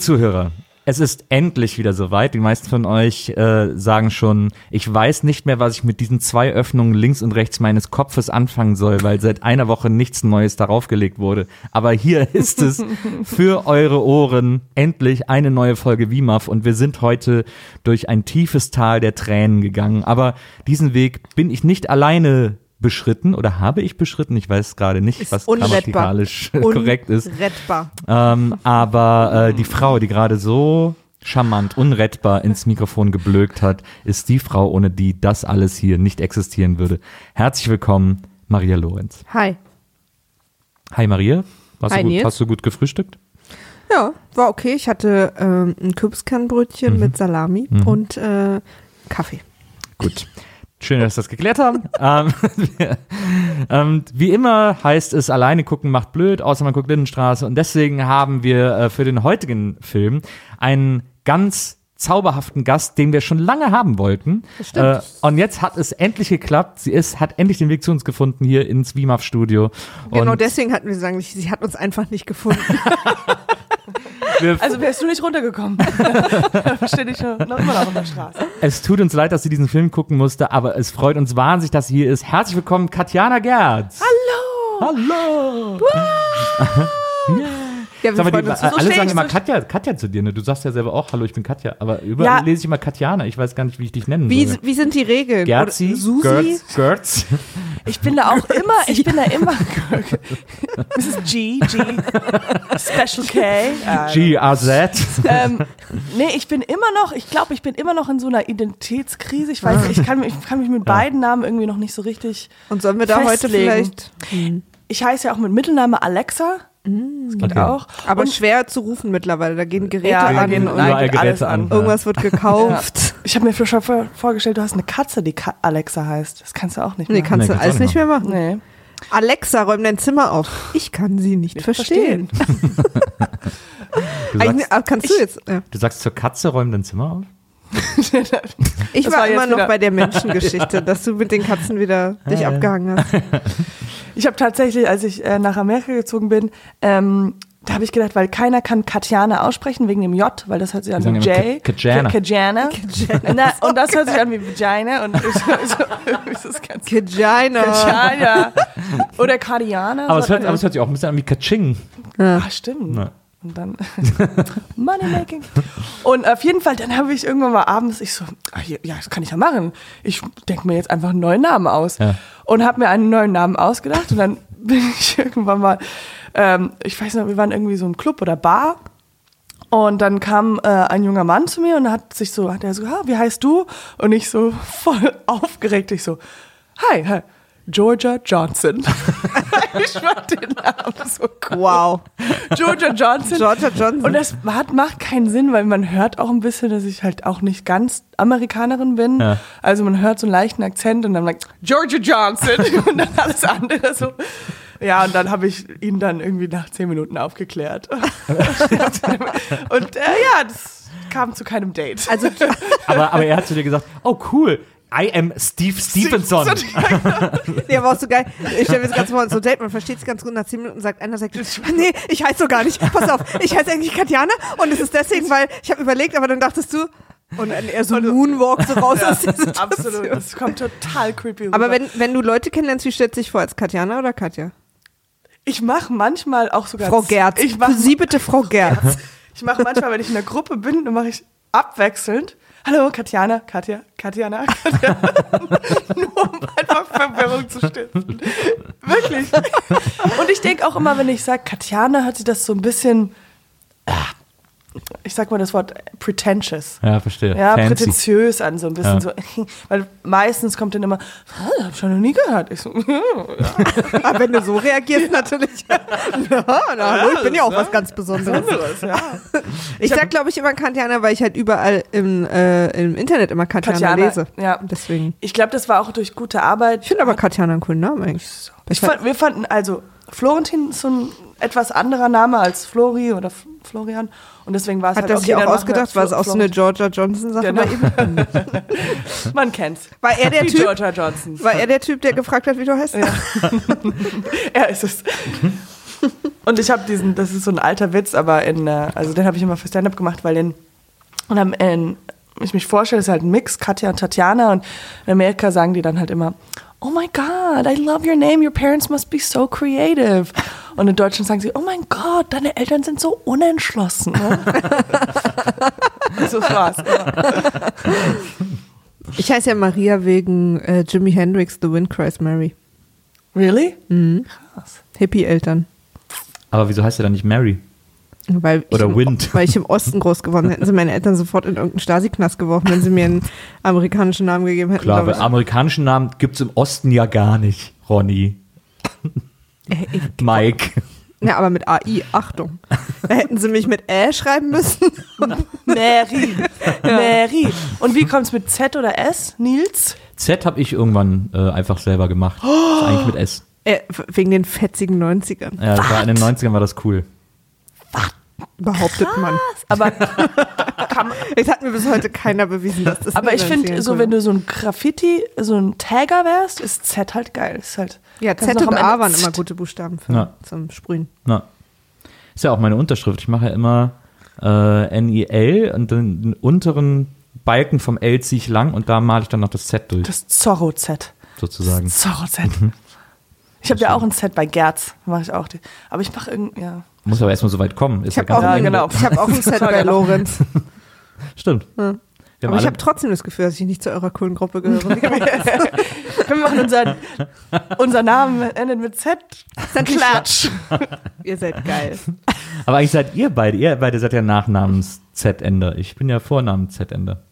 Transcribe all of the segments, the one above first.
Zuhörer. Es ist endlich wieder soweit. Die meisten von euch äh, sagen schon, ich weiß nicht mehr, was ich mit diesen zwei Öffnungen links und rechts meines Kopfes anfangen soll, weil seit einer Woche nichts Neues darauf gelegt wurde. Aber hier ist es für eure Ohren endlich eine neue Folge WIMAF und wir sind heute durch ein tiefes Tal der Tränen gegangen. Aber diesen Weg bin ich nicht alleine beschritten oder habe ich beschritten? Ich weiß gerade nicht, Ist was unrettbar. grammatikalisch korrekt ist. Rettbar. Ähm, aber äh, die Frau, die gerade so charmant, unrettbar ins Mikrofon geblökt hat, ist die Frau, ohne die das alles hier nicht existieren würde. Herzlich willkommen, Maria Lorenz. Hi. Hi Maria, Warst Hi, du gut, Nils. hast du gut gefrühstückt? Ja, war okay. Ich hatte ähm, ein Kürbiskernbrötchen mit Salami Mhm. und äh, Kaffee. Gut. Schön, dass wir das geklärt haben. ähm, ähm, wie immer heißt es, alleine gucken macht blöd, außer man guckt Lindenstraße. Und deswegen haben wir äh, für den heutigen Film einen ganz zauberhaften Gast, den wir schon lange haben wollten. stimmt. Äh, und jetzt hat es endlich geklappt. Sie ist, hat endlich den Weg zu uns gefunden hier ins WIMAF-Studio. Genau Und deswegen hatten wir eigentlich, sie hat uns einfach nicht gefunden. Also wärst du nicht runtergekommen. Ich noch immer noch auf der Straße. es tut uns leid, dass sie diesen Film gucken musste, aber es freut uns wahnsinnig, dass sie hier ist. Herzlich willkommen, Katjana Gerz. Hallo! Hallo! Ja, wir Sag mal, freuen die, uns. alle stehe sagen immer so Katja, Katja zu dir, ne? Du sagst ja selber auch, hallo, ich bin Katja, aber überall Ja. lese ich immer Katjana. Ich weiß gar nicht, wie ich dich nennen Wie, soll. wie sind die Regeln? Gerzi, Susi? Gertz, Gertz. Ich bin da auch immer, ich bin da immer. Mrs. G, G, Special K. Äh, G-A-Z. ähm, nee, ich bin immer noch, ich glaube, ich bin immer noch in so einer Identitätskrise. Ich weiß, ich kann, mich- ich kann mich mit beiden Namen irgendwie noch nicht so richtig. Und sollen wir da heute Festlegen. vielleicht. Ich heiße ja auch mit Mittelname Alexa. Das geht Okay. auch. Aber Und schwer zu rufen mittlerweile. Da gehen Geräte Ja, an gehen und überall geht alles Geräte an. an. irgendwas wird gekauft. ich habe mir schon vor- vorgestellt, du hast eine Katze, die Ka Alexa heißt. Das kannst du auch nicht Nee, machen. kannst Nee, du alles nicht nicht mehr machen. Nee. Alexa, räum dein Zimmer auf. Ich kann sie nicht verstehen. Du Eigentlich, sagst, kannst du jetzt? Ja. du sagst zur Katze, räum dein Zimmer auf? Ich war, war immer noch wieder- bei der Menschengeschichte, dass du mit den Katzen wieder dich abgehangen hast. Ich habe tatsächlich, als ich äh, nach Amerika gezogen bin, ähm, da habe ich gedacht, weil keiner kann Katjana aussprechen wegen dem J, weil das hört sich an wie J. Ka- Katjana. Katjana. Na, und das hört sich an wie Vagina und Vagina. Katjana. Oder Kadiana. Aber es, hört, aber es hört sich auch ein bisschen an wie Kaching. Ah, stimmt. Und dann Moneymaking. Und auf jeden Fall, dann habe ich irgendwann mal abends, ich so, ah, ja, das kann ich ja machen. Ich denke mir jetzt einfach einen neuen Namen aus. Ja. Und habe mir einen neuen Namen ausgedacht. Und dann bin ich irgendwann mal, ähm, ich weiß noch, wir waren irgendwie so im Club oder Bar. Und dann kam äh, ein junger Mann zu mir und hat sich so, hat er so, ah, wie heißt du? Und ich so voll aufgeregt, ich so, hi, hi Georgia Johnson. ich fand den Namen so cool. Wow. Georgia Johnson. Georgia Johnson. Und das hat, macht keinen Sinn, weil man hört auch ein bisschen, dass ich halt auch nicht ganz Amerikanerin bin. Ja. Also man hört so einen leichten Akzent und dann like, Georgia Johnson und dann alles andere so. Ja, und dann habe ich ihn dann irgendwie nach zehn Minuten aufgeklärt. und äh, ja, das kam zu keinem Date. also, Aber, aber er hat zu dir gesagt, oh cool, I am Steve Stevenson. der war auch so geil. Ich stelle mir das ganz mal so Date, man versteht es ganz gut. Nach zehn Minuten sagt einer, sagt, nee, ich heiße so gar nicht. Pass auf, ich heiße eigentlich Katjana und es ist deswegen, weil ich habe überlegt, aber dann dachtest du, und dann er so Moonwalk so raus aus der Situation. Absolut, das kommt total creepy rüber. Aber wenn, wenn du Leute kennenlernst, wie stellst du dich vor, als Katjana oder Katja? ich mache manchmal auch sogar Frau Gerz. Ich mache Für Sie bitte Frau Gerz. Ich mache manchmal, wenn ich in der Gruppe bin, dann mache ich abwechselnd. Hallo, Katjana, Katja, Katjana, Katja. Nur um einfach Verwirrung zu stiften. Wirklich. Und ich denke auch immer, wenn ich sage Katjana, sich das so ein bisschen, ah, ich sag mal das Wort pretentious. Ja, verstehe. Ja, Fancy. prätentiös an, so ein bisschen Ja. so. Weil meistens kommt dann immer, ah, hab ich schon noch nie gehört. Ich so, Aber wenn du so reagierst, natürlich. ja, na, hallo, ich bin ja auch was ganz Besonderes. anderes, ja. Ich sag, glaube ich, immer Katjana, weil ich halt überall im, äh, im Internet immer Katjana, Katjana, lese. ja. Deswegen. Ich glaube, das war auch durch gute Arbeit. Ich finde aber Katjana einen coolen Namen eigentlich. Ich fand, wir fanden, also Florentin ist so ein etwas anderer Name als Flori oder F- Florian. Und deswegen war es Hat halt er okay, sich auch ausgedacht? War es auch so eine Georgia Johnson-Sache Genau. bei ihm? Man kennt's. War er der Die Typ? Georgia Johnson. War er der Typ, der gefragt hat, wie du heißt? Er ist es. Und ich habe diesen, das ist so ein alter Witz, aber in, äh, also den habe ich immer für Stand-up gemacht, weil den, und am, in, ich mich vorstelle, ist halt ein Mix, Katja und Tatjana und in Amerika sagen die dann halt immer, oh my God, I love your name, your parents must be so creative. Und in Deutschland sagen sie, oh mein Gott, deine Eltern sind so unentschlossen. Ne? so war's. Ich heiße ja Maria wegen äh, Jimi Hendrix, The Wind Cries Mary. Really? Hippie-Eltern. Aber wieso heißt er dann nicht Mary? Weil ich Oder im, Wind. Weil ich im Osten groß geworden bin, hätten sie meine Eltern sofort in irgendeinen Stasi-Knast geworfen, wenn sie mir einen amerikanischen Namen gegeben hätten. Klar, weil amerikanischen Namen gibt es im Osten ja gar nicht, Ronny. Mike. Ja, aber mit AI, Achtung. Da hätten sie mich mit Ä schreiben müssen. Mary. Mary. Und wie kommt's mit Z oder S? Nils? Z habe ich irgendwann äh, einfach selber gemacht. Ist eigentlich mit S. Äh, wegen den fetzigen 90ern, Ja, in den 90ern war das cool. Behauptet man. Aber Es hat mir bis heute keiner bewiesen, dass das Aber nicht ich finde, so wenn du so ein Graffiti, so ein Tagger wärst, ist Z halt geil. Ist halt, Ja, Z und A waren immer gute Buchstaben für, Ja. zum Sprühen. Na. Ist ja auch meine Unterschrift. Ich mache ja immer äh, NIL und den unteren Balken vom L ziehe ich lang und da male ich dann noch das Z durch, Das Zorro-Z. sozusagen. Zorro-Z. Ich habe ja auch ein Z bei Gerz. Mache ich auch. Die. Aber ich mache irgendwie, ja. Muss aber erstmal so weit kommen. Ist Ich ja habe ganz auch, Ja, ein- genau. ich hab auch ein Set bei. Lorenz. Stimmt. Ja. Aber ich habe trotzdem das Gefühl, dass ich nicht zu eurer coolen Gruppe gehöre. Wir machen unseren, unser Name endet mit Z. Klatsch. Ihr seid geil. Aber eigentlich seid ihr beide, ihr beide seid ja Nachnamens-Z-Ender. Ich bin ja Vornamen-Z-Ender.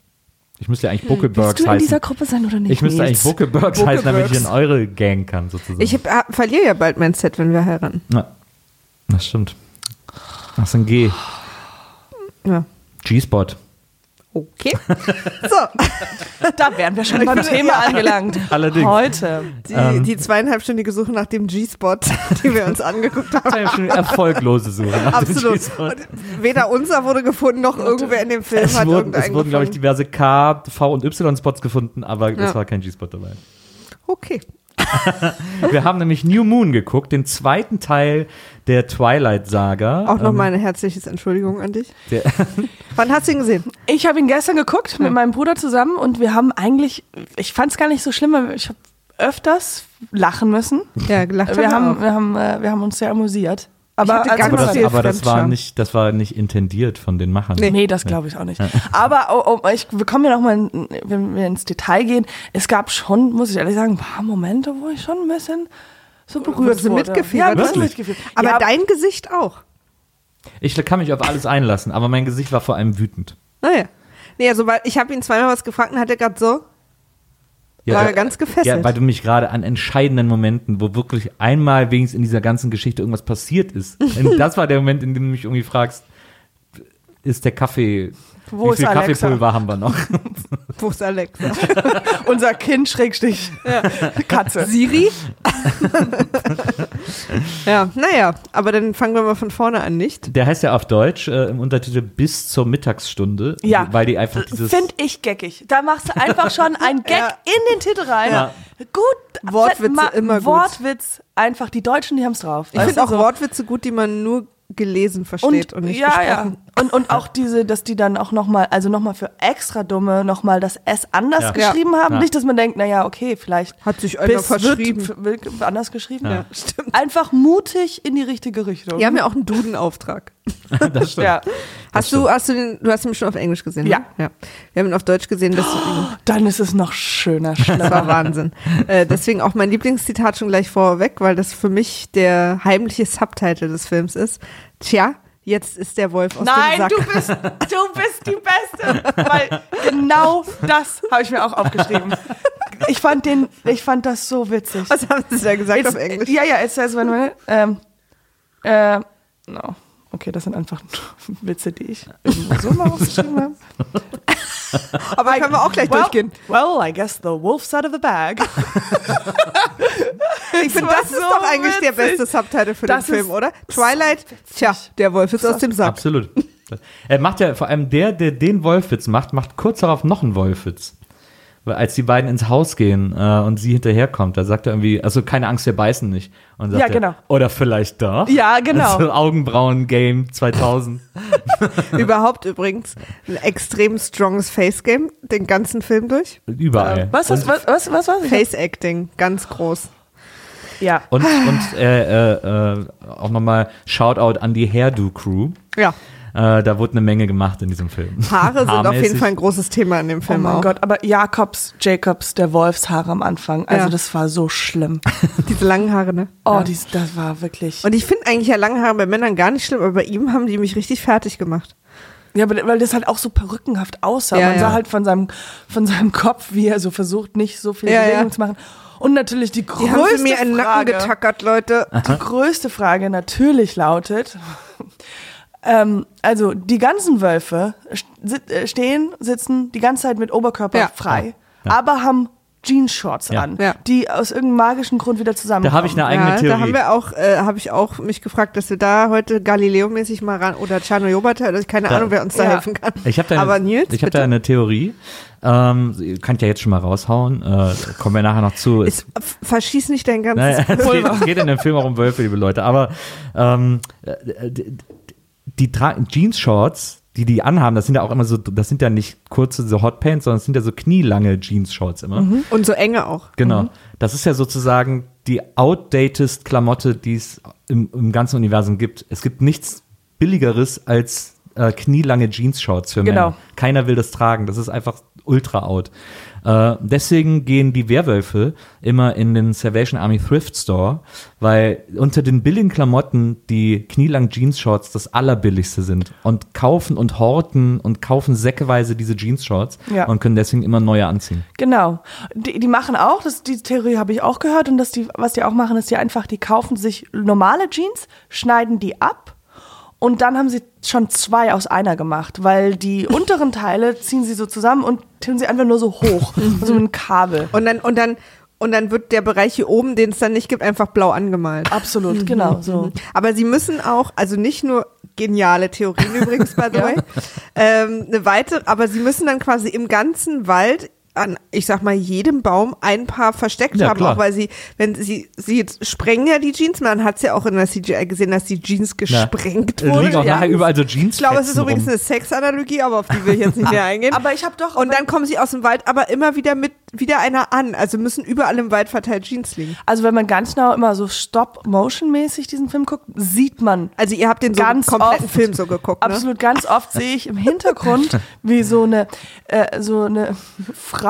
Ich müsste ja eigentlich Buckelbergs Willst du in heißen. dieser Gruppe sein oder nicht? Ich müsste eigentlich? Buckelbergs heißen, damit ich in eure Gang kann, sozusagen. Ich hab, hab, verliere ja bald mein Set, wenn wir heiraten. Na, das stimmt. Ach, so ein G. Ja. G-Spot. Okay. So, Da wären wir schon beim Thema angelangt. Allerdings. Heute. die, Ähm. die zweieinhalbstündige Suche nach dem G-Spot, die wir uns angeguckt haben. Erfolglose Suche. nach dem Absolut. G-Spot. Und weder unser wurde gefunden, noch irgendwer in dem Film Es hat wurden, irgendeinen es wurden glaube ich, gefunden. diverse K, V und Y-Spots gefunden, aber Ja. es war kein G-Spot dabei. Okay. Wir haben nämlich New Moon geguckt, den zweiten Teil der Twilight-Saga. Auch noch Ähm, eine herzliches Entschuldigung an dich. der, Wann hast du ihn gesehen? Ich habe ihn gestern geguckt mit meinem Bruder zusammen und wir haben eigentlich, ich fand es gar nicht so schlimm, weil ich habe öfters lachen müssen. Ja, gelacht Wir haben, auch. wir haben, äh, wir haben uns sehr amüsiert. Aber hatte als ganz aber das, aber das war nicht, das war nicht intendiert von den Machern. Nee. Nee, das glaube ich auch nicht. Aber oh, oh, ich, wir kommen ja nochmal, wenn wir ins Detail gehen. Es gab schon, muss ich ehrlich sagen, ein paar Momente, wo ich schon ein bisschen so berührt wurde. mitgefiebert? Ja, bisschen Wirklich? mitgefiebert. Aber ja, dein Gesicht auch. Ich kann mich auf alles einlassen, aber mein Gesicht war vor allem wütend. Naja. Nee, also weil ich habe ihn zweimal was gefragt und hat er gerade so. War da- ganz gefesselt. Ja, weil du mich gerade an entscheidenden Momenten, wo wirklich einmal wenigstens in dieser ganzen Geschichte irgendwas passiert ist. Und das war der Moment, in dem du mich irgendwie fragst, ist der Kaffee, Wo wie ist viel Alexa? Kaffeepulver haben wir noch? Wo ist Alexa? unser Kind Schrägstich Katze. Siri? ja, naja, aber dann fangen wir mal von vorne an, nicht? Der heißt ja auf Deutsch äh, im Untertitel bis zur Mittagsstunde, Ja. weil die einfach dieses Finde ich geckig. Da machst du einfach schon einen Gag Ja. in den Titel rein. Ja. Gut. Wortwitze immer gut. Wortwitz, einfach die Deutschen, die haben es drauf. Ich finde auch so. Wortwitze gut, die man nur gelesen versteht und, nicht ja, gesprochen. ja. Und, und auch diese, dass die dann auch nochmal, also nochmal für extra Dumme nochmal das S anders Ja. geschrieben haben. Ja. Nicht, dass man denkt, naja, okay, vielleicht Hat sich einer verschrieben. Wird, wird anders geschrieben. Ja. Stimmt. Einfach mutig in die richtige Richtung. Die haben ja auch einen Dudenauftrag. das stimmt. ja. Hast du, hast du den, du hast ihn schon auf Englisch gesehen, ne? Ja. ja. Wir haben ihn auf Deutsch gesehen, deswegen, Dann ist es noch schöner, das war Wahnsinn. Äh, deswegen auch mein Lieblingszitat schon gleich vorweg, weil das für mich der heimliche Subtitle des Films ist. Tja, jetzt ist der Wolf aus Nein, dem Sack. du bist, du bist die Beste. Weil genau das habe ich mir auch aufgeschrieben. Ich fand den, ich fand das so witzig. Was haben sie da gesagt It's- auf Englisch? Ja, ja, it says when, when ähm, äh, no. Okay, das sind einfach nur Witze, die ich so mal aufgeschrieben habe. Aber können wir auch gleich well, durchgehen. Well, I guess the wolf's out of the bag. Ich finde, das ist so doch eigentlich der witzig. beste Subtitle für Das den Film, ist oder? Twilight, tja, der Wolf ist aus dem Sack. Absolut. Er macht ja vor allem der, der den Wolfwitz macht, macht kurz darauf noch einen Wolfwitz. Als die beiden ins Haus gehen äh, und sie hinterherkommt, da sagt er irgendwie, also keine Angst, wir beißen nicht. Und sagt Ja, er, genau. Oder vielleicht doch. Ja, genau. Also Augenbrauen-Game 2000. Überhaupt übrigens ein extrem stronges Face-Game, den ganzen Film durch. Überall. Was, was, was, was, was war's? Ich hab- Face-Acting, ganz groß. Ja. Und, und äh, äh, äh, auch nochmal Shoutout an die Hairdo-Crew. Ja, Äh, da wurde eine Menge gemacht in diesem Film. Haare sind auf jeden. Fall ein großes Thema in dem Oh Film mein auch. Gott, aber Jakobs, Jacobs, der Wolfshaare am Anfang, also Ja. das war so schlimm. Diese langen Haare, ne? Oh, Ja. dies, das war wirklich. Und ich finde eigentlich ja lange Haare bei Männern gar nicht schlimm, aber bei ihm haben die mich richtig fertig gemacht. Ja, aber weil das halt auch so perückenhaft aussah. Ja, Man sah halt von seinem, von seinem Kopf, wie er so versucht, nicht so viel Ja, Bewegung ja. zu machen. Und natürlich die Die haben größte sie mir den Nacken Frage, getackert, Leute. die größte Frage natürlich lautet, ähm, also die ganzen Wölfe sit- äh, stehen, sitzen die ganze Zeit mit Oberkörper Ja. frei, Ja. aber haben Jeansshorts Ja. an, Ja. die aus irgendeinem magischen Grund wieder zusammenkommen. Da habe ich eine eigene ja, Theorie. da haben wir auch, äh, habe ich auch mich gefragt, dass wir da heute Galileo-mäßig mal ran oder Tschernobyl, also keine Da- Ahnung, wer uns da helfen kann. Ich habe da, Aber eine- Nils, ich hab da eine Theorie. Ähm, ihr könnt ja jetzt schon mal raushauen. Äh, kommen wir nachher noch zu. Ist, verschieß nicht dein ganzes Naja, es, geht, es geht in dem Film auch um Wölfe, liebe Leute. Aber ähm, äh, die, Jeans-Shorts, die die anhaben, das sind ja auch immer so, das sind ja nicht kurze so Hotpants, sondern das sind ja so knielange Jeans-Shorts immer. Und so enge auch. Genau. Das ist ja sozusagen die outdatest Klamotte, die es im, im ganzen Universum gibt. Es gibt nichts billigeres als äh, knielange Jeans-Shorts für Genau. Männer. Keiner will das tragen. Das ist einfach ultra out. Äh, deswegen gehen die Werwölfe immer in den Salvation Army Thrift Store, weil unter den billigen Klamotten die knielangen Jeans-Shorts das allerbilligste sind und kaufen und horten und kaufen säckeweise diese Jeans-Shorts Ja. und können deswegen immer neue anziehen. Genau. Die, die machen auch, das, die Theorie habe ich auch gehört, und dass die, was die auch machen, ist, die einfach, die kaufen sich normale Jeans, schneiden die ab und dann haben sie schon zwei aus einer gemacht, weil die unteren Teile ziehen sie so zusammen und tun sie einfach nur so hoch, so mit einem Kabel. Und dann, und dann, und dann wird der Bereich hier oben, den es dann nicht gibt, einfach blau angemalt. Absolut, genau, so. Aber sie müssen auch, also nicht nur geniale Theorien übrigens, by the way, ähm, eine weitere, aber sie müssen dann quasi im ganzen Wald an, ich sag mal, jedem Baum ein paar versteckt Ja, haben, klar. auch weil sie, wenn sie, sie jetzt sprengen ja die Jeans, man hat es ja auch in der CGI gesehen, dass die Jeans gesprengt Es wurden. liegen auch Ja. nachher überall so Jeans. Ich glaube, es ist übrigens eine Sexanalogie, aber auf die will ich jetzt nicht mehr eingehen. Aber ich habe doch. und dann kommen sie aus dem Wald, aber immer wieder mit wieder einer an. Also müssen überall im Wald verteilt Jeans liegen. also wenn man ganz genau immer so Stop-Motion-mäßig diesen Film guckt, sieht man Also ihr habt den so Ganz kompletten oft. Film so geguckt, ne? Absolut, ganz oft sehe ich im Hintergrund, wie so eine, äh, so eine Frau.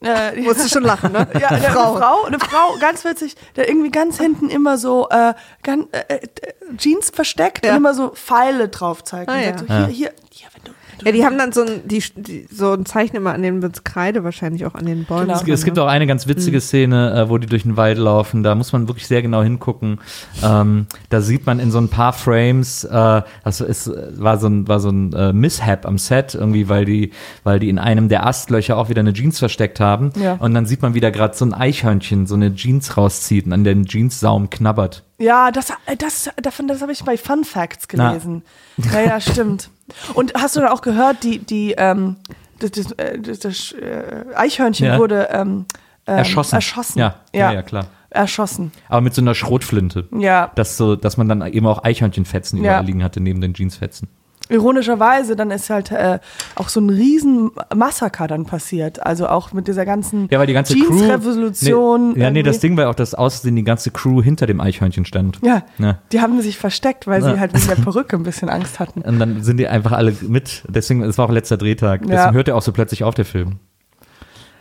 Äh, Musst du schon lachen, ne? ja, eine Frau. Frau. eine Frau, ganz witzig, der irgendwie ganz hinten immer so äh, ganz, äh, äh, Jeans versteckt Ja. und immer so Pfeile drauf zeigt. Ah, und ja. sagt so, hier, hier, hier, wenn du Ja, die haben dann so ein, die, die, so ein Zeichen immer an den mit Kreide wahrscheinlich auch an den Bäumen. Genau. Es, es gibt auch eine ganz witzige Szene, äh, wo die durch den Wald laufen. Da muss man wirklich sehr genau hingucken. Ähm, da sieht man in so ein paar Frames, äh, das ist, war so ein, war so ein äh, Mishap am Set irgendwie, weil die, weil die in einem der Astlöcher auch wieder eine Jeans versteckt haben. Ja. Und dann sieht man wieder gerade so ein Eichhörnchen so eine Jeans rauszieht und an den Jeanssaum knabbert. Ja, das, äh, das, davon, das habe ich bei Fun Facts gelesen. Ja, ja, stimmt. Und hast du da auch gehört, die, die, ähm, das, das, äh, das, das äh, Eichhörnchen Ja. wurde ähm, ähm, Erschossen. Erschossen. Ja, ja, ja, klar. Erschossen. Aber mit so einer Schrotflinte. Ja. Dass, so, dass man dann eben auch Eichhörnchenfetzen Ja. liegen hatte, neben den Jeansfetzen. Ironischerweise, dann ist halt äh, auch so ein riesen Massaker dann passiert. Also auch mit dieser ganzen Ja, weil die ganze Crew. Jeans-Revolution. Nee, ja, nee, das. Ding war auch das Aussehen, die ganze Crew hinter dem Eichhörnchen stand. Ja, Ja. die haben sich versteckt, weil Ja. sie halt wegen der Perücke ein bisschen Angst hatten. Und dann sind die einfach alle mit. Deswegen, es war auch letzter Drehtag. Deswegen Ja. hört er auch so plötzlich auf, der Film.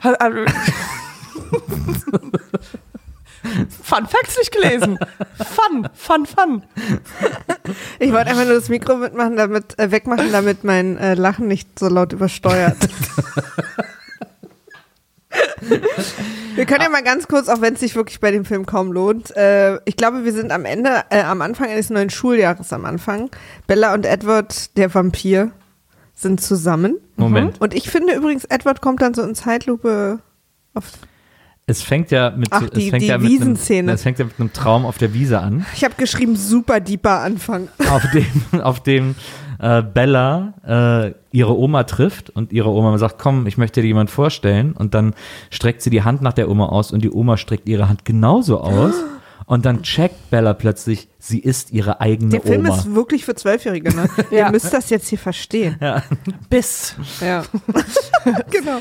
Fun Facts nicht gelesen. Fun, fun, fun. Ich wollte einfach nur das Mikro mitmachen, damit, äh, wegmachen, damit mein äh, Lachen nicht so laut übersteuert. wir können ja mal ganz kurz, auch wenn es sich wirklich bei dem Film kaum lohnt. Äh, ich glaube, wir sind am Ende, äh, am Anfang eines neuen Schuljahres am Anfang. Bella und Edward, der Vampir, sind zusammen. Moment. Und ich finde übrigens, Edward kommt dann so in Zeitlupe auf. Es fängt ja mit, Ach, es die- fängt die ja mit einem, es fängt ja mit einem Traum auf der Wiese an, Ich habe geschrieben, super deeper Anfang. auf dem, auf dem äh, Bella äh, ihre Oma trifft und ihre Oma sagt, komm, ich möchte dir jemand vorstellen und dann streckt sie die Hand nach der Oma aus und die Oma streckt ihre Hand genauso aus und dann checkt Bella plötzlich, sie ist ihre eigene Der Film Oma. ist wirklich für Zwölfjährige, ne? Ja. Ihr müsst das jetzt hier verstehen. Bis. Ja. genau.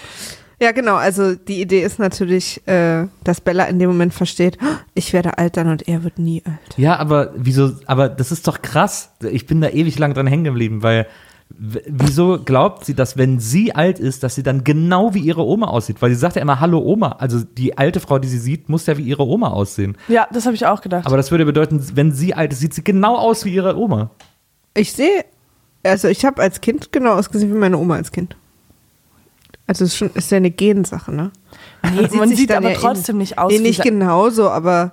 Ja, genau. Also die Idee ist natürlich, äh, dass Bella in dem Moment versteht, "Oh, ich werde altern und er wird nie alt. Ja, aber wieso, aber das ist doch krass. Ich bin da ewig lang dran hängen geblieben, weil wieso glaubt sie, dass wenn sie alt ist, dass sie dann genau wie ihre Oma aussieht? Weil sie sagt ja immer Hallo Oma. Also die alte Frau, die sie sieht, muss ja wie ihre Oma aussehen. Ja, das habe ich auch gedacht. Aber das würde bedeuten, wenn sie alt ist, sieht sie genau aus wie ihre Oma. Ich sehe, also ich habe als Kind genau ausgesehen wie meine Oma als Kind. Also es ist, schon, ist ja eine Gensache, ne? Nee, man sich sieht aber ja trotzdem in- nicht aus Nee, wie nicht genauso, aber,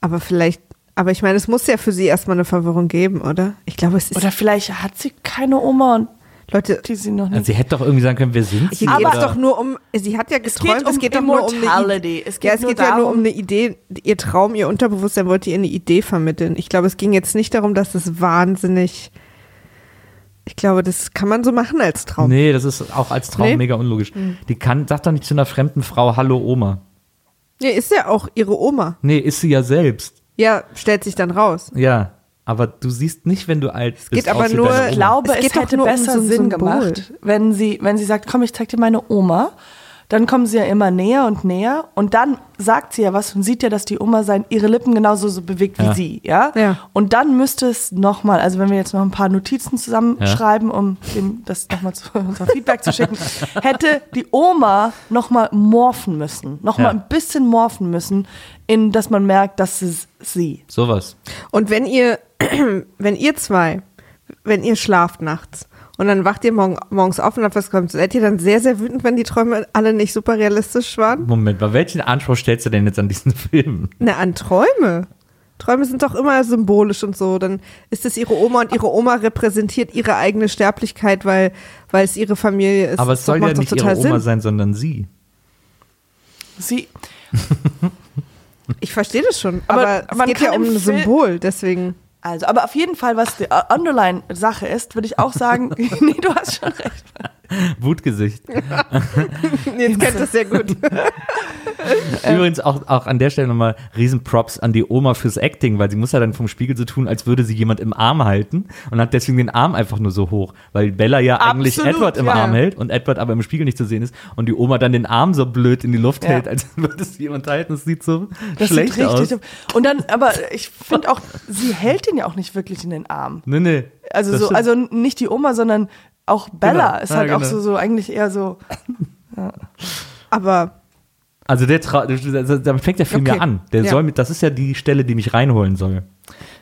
aber vielleicht, aber ich meine, es muss ja für sie erstmal eine Verwirrung geben, oder? Ich glaube, es ist, Oder vielleicht hat sie keine Oma und Leute, die sie noch Also nicht. sie hätte doch irgendwie sagen können, wer sind sie? geht es doch nur um, sie hat ja geträumt, geht um es geht doch nur um eine Immortality. Idee. Es geht ja, es nur geht ja nur darum- um eine Idee, ihr Traum, ihr Unterbewusstsein wollte ihr eine Idee vermitteln. Ich glaube, es ging jetzt nicht darum, dass es wahnsinnig, ich glaube, das kann man so machen als Traum. Nee, das ist auch als Traum Nee? Mega unlogisch. Die kann, sagt doch nicht zu einer fremden Frau Hallo Oma. Nee, ist ja auch ihre Oma. Nee, ist sie ja selbst. Ja, stellt sich dann raus. Ja. Aber du siehst nicht, wenn du alt bist. geht aber nur- Ich glaube, Es es, hätte nur um besser so ein Sinn Symbol. gemacht, wenn sie, wenn sie sagt, komm, ich zeig dir meine Oma. Dann kommen sie ja immer näher und näher und dann sagt sie ja was und sieht ja, dass die Oma sein, ihre Lippen genauso so bewegt wie Ja. sie, ja? Ja. Und dann müsste es nochmal, also wenn wir jetzt noch ein paar Notizen zusammenschreiben, um dem, das nochmal zu unser Feedback zu schicken, hätte die Oma nochmal morphen müssen, nochmal Ja. ein bisschen morphen müssen, in dass man merkt, das ist sie. Sowas. Und wenn ihr, wenn ihr zwei, wenn ihr schlaft nachts und dann wacht ihr morgen, morgens auf und habt was kommt, seid ihr dann sehr, sehr wütend, wenn die Träume alle nicht super realistisch waren? Moment, bei welchen Anspruch stellst du denn jetzt an diesen Film? Na, an Träume. Träume sind doch immer symbolisch und so. Dann ist es ihre Oma und ihre Oma repräsentiert ihre eigene Sterblichkeit, weil, weil es ihre Familie ist. Aber es Das soll ja nicht ihre Oma Sinn. sein, sondern sie. Sie, Ich verstehe das schon. Aber Aber, es man geht ja um ein Symbol, deswegen. Also, aber auf jeden Fall, was die äh, Underline-Sache ist, würde ich auch sagen, nee, du hast schon recht. Wutgesicht. Jetzt kennt das sehr gut. Übrigens auch, auch an der Stelle nochmal Riesenprops an die Oma fürs Acting, weil sie muss ja dann vom Spiegel so tun, als würde sie jemand im Arm halten und hat deswegen den Arm einfach nur so hoch, weil Bella ja eigentlich Absolut, Edward im ja. Arm hält und Edward aber im Spiegel nicht zu sehen ist und die Oma dann den Arm so blöd in die Luft Ja. hält, als würde es jemand halten. Das sieht so Das schlecht sieht richtig. aus. Und dann, aber ich finde auch, sie hält ihn ja auch nicht wirklich in den Arm. Nee, nee. Also Das so, stimmt. also nicht die Oma, sondern auch Bella Genau. ist Ja, halt auch genau. so, so eigentlich eher so. Aber Also der Tra da fängt der Film Okay. ja an. Der Ja. soll mit, das ist ja die Stelle, die mich reinholen soll.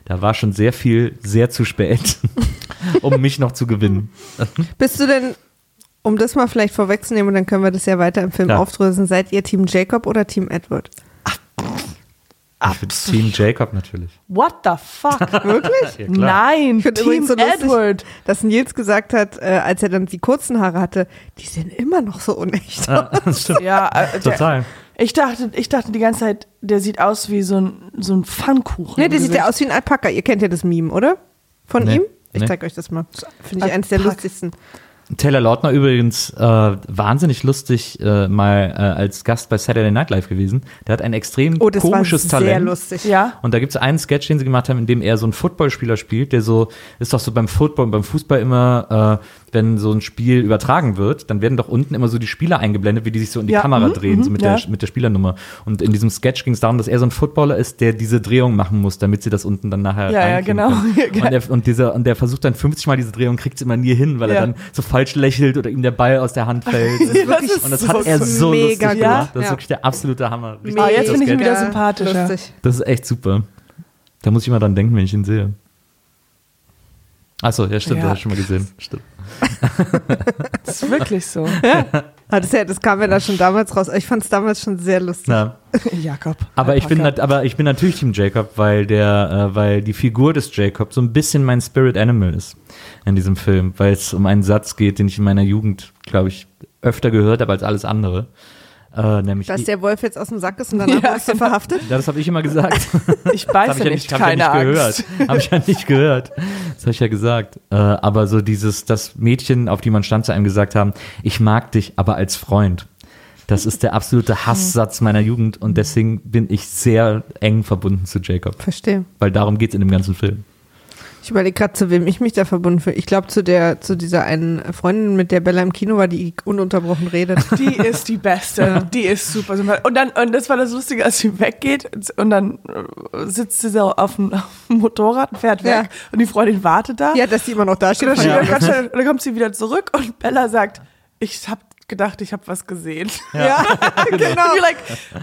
Da war schon sehr viel, sehr zu spät, um mich noch zu gewinnen. bist du denn, um das mal vielleicht vorwegzunehmen, und dann können wir das ja weiter im Film Ja. aufdröseln, seid ihr Team Jacob oder Team Edward? Ich bin Team Jacob natürlich. What the fuck? Wirklich? Ja. Nein, Ich Team so lustig, Edward. Dass Nils gesagt hat, äh, als er dann die kurzen Haare hatte, die sehen immer noch so unecht. Ja, das stimmt. Ja, äh, der, Total. ich dachte, ich dachte die ganze Zeit, der sieht aus wie so ein, so ein Pfannkuchen. Nee, der sieht ja aus wie ein Alpaka. Ihr kennt ja das Meme, oder? Von Nee. ihm? Ich Nee. zeig euch das mal. Finde ich eines der lustigsten. Taylor Lautner übrigens äh, wahnsinnig lustig äh, mal äh, als Gast bei Saturday Night Live gewesen. Der hat ein extrem Oh, das komisches war sehr Talent. lustig. Ja. Und da gibt es einen Sketch, den sie gemacht haben, in dem er so einen Footballspieler spielt, der so, ist doch so beim Football und beim Fußball immer, äh, wenn so ein Spiel übertragen wird, dann werden doch unten immer so die Spieler eingeblendet, wie die sich so in die Ja, Kamera mhm, drehen, so mhm, mit, ja. der, mit der Spielernummer. Und in diesem Sketch ging es darum, dass er so ein Footballer ist, der diese Drehung machen muss, damit sie das unten dann nachher Ja, ja, genau. und, der, und, dieser, und der versucht dann 50 Mal diese Drehung, kriegt es immer nie hin, weil Ja. er dann so falsch lächelt oder ihm der Ball aus der Hand fällt. Das ist und das so hat er so mega lustig gemacht. Das ist Ja. wirklich der absolute Hammer. Richtig Ah, jetzt bin ich Sketch. wieder sympathischer. Lustig. Das ist echt super. Da muss ich immer dran denken, wenn ich ihn sehe. Achso, ja, stimmt, Ja. das hast du schon mal gesehen. Stimmt. Das ist wirklich so. Ah, das, ja, das kam ja da schon damals raus. Ich fand es damals schon sehr lustig. Na, Jakob. aber, ich bin, aber ich bin natürlich Team Jacob, weil, der, äh, weil die Figur des Jacob so ein bisschen mein Spirit Animal ist in diesem Film, weil es um einen Satz geht, den ich in meiner Jugend, glaube ich, öfter gehört habe als alles andere. Äh, nämlich Dass der Wolf jetzt aus dem Sack ist und danach Ja, wirst du verhaftet. ja, das habe ich immer gesagt. Ich beiße ja nicht, nicht, hab ich ja keine nicht Angst. gehört. Habe ich ja nicht gehört. Das habe ich ja gesagt. Äh, aber so dieses, das Mädchen, auf die man stand, zu einem gesagt haben, ich mag dich, aber als Freund. Das ist der absolute Hasssatz meiner Jugend und deswegen bin ich sehr eng verbunden zu Jacob. Verstehe. Weil darum geht's in dem ganzen Film. Ich überlege gerade, zu wem ich mich da verbunden fühle. Ich glaube, zu der, zu dieser einen Freundin, mit der Bella im Kino war, die ununterbrochen redet. Die ist die Beste. Die ist super. sympathisch. Und dann, und das war das Lustige, als sie weggeht und dann äh, sitzt sie so auf dem, auf dem Motorrad und fährt weg Ja. und die Freundin wartet da. Ja, dass die immer noch da steht. Und dann, Ja. und dann kommt sie wieder zurück und Bella sagt, ich hab gedacht, ich habe was gesehen. Ja, genau. Und die like,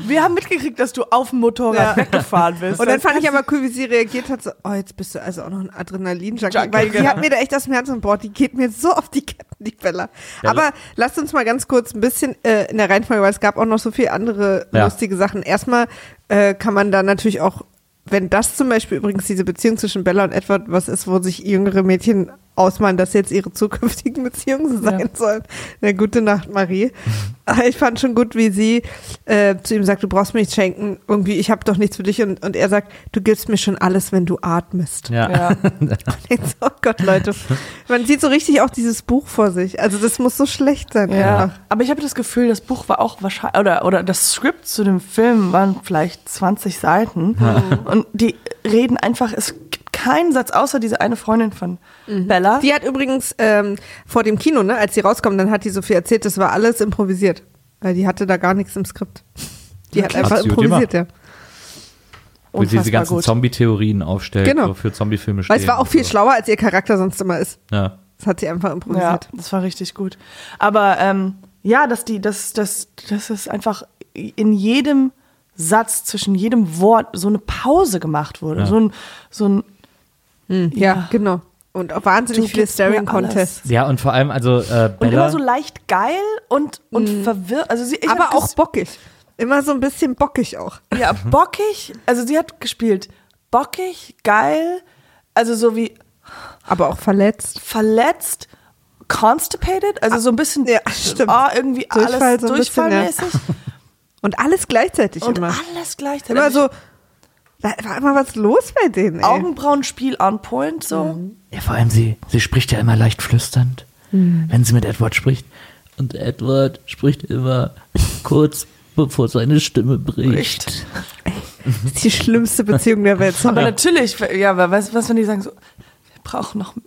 wir haben mitgekriegt, dass du auf dem Motorrad Ja. weggefahren bist. Und dann Das fand ich aber cool, wie sie reagiert hat. So, oh, jetzt bist du also auch noch ein Adrenalin-Junkie. Junkie, Weil die genau. hat mir da echt dem Herzen und boah, die geht mir so auf die Ketten, die Bella. Ja, aber lasst uns mal ganz kurz ein bisschen äh, in der Reihenfolge, weil es gab auch noch so viele andere Ja. lustige Sachen. Erstmal äh, kann man da natürlich auch, wenn das zum Beispiel übrigens diese Beziehung zwischen Bella und Edward was ist, wo sich jüngere Mädchen ausmalen, dass jetzt ihre zukünftigen Beziehungen sein sollen. Na, gute Nacht, Marie. Aber Ich fand schon gut, wie sie äh, zu ihm sagt, du brauchst mir nichts schenken. Irgendwie, ich habe doch nichts für dich. Und, und er sagt, du gibst mir schon alles, wenn du atmest. Ja. Ja. Denkst, oh Gott, Leute. Man sieht so richtig auch dieses Buch vor sich. Also das muss so schlecht sein Ja, einfach. aber ich habe das Gefühl, das Buch war auch wahrscheinlich, oder, oder das Skript zu dem Film waren vielleicht 20 Seiten. Und die reden einfach, es gibt keinen Satz, außer diese eine Freundin von Bella. Die hat übrigens ähm, vor dem Kino, ne, als sie rauskommen, dann hat die Sophie erzählt, das war alles improvisiert. Weil die hatte da gar nichts im Skript. Die hat Hat einfach gut improvisiert, ja. Wo sie diese ganzen. Zombie-Theorien aufstellt, Genau. wofür Zombie-Filme stehen. Weil es war auch viel so. schlauer, als ihr Charakter sonst immer ist. Ja. Das hat sie einfach Ja, improvisiert. das war richtig gut. Aber ähm, ja, dass die, dass, dass, dass es einfach in jedem Satz, zwischen jedem Wort so eine Pause gemacht wurde. Ja. So ein, so ein Ja, Ja. genau. Und auch wahnsinnig Du viele gibst mir Staring Contests. Ja, und vor allem, also äh, und Bella. immer so leicht geil und, und verwirrt. Also sie, Aber auch bockig. Immer so ein bisschen bockig auch. Ja, bockig. Also sie hat gespielt bockig, geil, also so wie Aber auch verletzt. verletzt, constipated, also so ein bisschen Ja, stimmt. ah, irgendwie Durchfall alles so ein bisschen, ja. durchfallmäßig Und alles gleichzeitig und immer. alles gleichzeitig. Immer so, da war immer was los bei denen, ey. Augenbrauenspiel on point so. Ja, vor allem sie, sie spricht ja immer leicht flüsternd, wenn sie mit Edward spricht. Und Edward spricht immer kurz, bevor seine Stimme bricht. Das ist die schlimmste Beziehung der Welt. Aber natürlich, ja, aber was, was wenn die sagen so, wir brauchen noch, wir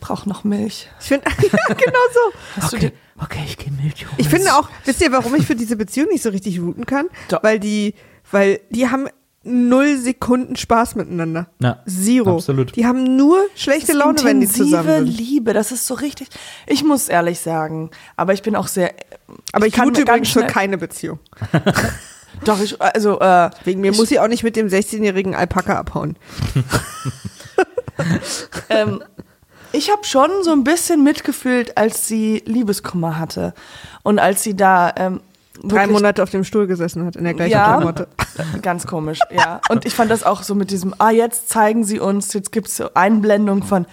brauchen noch Milch. Ich finde, ja, genau so. Hast du Okay, okay, ich gehe Milch holen. Ich finde auch, wisst ihr, warum ich für diese Beziehung nicht so richtig routen kann? Doch. Weil die, weil die haben null Sekunden Spaß miteinander. Ja, Zero. absolut. Die haben nur schlechte Laune, wenn die intensive zusammen sind. Liebe, das ist so richtig. Ich muss ehrlich sagen, aber ich bin auch sehr. Aber ich, kann route ganz übrigens für keine Beziehung. Doch, ich, also, äh, Wegen mir ich, muss sie auch nicht mit dem 16-jährigen Alpaka abhauen. ähm, ich habe schon so ein bisschen mitgefühlt, als sie Liebeskummer hatte. Und als sie da. Ähm, Drei Monate auf dem Stuhl gesessen hat, in der gleichen Ja. Klamotte. Ganz komisch, ja. Und ich fand das auch so mit diesem, ah, jetzt zeigen sie uns, jetzt gibt es so Einblendung von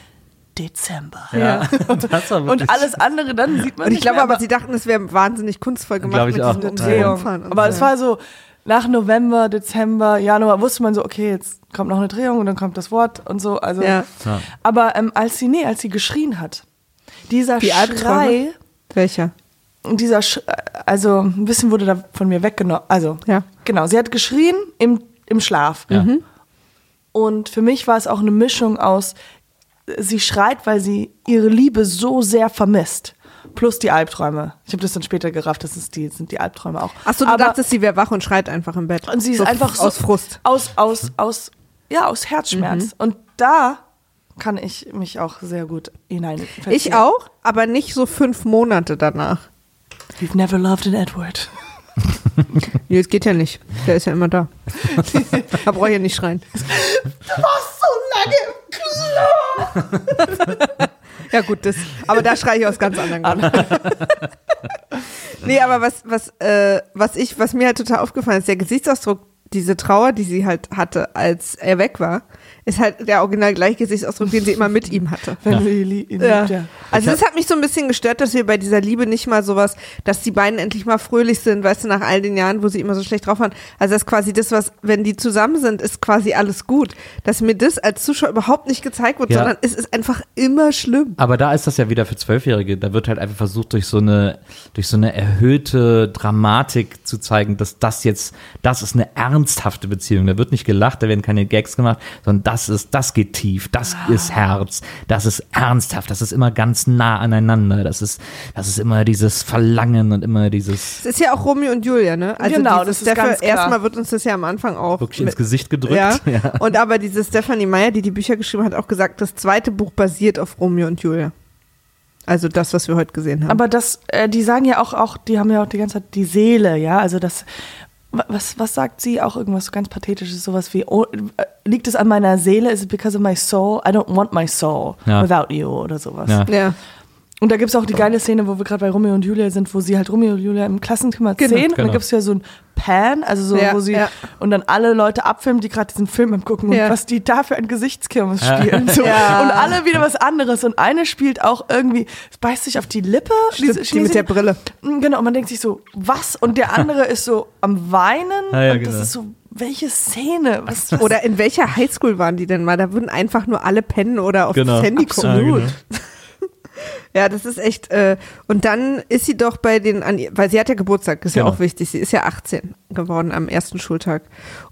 Dezember. Ja, das war wirklich. Und alles andere, dann sieht man Und ich glaube mehr, aber, sie dachten, es wäre wahnsinnig kunstvoll gemacht mit. Umfahren und Aber so. es war so, nach November, Dezember, Januar wusste man so, okay, jetzt kommt noch eine Drehung und dann kommt das Wort und so. Also, Ja. Ja. Aber ähm, als sie, nee, als sie geschrien hat, dieser Die Albträume? Schrei, Welcher? Dieser, Sch also ein bisschen wurde da von mir weggenommen. Also, Ja. genau, sie hat geschrien im, im Schlaf. Ja. Und für mich war es auch eine Mischung aus, sie schreit, weil sie ihre Liebe so sehr vermisst. Plus die Albträume. Ich habe das dann später gerafft, das ist die, sind die Albträume auch. Achso, du Aber- dachtest, sie wäre wach und schreit einfach im Bett. und sie ist So einfach so aus Frust. Aus, aus, aus, ja, aus Herzschmerz. Mhm. Und da kann ich mich auch sehr gut hinein. Ich auch, aber nicht so fünf Monate danach. You've never loved an Edward. Nee, es geht ja nicht. Der ist ja immer da. da brauche ich ja nicht schreien. Du warst so lange im Klo. Ja, gut, das. Aber da schreie ich aus ganz anderen Gründen. nee, aber was, was, äh, was ich, was mir halt total aufgefallen ist, der Gesichtsausdruck, diese Trauer, die sie halt hatte, als er weg war, ist halt der original gleiche Gesichtsausdruck, den sie immer mit ihm hatte. Wenn Ja. sie li- ihn Ja. liebt, ja. Also das hat mich so ein bisschen gestört, dass wir bei dieser Liebe nicht mal sowas, dass die beiden endlich mal fröhlich sind, weißt du, nach all den Jahren, wo sie immer so schlecht drauf waren. Also das ist quasi das, was, wenn die zusammen sind, ist quasi alles gut. Dass mir das als Zuschauer überhaupt nicht gezeigt wird, Ja. sondern es ist einfach immer schlimm. Aber da ist das ja wieder für Zwölfjährige. Da wird halt einfach versucht, durch so eine, durch so eine erhöhte Dramatik zu zeigen, dass das jetzt, das ist eine ernsthafte Beziehung. Da wird nicht gelacht, da werden keine Gags gemacht, sondern das ist, das geht tief, das ist Herz, das ist ernsthaft, das ist immer ganz nah aneinander, das ist, das ist immer dieses Verlangen und immer dieses Es ist ja auch Romeo und Julia, ne? Also Genau, das ist ganz klar. erstmal wird uns das ja am Anfang auch wirklich mit- ins Gesicht gedrückt. Ja. Ja. Und aber diese Stephanie Meyer, die die Bücher geschrieben hat, auch gesagt, das zweite Buch basiert auf Romeo und Julia. Also das, was wir heute gesehen haben. Aber das, äh, die sagen ja auch, auch, die haben ja auch die ganze Zeit die Seele, ja, also das, was, was sagt sie? Auch irgendwas ganz Pathetisches, sowas wie, oh, äh, liegt es an meiner Seele? Is it because of my soul? I don't want my soul Ja. without you oder sowas. Ja. ja. Und da gibt es auch die geile Szene, wo wir gerade bei Romeo und Julia sind, wo sie halt Romeo und Julia im Klassenzimmer Genau. sehen. Und Genau. dann gibt es ja so ein Pan, also so, Ja, wo sie ja. und dann alle Leute abfilmen, die gerade diesen Film am gucken Ja. und was die da für ein Gesichtskirmes Ja. spielen. So. Ja. Und alle wieder was anderes. Und eine spielt auch irgendwie, beißt sich auf die Lippe. Stimmt, die mit der Brille. Mm, Genau, und man denkt sich so, was? Und der andere ist so am Weinen. Ja, ja, und das genau. ist so, welche Szene? Was, was? Oder in welcher Highschool waren die denn mal? Da würden einfach nur alle pennen oder auf Genau. das Handy gucken. Ja, genau. Ja, das ist echt. Äh, und dann ist sie doch bei den, an, weil sie hat ja Geburtstag, ist ja Genau. auch wichtig. Sie ist ja 18 geworden am ersten Schultag.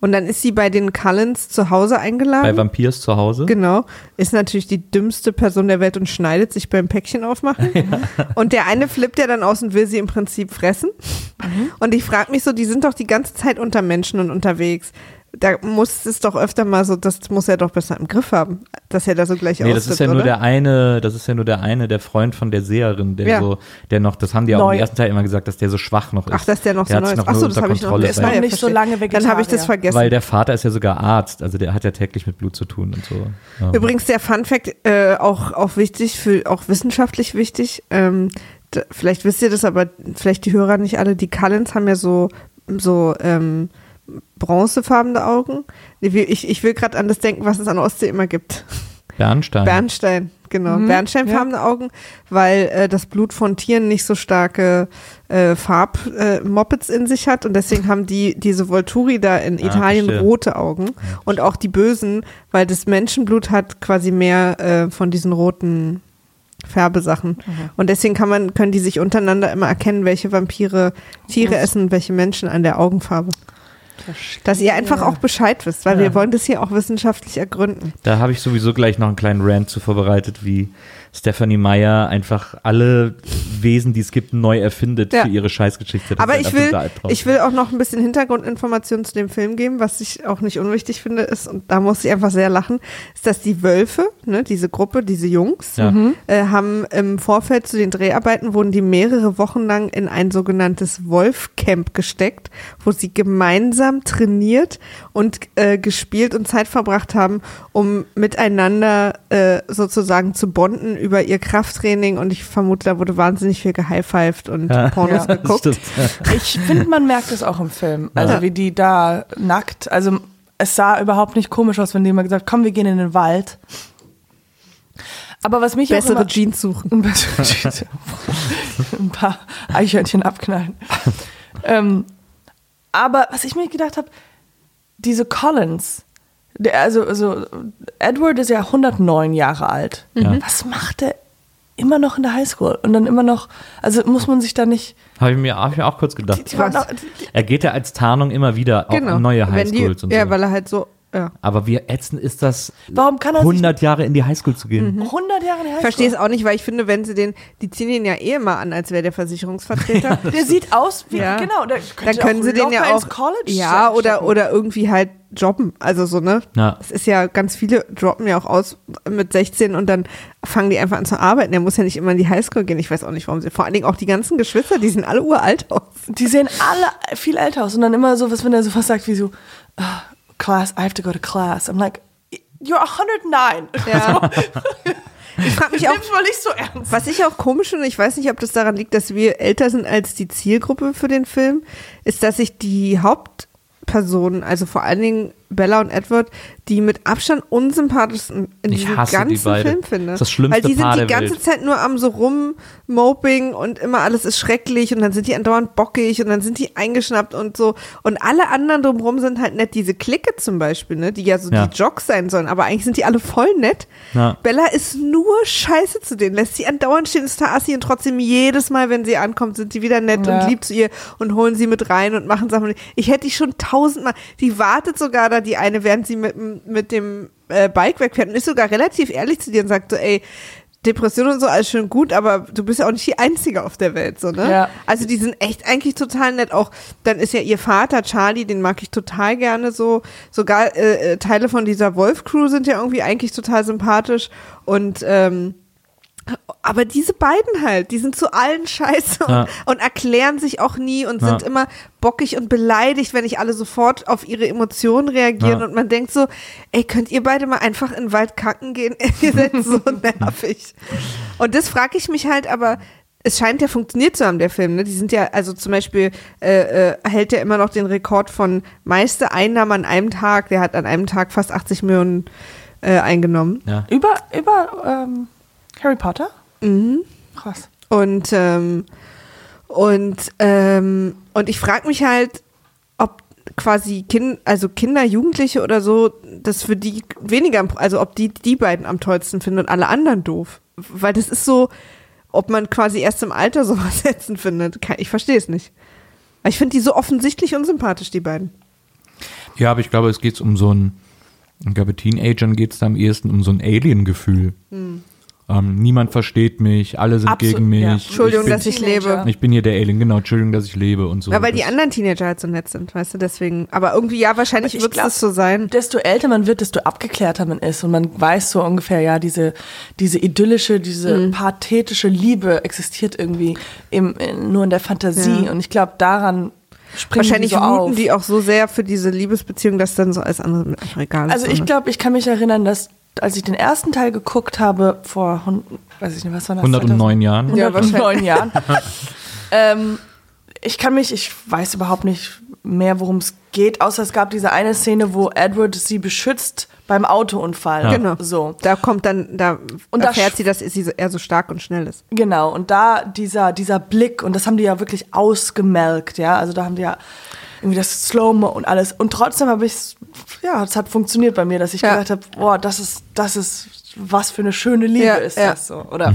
Und dann ist sie bei den Cullens zu Hause eingeladen. Bei Vampirs zu Hause. Genau. Ist natürlich die dümmste Person der Welt und schneidet sich beim Päckchen aufmachen. Und der eine flippt ja dann aus und will sie im Prinzip fressen. Mhm. Und ich frage mich so, die sind doch die ganze Zeit unter Menschen und unterwegs. Da muss es doch öfter mal so, das muss er doch besser im Griff haben, dass er da so gleich Nee, das ist ja nur oder? der eine, das ist ja nur der eine, der Freund von der Seherin, der Ja. so, der noch, das haben die auch Neu. im ersten Teil immer gesagt, dass der so schwach noch ist. Ach, dass der noch so hat's neu ist. noch Ach so, nur das unter habe ich noch Kontrolle, Der ist noch weil, nicht so lange Dann habe ich das Vegetarier. vergessen. weil der Vater ist ja sogar Arzt, also der hat ja täglich mit Blut zu tun und so. Ja. Übrigens der Fun Fact, äh, auch, auch wichtig, für, auch wissenschaftlich wichtig. Ähm, vielleicht wisst ihr das, aber vielleicht die Hörer nicht alle. Die Cullens haben ja so, so ähm, bronzefarbene Augen. Ich, ich will gerade an das denken, was es an der Ostsee immer gibt. Bernstein. Bernstein, genau. Mhm, Bernsteinfarbene Augen, weil äh, das Blut von Tieren nicht so starke äh, Farbmoppets äh, Moppets in sich hat und deswegen haben die diese Volturi da in Ah, Italien verstehe. rote Augen und auch die Bösen, weil das Menschenblut hat quasi mehr äh, von diesen roten Färbesachen und deswegen kann man können die sich untereinander immer erkennen, welche Vampire Tiere essen und welche Menschen an der Augenfarbe. Dass ihr einfach auch Bescheid wisst, weil Ja. wir wollen das hier auch wissenschaftlich ergründen. Da habe ich sowieso gleich noch einen kleinen Rant zu vorbereitet, wie Stephanie Meyer einfach alle Wesen, die es gibt, neu erfindet Ja. für ihre Scheißgeschichte. Das Aber ich will, ich will auch noch ein bisschen Hintergrundinformationen zu dem Film geben, was ich auch nicht unwichtig finde, ist, und da muss ich einfach sehr lachen, ist, dass die Wölfe, ne, diese Gruppe, diese Jungs, Ja. äh, haben im Vorfeld zu den Dreharbeiten, wurden die mehrere Wochen lang in ein sogenanntes Wolfcamp gesteckt, wo sie gemeinsam trainiert und äh, gespielt und Zeit verbracht haben, um miteinander äh, sozusagen zu bonden über ihr Krafttraining und ich vermute, da wurde wahnsinnig viel gehighfived und Pornos Ja. geguckt. Stimmt. Ich finde, man merkt es auch im Film. Also Ja. wie die da nackt, also es sah überhaupt nicht komisch aus, wenn die immer gesagt, komm, wir gehen in den Wald. Aber was mich auch Bessere immer, Jeans suchen. ein paar Eichhörnchen abknallen. ähm, aber was ich mir gedacht habe, diese Collins, also, also Edward ist ja 109 Jahre alt. Ja. Was macht er immer noch in der Highschool? Und dann immer noch, also muss man sich da nicht. Habe ich, mir- hab ich mir auch kurz gedacht. Die, Was? noch, die, Er geht ja als Tarnung immer wieder neue Genau. Wenn die- Highschools und Ja, so. weil er halt so, ja. Aber wie ätzend ist das, warum kann er sich 100 Jahre in die Highschool zu gehen? 100 Jahre in der Highschool? Ich verstehe es auch nicht, weil ich finde, wenn sie den, die ziehen ihn ja eh immer an, als wäre der Versicherungsvertreter. Der sieht aus wie, Ja. genau. Der Dann können sie den ja auch, ins College ja, oder, oder irgendwie halt jobben. Also so, ne? Ja. Es ist ja, ganz viele droppen ja auch aus mit 16 und dann fangen die einfach an zu arbeiten. Der muss ja nicht immer in die Highschool gehen. Ich weiß auch nicht, warum sie, vor allen Dingen auch die ganzen Geschwister, die sehen alle uralt aus. Die sehen alle viel älter aus und dann immer so, was, wenn er so was sagt wie so, "Ah, Class, I have to go to class. I'm like, you're 109. Ja. Ich frage mich auch, mal nicht so ernst. Was ich auch komisch finde, ich weiß nicht, ob das daran liegt, dass wir älter sind als die Zielgruppe für den Film, ist, dass sich die Hauptpersonen, also vor allen Dingen Bella und Edward die mit Abstand unsympathischsten in Ich diesem die ganzen beide. Film finde. Das ist das schlimmste Weil die sind Paar die ganze Welt. Zeit nur am so rummoping und immer alles ist schrecklich und dann sind die andauernd bockig und dann sind die eingeschnappt und so. Und alle anderen drumherum sind halt nett. Diese Clique zum Beispiel, ne, die ja so Ja. die Jocks sein sollen, aber eigentlich sind die alle voll nett. Ja. Bella ist nur scheiße zu denen, lässt sie andauernd stehen, ist Assi und trotzdem jedes Mal, wenn sie ankommt, sind die wieder nett Ja. und lieb zu ihr und holen sie mit rein und machen Sachen. Ich hätte die schon tausendmal, die wartet sogar da, die eine, während sie mit, mit dem äh, Bike wegfährt und ist sogar relativ ehrlich zu dir und sagt so, ey, Depression und so, alles schön gut, aber du bist ja auch nicht die Einzige auf der Welt, so, ne? Ja. Also die sind echt eigentlich total nett. Auch dann ist ja ihr Vater, Charlie, den mag ich total gerne so. Sogar äh, äh, Teile von dieser Wolf-Crew sind ja irgendwie eigentlich total sympathisch. Und ähm, aber diese beiden halt, die sind zu allen scheiße und, Ja. und erklären sich auch nie und sind Ja. immer bockig und beleidigt, wenn nicht alle sofort auf ihre Emotionen reagieren Ja. und man denkt so, ey, könnt ihr beide mal einfach in den Wald kacken gehen? ihr seid so nervig. Und das frage ich mich halt, aber es scheint ja funktioniert zu haben, der Film. Ne? Die sind ja, also zum Beispiel äh, äh, hält ja immer noch den Rekord von meiste Einnahmen an einem Tag. Der hat an einem Tag fast 80 Millionen äh, eingenommen. Ja. Über, über ähm, Harry Potter? Mhm. Krass. Und, ähm, und, ähm, und ich frage mich halt, ob quasi kind, also Kinder, Jugendliche oder so, das für die weniger, also ob die die beiden am tollsten finden und alle anderen doof. Weil das ist so, ob man quasi erst im Alter sowas setzen findet. Ich verstehe es nicht. Weil Ich finde die so offensichtlich unsympathisch, die beiden. Ja, aber ich glaube, es geht um so ein, ich glaube, Teenagern geht es da am ehesten um so ein Alien-Gefühl. Hm. Ähm, niemand versteht mich, alle sind Absolut, gegen mich. ja. Entschuldigung, ich bin, dass ich lebe. Ich bin hier der Alien, genau, Entschuldigung, dass ich lebe und so. Ja, weil die anderen Teenager halt so nett sind, weißt du, deswegen. Aber irgendwie, ja, wahrscheinlich wird es so sein. Desto älter man wird, desto abgeklärter man ist und man weiß so ungefähr, ja, diese, diese idyllische, diese Mhm. pathetische Liebe existiert irgendwie im, in, nur in der Fantasie Ja. und ich glaube, daran springen Wahrscheinlich die so wuten auf. die auch so sehr für diese Liebesbeziehung, dass dann so alles andere mit einfach egal ist. Also ich glaube, ich kann mich erinnern, dass als ich den ersten Teil geguckt habe, vor, weiß ich nicht, was war das? 109 Jahren. Ja, 109 Jahren. ähm, ich kann mich, ich weiß überhaupt nicht mehr, worum es geht, außer es gab diese eine Szene, wo Edward sie beschützt beim Autounfall. Ja. Genau. So. Da kommt dann, da Und da erfährt sch- sie, dass sie so, er so stark und schnell ist. Genau, und da dieser, dieser Blick, und das haben die ja wirklich ausgemelkt, ja, also da haben die ja irgendwie das Slow-Mo und alles. Und trotzdem habe ich ja, es hat funktioniert bei mir, dass ich Ja. gedacht habe, boah, das ist, das ist, was für eine schöne Liebe Ja, ist ja. das so, oder?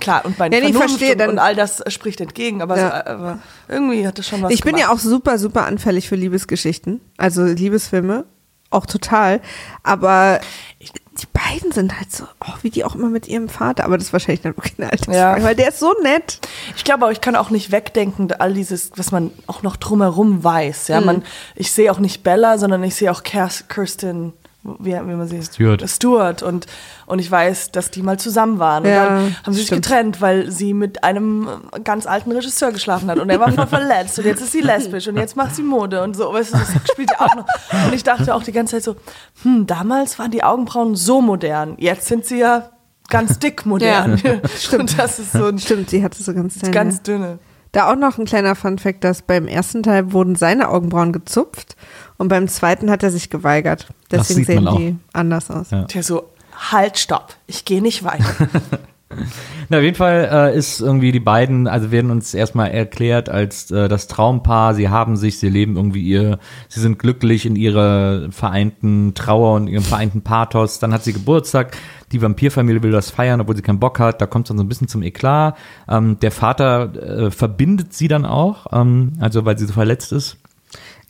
Klar, und meine Ja, nee, verstehe, und, und all das spricht entgegen, aber, Ja. so, aber irgendwie hat das schon was Ich bin ja auch super, super anfällig für Liebesgeschichten. Also Liebesfilme. Auch total. Aber ich, die beiden sind halt so, oh, wie die auch immer mit ihrem Vater. Aber das ist wahrscheinlich dann wirklich eine Altersfrage, Ja. weil der ist so nett. Ich glaube auch, ich kann auch nicht wegdenken, all dieses, was man auch noch drumherum weiß. Mhm. Ja, man, ich sehe auch nicht Bella, sondern ich sehe auch Kirsten, wie, wie man sie Stewart. Stewart und und ich weiß, dass die mal zusammen waren. Und Ja, dann haben sie sich stimmt. getrennt, weil sie mit einem ganz alten Regisseur geschlafen hat und er war voll verletzt und jetzt ist sie lesbisch und jetzt macht sie Mode und so. Weißt du, das spielt ja auch noch. Und ich dachte auch die ganze Zeit so, hm, damals waren die Augenbrauen so modern, jetzt sind sie ja ganz dick modern. stimmt. Und das ist so ein Stimmt, sie hatte so ganz kleine. ganz dünne. Da auch noch ein kleiner Funfact, dass beim ersten Teil wurden seine Augenbrauen gezupft und beim zweiten hat er sich geweigert. Das Deswegen sehen die anders aus. Ja. Der so, halt, stopp, ich gehe nicht weiter. Na, auf jeden Fall äh, ist irgendwie die beiden, also werden uns erstmal erklärt als äh, das Traumpaar. Sie haben sich, sie leben irgendwie ihr, sie sind glücklich in ihrer vereinten Trauer und ihrem vereinten Pathos. Dann hat sie Geburtstag. Die Vampirfamilie will das feiern, obwohl sie keinen Bock hat. Da kommt es dann so ein bisschen zum Eklat. Ähm, der Vater äh, verbindet sie dann auch, ähm, also weil sie so verletzt ist.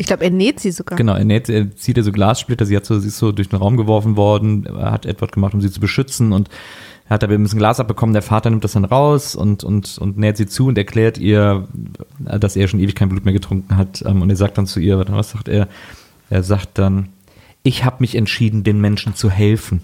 Ich glaube, er näht sie sogar. Genau, er, näht, er zieht ihr so Glassplitter, sie, hat so, sie ist so durch den Raum geworfen worden, er hat Edward gemacht, um sie zu beschützen und er hat aber ein bisschen Glas abbekommen, der Vater nimmt das dann raus und, und, und näht sie zu und erklärt ihr, dass er schon ewig kein Blut mehr getrunken hat ähm, und er sagt dann zu ihr, was sagt er? Er sagt dann, ich habe mich entschieden, den Menschen zu helfen.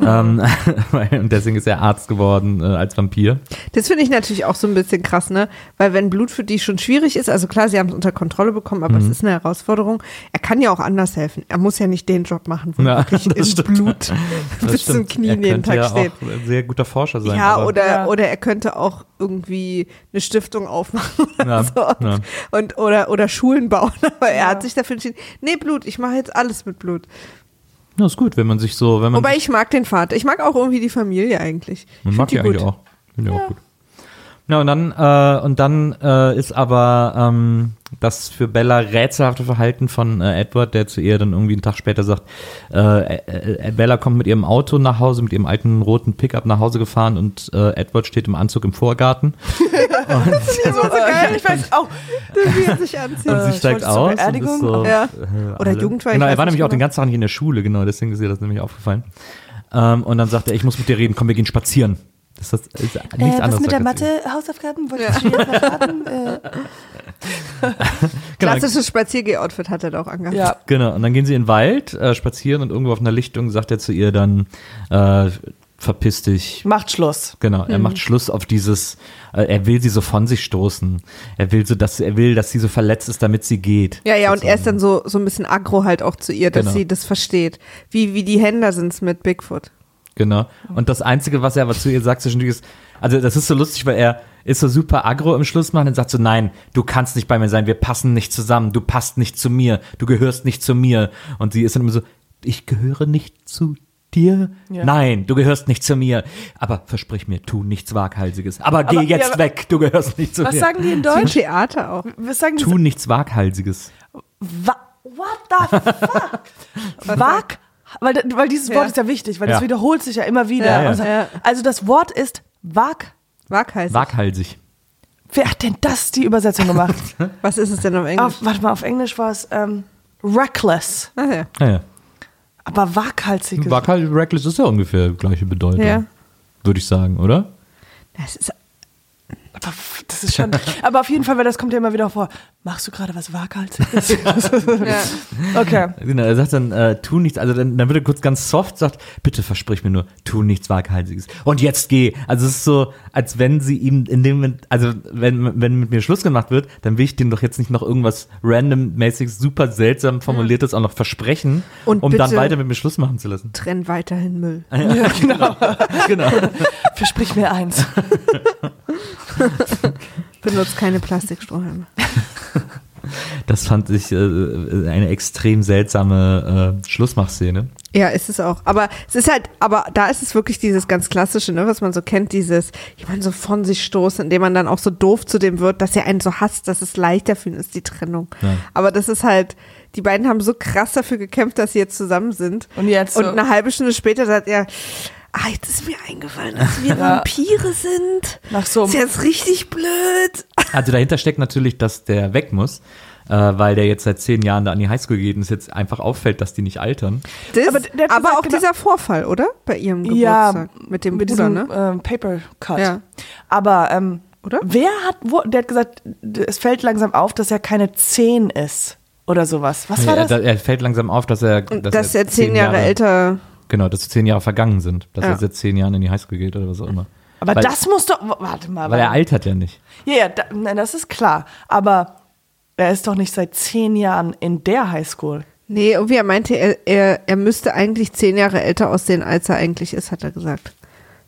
Ähm, und deswegen ist er Arzt geworden äh, als Vampir. Das finde ich natürlich auch so ein bisschen krass, ne? Weil wenn Blut für die schon schwierig ist, also klar, sie haben es unter Kontrolle bekommen, aber Mhm. es ist eine Herausforderung. Er kann ja auch anders helfen. Er muss ja nicht den Job machen, wo Ja, wirklich im stimmt. Blut Das bis zum stimmt. Knie er jeden könnte Tag ja steht. auch ein sehr guter Forscher sein. Ja, aber- oder, Ja. oder er könnte auch irgendwie eine Stiftung aufmachen oder Ja, so und, ja. und oder, oder Schulen bauen. Aber er hat sich dafür entschieden, nee, Blut, ich mache jetzt alles mit Blut. Ja, ist gut, wenn man sich so, wenn man Wobei ich mag den Vater. Ich mag auch irgendwie die Familie eigentlich. Ich man mag die eigentlich auch. Finde ich auch gut. Ja, und dann, äh, und dann äh, ist aber ähm, das für Bella rätselhafte Verhalten von äh, Edward, der zu ihr dann irgendwie einen Tag später sagt, äh, äh, äh, Bella kommt mit ihrem Auto nach Hause, mit ihrem alten roten Pickup nach Hause gefahren und äh, Edward steht im Anzug im Vorgarten So, äh, ich weiß auch. Wie er sich anzieht. und sie steigt aus. Und Beerdigung? ist so, Ja. äh, Oder Jugendweihe, Genau, er war nämlich auch den genau. ganzen Tag nicht in der Schule, genau, deswegen ist ihr das nämlich aufgefallen. Ähm, und dann sagt er, ich muss mit dir reden, komm, wir gehen spazieren. Das ist, ist nichts Äh, anderes. was mit der er. Mathe-Hausaufgaben? Wolltest du jetzt verraten? Äh, Genau, Klassisches Spaziergeh-Outfit hat er da auch angehabt. ja. Genau, und dann gehen sie in den Wald, äh, spazieren und irgendwo auf einer Lichtung sagt er zu ihr dann, äh, verpiss dich. Macht Schluss. Genau, er macht Schluss auf dieses, äh, er will sie so von sich stoßen. Er will so, dass, er will, dass sie so verletzt ist, damit sie geht. Ja, ja, und er ist sozusagen. dann so, so ein bisschen aggro halt auch zu ihr, dass Genau. sie das versteht. Wie, wie die Händler sind's mit Bigfoot. Genau. Und das Einzige, was er aber zu ihr sagt zwischendurch ist, also das ist so lustig, weil er ist so super aggro im Schluss machen und sagt so, nein, du kannst nicht bei mir sein, wir passen nicht zusammen, du passt nicht zu mir, du gehörst nicht zu mir. Und sie ist dann immer so, ich gehöre nicht zu dir? Ja. Nein, du gehörst nicht zu mir. Aber versprich mir, tu nichts Waghalsiges. Aber geh Aber- jetzt ja, aber- weg, du gehörst nicht zu Was mir. sagen die in Deutsch? Theater auch. Was sagen die? tu nichts Waghalsiges. Wa What the fuck? Wag? Weil, weil dieses Ja. Wort ist ja wichtig, weil Ja. das wiederholt sich ja immer wieder. Ja, ja. Und so- Ja. Also das Wort ist Wag. Waghalsig. Waghalsig. Wer hat denn das die Übersetzung gemacht? Was ist es denn auf Englisch? auf, warte mal, auf Englisch war es ähm, reckless. Ach ja. Ja, ja. Aber waghalsig. Waghal Reckless ist ja ungefähr gleiche Bedeutung. Ja. Würde ich sagen, oder? Das ist, Aber das ist schon. aber auf jeden Fall, weil das kommt ja immer wieder vor. Machst du gerade was Waghalsiges? ja. okay. Genau, er sagt dann, äh, tu nichts, also dann, dann wird er kurz ganz soft, sagt, bitte versprich mir nur, tu nichts Waghalsiges. Und jetzt geh. Also es ist so, als wenn sie ihm in dem Moment, also wenn, wenn mit mir Schluss gemacht wird, dann will ich dem doch jetzt nicht noch irgendwas randommäßig super seltsam formuliertes auch noch versprechen, Und um dann weiter mit mir Schluss machen zu lassen. Trenn weiterhin Müll. Ja, genau. genau. Versprich mir eins. Benutzt keine Plastikstrohhalme. Das fand ich äh, eine extrem seltsame äh, Schlussmachszene. Ja, ist es auch. Aber es ist halt, aber da ist es wirklich dieses ganz klassische, ne, was man so kennt, dieses jemand so von sich stoßen, indem man dann auch so doof zu dem wird, dass er einen so hasst, dass es leichter für ihn ist, die Trennung. Ja. Aber das ist halt, die beiden haben so krass dafür gekämpft, dass sie jetzt zusammen sind. Und jetzt Und so- eine halbe Stunde später sagt er, ah, jetzt ist mir eingefallen, dass wir Ja. Vampire sind. Nach so Ist jetzt richtig blöd. Also dahinter steckt natürlich, dass der weg muss, äh, weil der jetzt seit zehn Jahren da an die Highschool geht und es jetzt einfach auffällt, dass die nicht altern. Das, Aber aber auch genau- dieser Vorfall, oder? Bei ihrem Ja, Geburtstag. mit dem mit Bruder, diesem ne? ähm, Paper Cut. Ja. Aber ähm, Oder? wer hat, wo, der hat gesagt, es fällt langsam auf, dass er keine 10 ist oder sowas. Was war er, das? er fällt langsam auf, dass er, dass, er zehn Jahre, älter Genau, dass zehn Jahre vergangen sind, dass Ja. er seit zehn Jahren in die Highschool geht oder was auch immer. Aber weil, das muss doch, warte mal. Weil er altert ja nicht. Ja, ja, da, nein, das ist klar. Aber er ist doch nicht seit 10 Jahren in der Highschool. Nee, irgendwie er meinte, er, er, er müsste eigentlich zehn Jahre älter aussehen, als er eigentlich ist, hat er gesagt.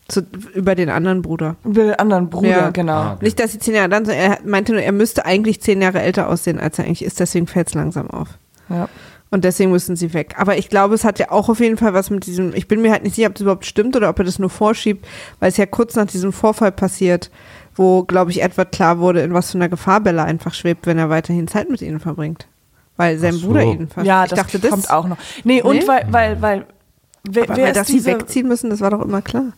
Zu, über den anderen Bruder. Über den anderen Bruder, Ja. genau. Ah, okay. Nicht, dass sie zehn Jahre dann, sondern er meinte nur, er müsste eigentlich zehn Jahre älter aussehen, als er eigentlich ist, deswegen fällt es langsam auf. Ja. Und deswegen müssen sie weg. Aber ich glaube, es hat ja auch auf jeden Fall was mit diesem, ich bin mir halt nicht sicher, ob das überhaupt stimmt oder ob er das nur vorschiebt, weil es ja kurz nach diesem Vorfall passiert, wo, glaube ich, Edward klar wurde, in was für einer Gefahr Bella einfach schwebt, wenn er weiterhin Zeit mit ihnen verbringt. Weil sein so. Bruder ihn fast. Ja, ich das dachte, das kommt auch noch. Nee, und Nee? weil, weil, weil, wer, Aber wer weil, ist dass sie diese, wegziehen müssen, das war doch immer klar.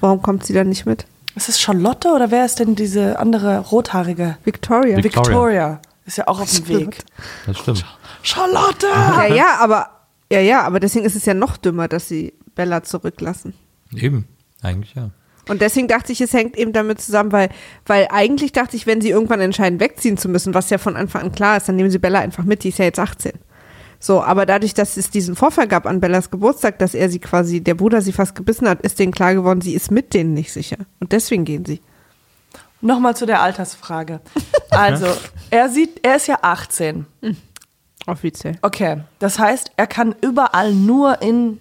Warum kommt sie dann nicht mit? ist es Charlotte oder wer ist denn diese andere rothaarige? Victoria. Vic- Victoria. Victoria. Ist ja auch auf dem Weg. Das stimmt. Charlotte! ja, ja, aber ja, ja, aber deswegen ist es ja noch dümmer, dass sie Bella zurücklassen. Eben, eigentlich ja. Und deswegen dachte ich, es hängt eben damit zusammen, weil, weil eigentlich dachte ich, wenn sie irgendwann entscheiden, wegziehen zu müssen, was ja von Anfang an klar ist, dann nehmen sie Bella einfach mit, die ist ja jetzt 18. So, aber dadurch, dass es diesen Vorfall gab an Bellas Geburtstag, dass er sie quasi, der Bruder sie fast gebissen hat, ist denen klar geworden, sie ist mit denen nicht sicher. Und deswegen gehen sie. Nochmal zu der Altersfrage. Also, er sieht, er ist ja 18. Offiziell. Okay, das heißt, er kann überall nur in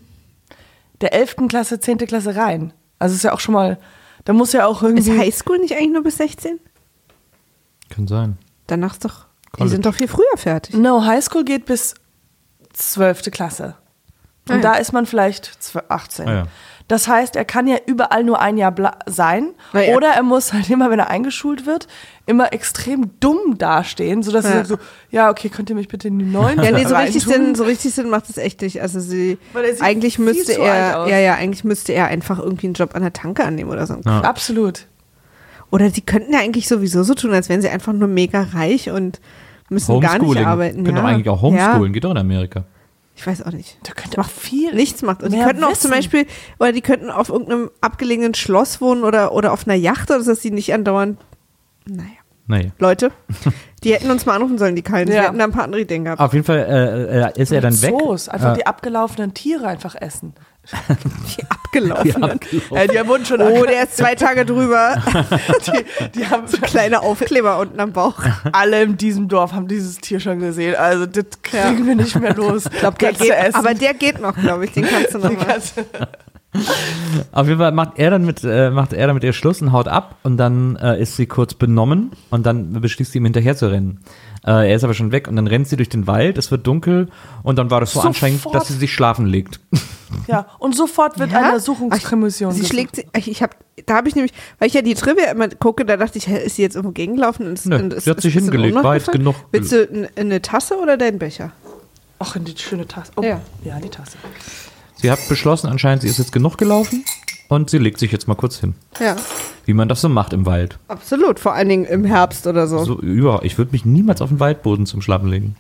der 11. Klasse, 10. Klasse rein. Also ist ja auch schon mal, da muss ja auch Ist irgendwie. Highschool nicht eigentlich nur bis 16? Kann sein. Danach ist doch, die College. sind doch viel früher fertig. No, Highschool geht bis 12. Klasse. Und Ah, ja. da ist man vielleicht 12, 18. Ah, ja. Das heißt, er kann ja überall nur ein Jahr sein. Ja. Oder er muss halt immer, wenn er eingeschult wird, immer extrem dumm dastehen, sodass Ja. er so, ja, okay, könnt ihr mich bitte in die neuen Ja, nee, so richtig? Sinn, so richtig Sinn macht es echt nicht. Also sie, Weil er sieht eigentlich viel müsste er, ja, ja, eigentlich müsste er einfach irgendwie einen Job an der Tanke annehmen oder so. Ja. Absolut. Oder die könnten ja eigentlich sowieso so tun, als wären sie einfach nur mega reich und müssen gar nicht arbeiten. Können ja. doch eigentlich auch homeschoolen, geht doch in Amerika. Ich weiß auch nicht. Da könnte auch viel. Nichts macht. Und die könnten auch wissen. zum Beispiel, oder die könnten auf irgendeinem abgelegenen Schloss wohnen oder, oder auf einer Yacht, oder dass sie nicht andauernd. Naja. Naja. Leute, die hätten uns mal anrufen sollen, die Kalten. Ja. Wir hätten da ein paar andere Ideen gehabt. Auf jeden Fall äh, äh, ist er dann weg. Zoos, einfach Äh, die abgelaufenen Tiere einfach essen. Die abgelaufen. Äh, die wurden schon Oh, der ist zwei Tage drüber. die, die haben Kleine Aufkleber unten am Bauch. alle in diesem Dorf haben dieses Tier schon gesehen. Also das kriegen wir nicht mehr los. Ich glaube, Der geht, aber der geht noch, glaube ich. Den kannst du noch mal. Auf jeden Fall macht er dann mit, äh, macht er dann mit ihr Schluss und haut ab und dann äh, ist sie kurz benommen und dann beschließt sie ihm hinterher zu rennen. Äh, er ist aber schon weg und dann rennt sie durch den Wald, es wird dunkel und dann war das so Sofort. anstrengend, dass sie sich schlafen legt. ja, und sofort wird Ja? eine Ersuchungskommission Sie schlägt sie, ich, ich hab, da habe ich nämlich, weil ich ja die Trivia immer gucke, da dachte ich, hä, ist sie jetzt irgendwo gegengelaufen? Und ist, Nö, und ist, sie hat sich in hingelegt, war jetzt genug. Willst du eine, eine Tasse oder deinen Becher? Ach, in die schöne Tasse. Oh, Ja. ja. die Tasse. Sie hat beschlossen, anscheinend, sie ist jetzt genug gelaufen und sie legt sich jetzt mal kurz hin. Ja, Wie man das so macht im Wald. absolut. Vor allen Dingen im Herbst oder so. So über, ich würde mich niemals auf den Waldboden zum Schlafen legen.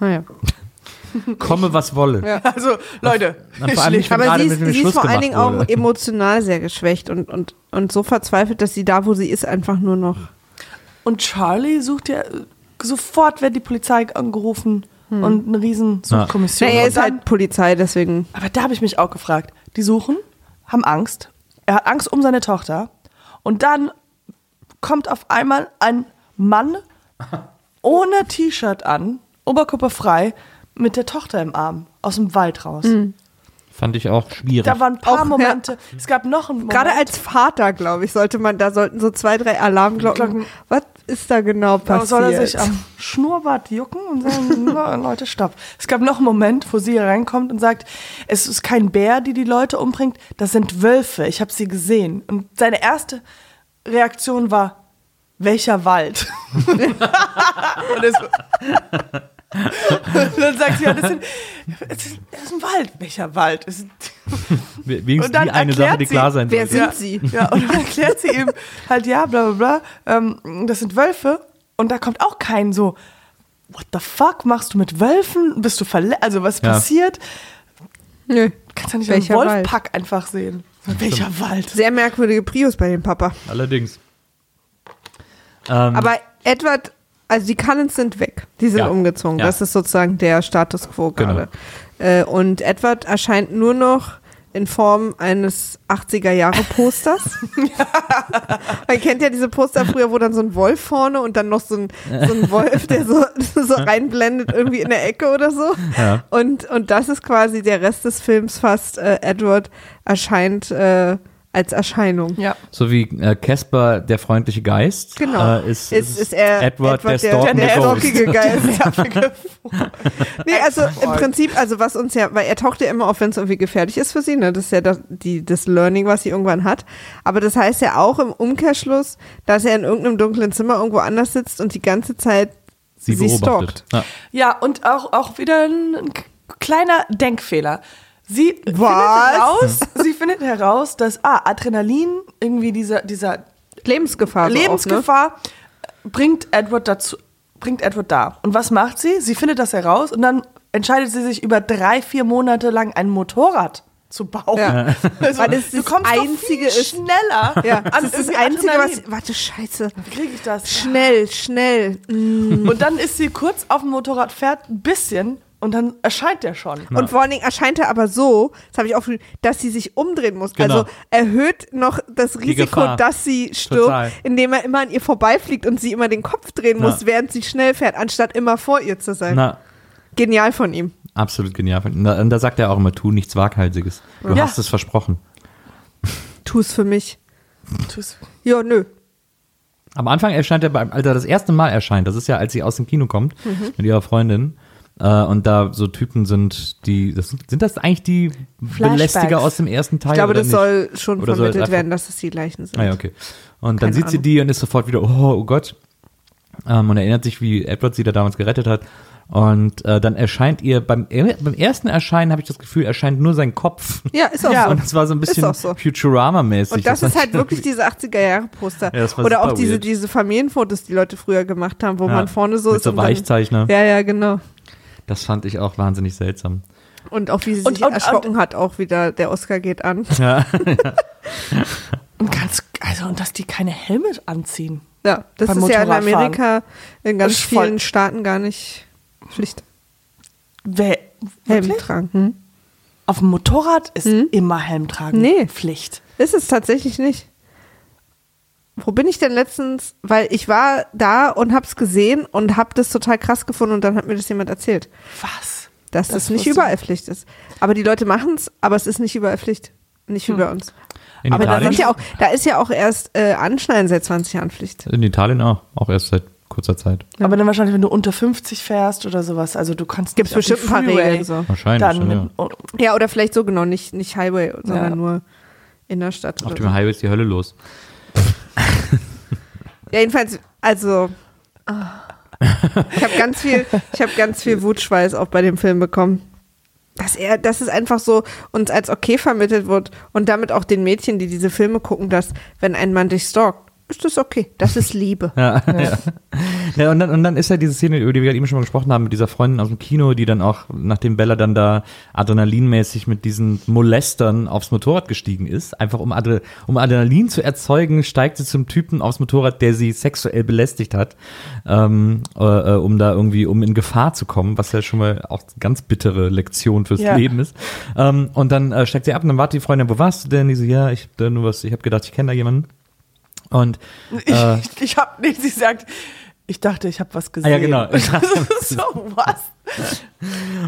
Naja. Komme, was wolle. Ja. Also, Leute, Na, ich nicht, Aber sie ist, sie ist vor allen Dingen auch emotional sehr geschwächt und, und, und so verzweifelt, dass sie da, wo sie ist, einfach nur noch. Und Charlie sucht ja sofort, wird die Polizei angerufen und eine riesen Suchkommission. Na, er Und ist dann- halt Polizei, deswegen. Aber da habe ich mich auch gefragt. Die suchen, haben Angst. Er hat Angst um seine Tochter. Und dann kommt auf einmal ein Mann ohne T-Shirt an, oberkörperfrei, mit der Tochter im Arm, aus dem Wald raus. Fand ich auch schwierig. Da waren ein paar Auch, ja. Momente. Es gab noch einen Moment. Gerade als Vater, glaube ich, sollte man, da sollten so zwei, drei Alarmglocken. Glocken. Was ist da genau Da passiert? soll er sich am Schnurrbart jucken und sagen, "Na, Leute, stopp. Es gab noch einen Moment, wo sie reinkommt und sagt, es ist kein Bär, die die Leute umbringt, das sind Wölfe, ich habe sie gesehen. Und seine erste Reaktion war, welcher Wald? und, so, und dann sagt sie, ja, das, sind, ist, das ist ein Wald. Welcher Wald? Es sind, Wenigstens Und dann die eine erklärt Sache, die sie, klar sein wer sind ja, sie? Ja, und dann erklärt sie ihm halt, ja, bla bla bla, ähm, das sind Wölfe. Und da kommt auch kein so, what the fuck machst du mit Wölfen? Bist du verletzt? Also was Ja. passiert? Nö. Kannst du nicht Welcher einen Wald? Wolfpack einfach sehen. Welcher Wald? Sehr merkwürdige Prius bei dem Papa. Allerdings. Ähm, Aber Edward, also die Cullens sind weg. Die sind Ja. umgezogen. Ja. Das ist sozusagen der Status quo Genau. gerade. Äh, und Edward erscheint nur noch in Form eines 80er-Jahre-Posters. Man kennt ja diese Poster früher, wo dann so ein Wolf vorne und dann noch so ein, so ein Wolf, der so, so reinblendet irgendwie in der Ecke oder so. Ja. Und, und das ist quasi der Rest des Films fast. Äh, Edward erscheint äh, als Erscheinung. Ja. so wie äh, Casper, der freundliche Geist, Genau. äh, ist, Ist, ist er Edward, der der, der Ghost. stalkige Geist. Nee, also im Prinzip, also was uns ja, weil er taucht ja immer auf, wenn es irgendwie gefährlich ist für sie, ne? Das ist ja das, die, das Learning, was sie irgendwann hat. Aber das heißt ja auch im Umkehrschluss, dass er in irgendeinem dunklen Zimmer irgendwo anders sitzt und die ganze Zeit sie, sie beobachtet. stalkt. Ja. Ja, und auch, auch wieder ein, kleiner Denkfehler. Sie findet heraus, sie findet heraus, dass ah, Adrenalin, irgendwie dieser, dieser Lebensgefahr. so Lebensgefahr bringt Edward dazu, bringt Edward da. Und was macht sie? Sie findet das heraus und dann entscheidet sie sich über drei, vier Monate lang ein Motorrad zu bauen. Ja. Also, Weil das du das kommst Einzige ist- schneller. Ja, das ist das Einzige, was. Warte, scheiße. Wie kriege ich das? Schnell, schnell. Mm. Und dann ist sie kurz auf dem Motorrad, fährt ein bisschen und dann erscheint der schon. Und vor allen Dingen erscheint er aber so, das habe ich auch, schon- dass sie sich umdrehen muss. Genau. Also erhöht noch das Risiko, dass sie stirbt, Total. indem er immer an ihr vorbeifliegt und sie immer den Kopf drehen Ja. muss, während sie schnell fährt, anstatt immer vor ihr zu sein. Na, Genial von ihm. absolut genial. Und da, und da sagt er auch immer, tu nichts Waghalsiges. Du Ja. hast es versprochen. Tu es für mich. Tschüss. Ja, nö. Am Anfang erscheint er, beim, als er das erste Mal erscheint, das ist ja, als sie aus dem Kino kommt Mhm. mit ihrer Freundin. Äh, und da so Typen sind, die, das, sind das eigentlich die. Belästiger aus dem ersten Teil? Ich glaube, das nicht? soll schon Oder soll vermittelt einfach- werden, dass es die gleichen sind. Ah ja, okay. Und dann Keine sieht sie Ahnung. die und ist sofort wieder, oh, oh Gott. Ähm, und erinnert sich, wie Edward sie da damals gerettet hat. Und äh, dann erscheint ihr, beim, beim ersten Erscheinen habe ich das Gefühl, erscheint nur sein Kopf. Ja, ist auch Ja, so. Und das war so ein bisschen so. Futurama-mäßig. Und das war ist halt wirklich diese 80er-Jahre-Poster. Ja, das war Oder auch diese, weird. diese Familienfotos, die Leute früher gemacht haben, wo Ja, man vorne so mit ist. so und dann- Weichzeichner. Ja, ja, genau. Das fand ich auch wahnsinnig seltsam. Und auch wie sie Und- sich und- erschrocken hat, auch wieder, der Oscar geht an. Ja. Und ganz, also, und dass die keine Helme anziehen. Ja, das ist ja in. Amerika in ganz vielen Staaten gar nicht Pflicht. Wer, Helm tragen. Hm? Auf dem Motorrad ist Hm? immer Helm tragen Nee. Pflicht. Ist es tatsächlich nicht. Wo bin ich denn letztens? Weil ich war da und hab's gesehen und hab das total krass gefunden und dann hat mir das jemand erzählt, Was? dass Das das, nicht überall Pflicht ist. Aber die Leute machen's, aber es ist nicht überall Pflicht. Nicht wie Hm. bei uns. In aber da Italien? sind ja auch, da ist ja auch erst äh, Anschneiden seit 20 Jahren Pflicht. In Italien auch. Auch erst seit kurzer Zeit. Aber dann wahrscheinlich, wenn du unter 50 fährst oder sowas. Also du kannst Gibt's bestimmt ein paar Regeln so. Wahrscheinlich Dann schon, ja. mit, oh, Ja, oder vielleicht so genau, nicht, nicht Highway, sondern Ja. nur Innerstadt. Auf dem so. Highway ist die Hölle los. Ja, jedenfalls, also ich habe ganz viel, ich habe ganz viel Wutschweiß auch bei dem Film bekommen. Dass er, dass es einfach so uns als okay vermittelt wird und damit auch den Mädchen, die diese Filme gucken, dass wenn ein Mann dich stalkt, ist das okay. Das ist Liebe. Ja, ja. ja und, dann, und dann ist ja diese Szene, über die wir gerade eben schon mal gesprochen haben, mit dieser Freundin aus dem Kino, die dann auch, nachdem Bella dann da adrenalinmäßig mit diesen Molestern aufs Motorrad gestiegen ist, einfach um, Adre, um Adrenalin zu erzeugen, steigt sie zum Typen aufs Motorrad, der sie sexuell belästigt hat, ähm, äh, äh, um da irgendwie, um in Gefahr zu kommen, was ja schon mal auch ganz bittere Lektion fürs Ja. Leben ist. Ähm, und dann äh, steigt sie ab und dann wartet die Freundin, wo warst du denn? Die so, ja, ich hab da nur was, ich habe gedacht, ich kenne da jemanden. Und äh, ich, ich hab, nee, sie sagt, ich dachte, ich habe was gesehen. Ah ja, genau. so, was?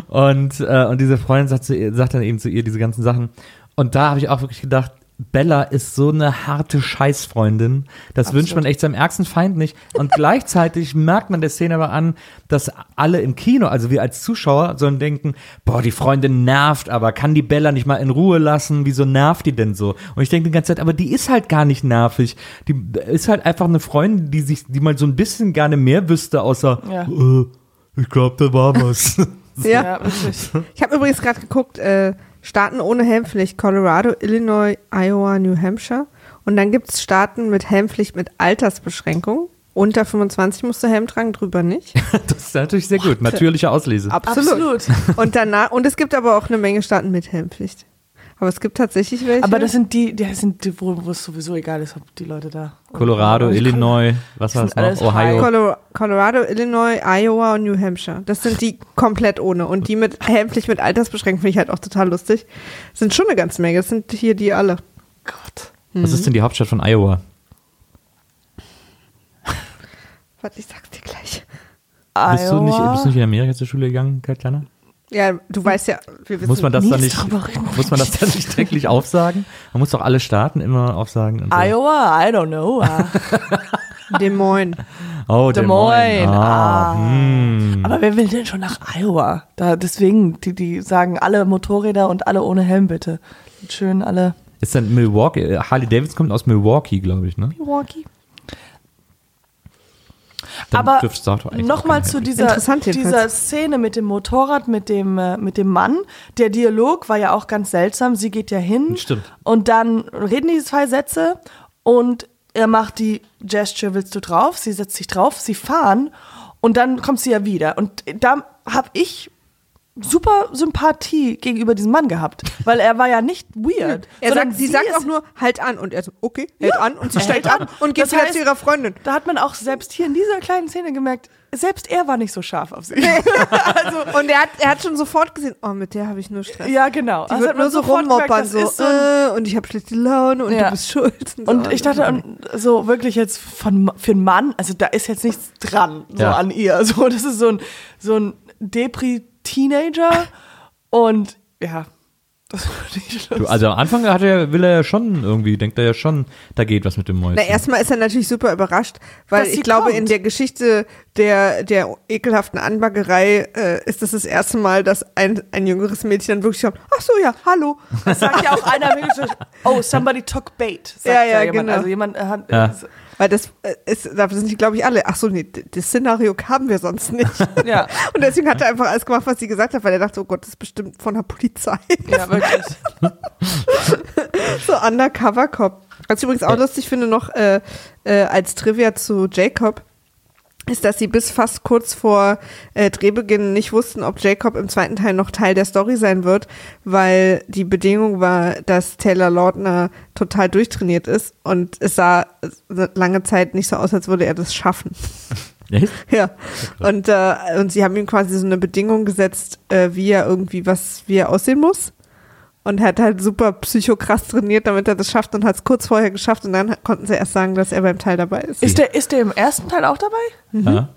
Und, äh, und diese Freundin sagt, zu ihr, sagt dann eben zu ihr diese ganzen Sachen. Und da habe ich auch wirklich gedacht, Bella ist so eine harte Scheißfreundin. Das wünscht man echt seinem ärgsten Feind nicht. Und gleichzeitig merkt man der Szene aber an, dass alle im Kino, also wir als Zuschauer, sollen denken, boah, die Freundin nervt, aber kann die Bella nicht mal in Ruhe lassen? Wieso nervt die denn so? Und ich denke die ganze Zeit, aber die ist halt gar nicht nervig. Die ist halt einfach eine Freundin, die sich, die mal so ein bisschen gerne mehr wüsste, außer, Ja. äh, ich glaube, da war was. Ja. Ja, wirklich. Ich habe übrigens gerade geguckt, äh, Staaten ohne Helmpflicht, Colorado, Illinois, Iowa, New Hampshire. Und dann gibt es Staaten mit Helmpflicht mit Altersbeschränkung. Unter 25 musst du Helm tragen, drüber nicht. Das ist natürlich sehr gut. Natürliche Auslese. Absolut. Und danach, und es gibt aber auch eine Menge Staaten mit Helmpflicht. Aber es gibt tatsächlich welche. Aber das sind die, die sind die, wo, wo es sowieso egal ist, ob die Leute da. Colorado, Illinois, was war Das es noch? Ohio. Colorado, Illinois, Iowa und New Hampshire. Das sind die komplett ohne. Und die mit Helmpflicht mit Altersbeschränkung finde ich halt auch total lustig. Sind schon eine ganze Menge. Das sind hier die alle. Gott. Was ist denn die Hauptstadt von Iowa? Warte, ich sag's dir gleich. Bist du, nicht, Iowa. bist du nicht in Amerika zur Schule gegangen, Katjana? Ja, du weißt ja, wir wissen. Muss man das dann nicht, muss man das dann nicht täglich aufsagen? Man muss doch alle Staaten immer aufsagen. Und so. Iowa, I don't know. Ah. Des Moines. Oh, Des Des Moines. Ah, Ah. hm. Aber wer will denn schon nach Iowa? Da, deswegen, die, die sagen alle Motorräder und alle ohne Helm bitte. Schön alle. Ist dann Milwaukee, Harley Davidson kommt aus Milwaukee, glaube ich, ne? Milwaukee. Dann Aber nochmal zu dieser, dieser Szene mit dem Motorrad, mit dem, äh, mit dem Mann. Der Dialog war ja auch ganz seltsam. Sie geht ja hin. Stimmt. Und dann reden die zwei Sätze und er macht die Gesture, willst du drauf? Sie setzt sich drauf, sie fahren und dann kommt sie ja wieder. Und da habe ich super Sympathie gegenüber diesem Mann gehabt, weil er war ja nicht weird. Er sagt, sie sagt ist- auch nur, halt an. Und er so, okay, hält an. Und sie Er stellt hält an an. und geht Das wieder heißt- zu ihrer Freundin. Da hat man auch selbst hier in dieser kleinen Szene gemerkt, selbst er war nicht so scharf auf sie. Und er hat, er hat schon sofort gesehen, oh, mit der habe ich nur Stress. ja, genau. Die Also wird nur so rummoppern, das so, ist so äh, und ich habe schlechte Laune und Ja. du bist schuld. so. Und ich dachte, und so wirklich jetzt von, für einen Mann, also da ist jetzt nichts dran, so Ja. an ihr. So, das ist so ein, so ein Depri-Teenager und ja, das war nicht schlimm. Du, also am Anfang hat er, will er ja schon irgendwie, denkt er ja schon, da geht was mit dem Mäuschen. Na, erstmal ist er natürlich super überrascht, weil ich glaube, kommt. in der Geschichte der, der ekelhaften Anbaggerei äh, ist das das erste Mal, dass ein, ein jüngeres Mädchen dann wirklich sagt, ach so, ja, hallo. Das sagt ja auch einer oh, somebody took bait. Sagt Ja, ja, jemand. genau. Also jemand äh, hat, Ja. Weil das äh, ist, da sind die, glaube ich, alle, ach so, nee, das Szenario haben wir sonst nicht. Ja. Und deswegen hat er einfach alles gemacht, was sie gesagt hat, weil er dachte, oh Gott, das ist bestimmt von der Polizei. ja, wirklich. so Undercover Cop. Was ich übrigens auch lustig finde noch äh, äh, als Trivia zu Jacob, ist, dass sie bis fast kurz vor äh, Drehbeginn nicht wussten, ob Jacob im zweiten Teil noch Teil der Story sein wird, weil die Bedingung war, dass Taylor Lautner total durchtrainiert ist und es sah lange Zeit nicht so aus, als würde er das schaffen. Echt? Ja. Und, äh, und sie haben ihm quasi so eine Bedingung gesetzt, äh, wie er irgendwie was, wie er aussehen muss. Und er hat halt super psychokrass trainiert, damit er das schafft und hat es kurz vorher geschafft und dann konnten sie erst sagen, dass er beim Teil dabei ist. Ist der, ist der im ersten Teil auch dabei? Ja.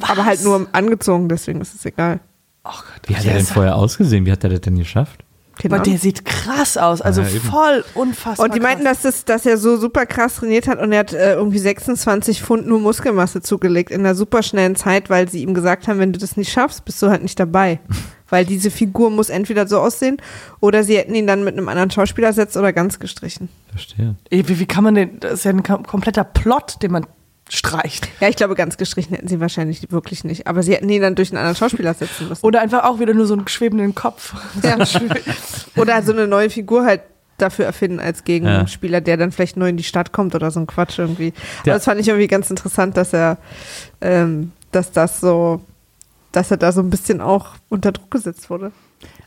Aber halt nur angezogen, deswegen ist es egal. Oh Gott, Wie hat er denn vorher ausgesehen? Wie hat er das denn geschafft? Keine Aber der sieht krass aus, also Ja, voll unfassbar. Und die meinten, krass. dass, das, dass er so super krass trainiert hat und er hat äh, irgendwie 26 Pfund nur Muskelmasse zugelegt in einer super schnellen Zeit, weil sie ihm gesagt haben, wenn du das nicht schaffst, bist du halt nicht dabei. weil diese Figur muss entweder so aussehen oder sie hätten ihn dann mit einem anderen Schauspieler ersetzt oder ganz gestrichen. Verstehe. Ey, Wie, wie kann man den, das ist ja ein kom- kompletter Plot, den man streicht. Ja, ich glaube, ganz gestrichen hätten sie wahrscheinlich wirklich nicht. Aber sie hätten ihn dann durch einen anderen Schauspieler setzen müssen. Oder einfach auch wieder nur so einen schwebenden Kopf. Ja. Oder so eine neue Figur halt dafür erfinden als Gegenspieler, der dann vielleicht neu in die Stadt kommt oder so ein Quatsch irgendwie. Aber Ja. das fand ich irgendwie ganz interessant, dass er, ähm, dass das so, dass er da so ein bisschen auch unter Druck gesetzt wurde.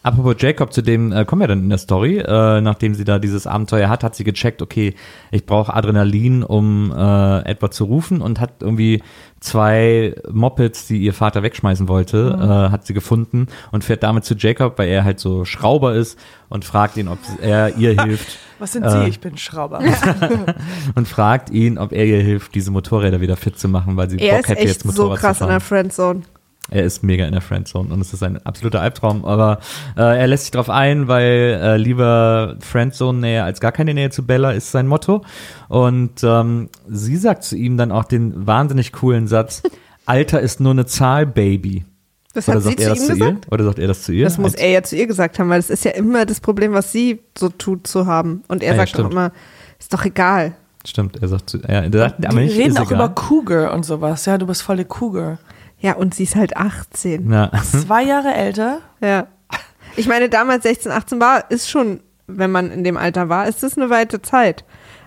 Apropos Jacob, zu dem äh, kommen wir dann in der Story. Äh, nachdem sie da dieses Abenteuer hat, hat sie gecheckt, okay, ich brauche Adrenalin, um äh, Edward zu rufen und hat irgendwie zwei Mopeds, die ihr Vater wegschmeißen wollte, äh, hat sie gefunden und fährt damit zu Jacob, weil er halt so Schrauber ist und fragt ihn, ob er ihr hilft. Was sind Äh. Sie? Ich bin Schrauber. und fragt ihn, ob er ihr hilft, diese Motorräder wieder fit zu machen, weil sie Er Bock ist hätte, echt jetzt so Motorrad krass zu in fahren. der Friendzone. Er ist mega in der Friendzone und es ist ein absoluter Albtraum, aber äh, er lässt sich drauf ein, weil äh, lieber Friendzone-Nähe als gar keine Nähe zu Bella ist sein Motto. Und ähm, sie sagt zu ihm dann auch den wahnsinnig coolen Satz, Alter ist nur eine Zahl, Baby. Das Oder hat sie sagt zu er ihm das zu ihr? gesagt? Oder sagt er das zu ihr? Das muss er ja zu ihr gesagt haben, weil das ist ja immer das Problem, was sie so tut zu haben. Und er Ah ja, sagt doch stimmt. immer, ist doch egal. Stimmt, er sagt zu ja, er sagt, Die reden auch egal. über Cougar und sowas. Ja, du bist voll der Cougar. Ja, und sie ist halt 18. Ja. Zwei Jahre älter. Ja. Ich meine, damals 16, 18 war, ist schon, wenn man in dem Alter war, ist das eine weite Zeit.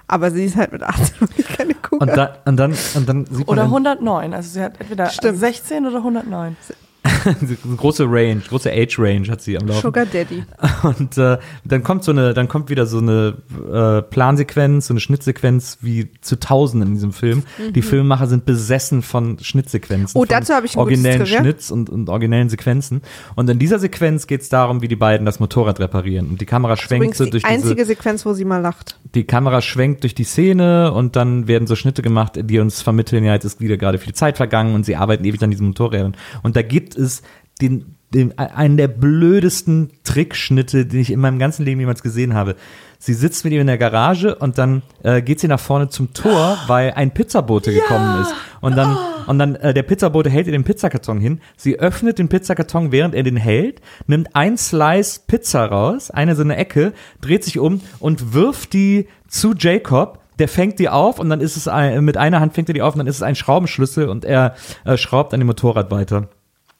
Aber sie ist halt mit 18 wirklich keine Kugel. Und, da, und dann, und dann sieht Oder man 109. Also sie hat entweder Stimmt. 16 oder 109. große Range, große Age Range hat sie am Laufen. Sugar Daddy. Und äh, dann kommt so eine, dann kommt wieder so eine äh, Plansequenz, so eine Schnittsequenz wie zu Tausenden in diesem Film. Die Filmemacher sind besessen von Schnittsequenzen. Mhm. Oh, dazu habe ich ein gutes originellen. Schnitts und, und originellen Sequenzen. Und in dieser Sequenz geht es darum, wie die beiden das Motorrad reparieren. Und die Kamera schwenkt so die durch einzige diese, Sequenz, wo sie mal lacht. die Kamera schwenkt durch die Szene und dann werden so Schnitte gemacht, die uns vermitteln, ja, jetzt ist wieder gerade viel Zeit vergangen und sie arbeiten ewig an diesen Motorrädern. Und da gibt es den, den, einen der blödesten Trickschnitte, den ich in meinem ganzen Leben jemals gesehen habe. Sie sitzt mit ihm in der Garage und dann äh, geht sie nach vorne zum Tor, weil ein Pizzabote gekommen ist. Und dann, und dann äh, der Pizzabote hält ihr den Pizzakarton hin. Sie öffnet den Pizzakarton, während er den hält, nimmt ein Slice Pizza raus, eine so eine Ecke, dreht sich um und wirft die zu Jacob. Der fängt die auf und dann ist es ein, mit einer Hand fängt er die auf und dann ist es ein Schraubenschlüssel und er äh, schraubt an dem Motorrad weiter.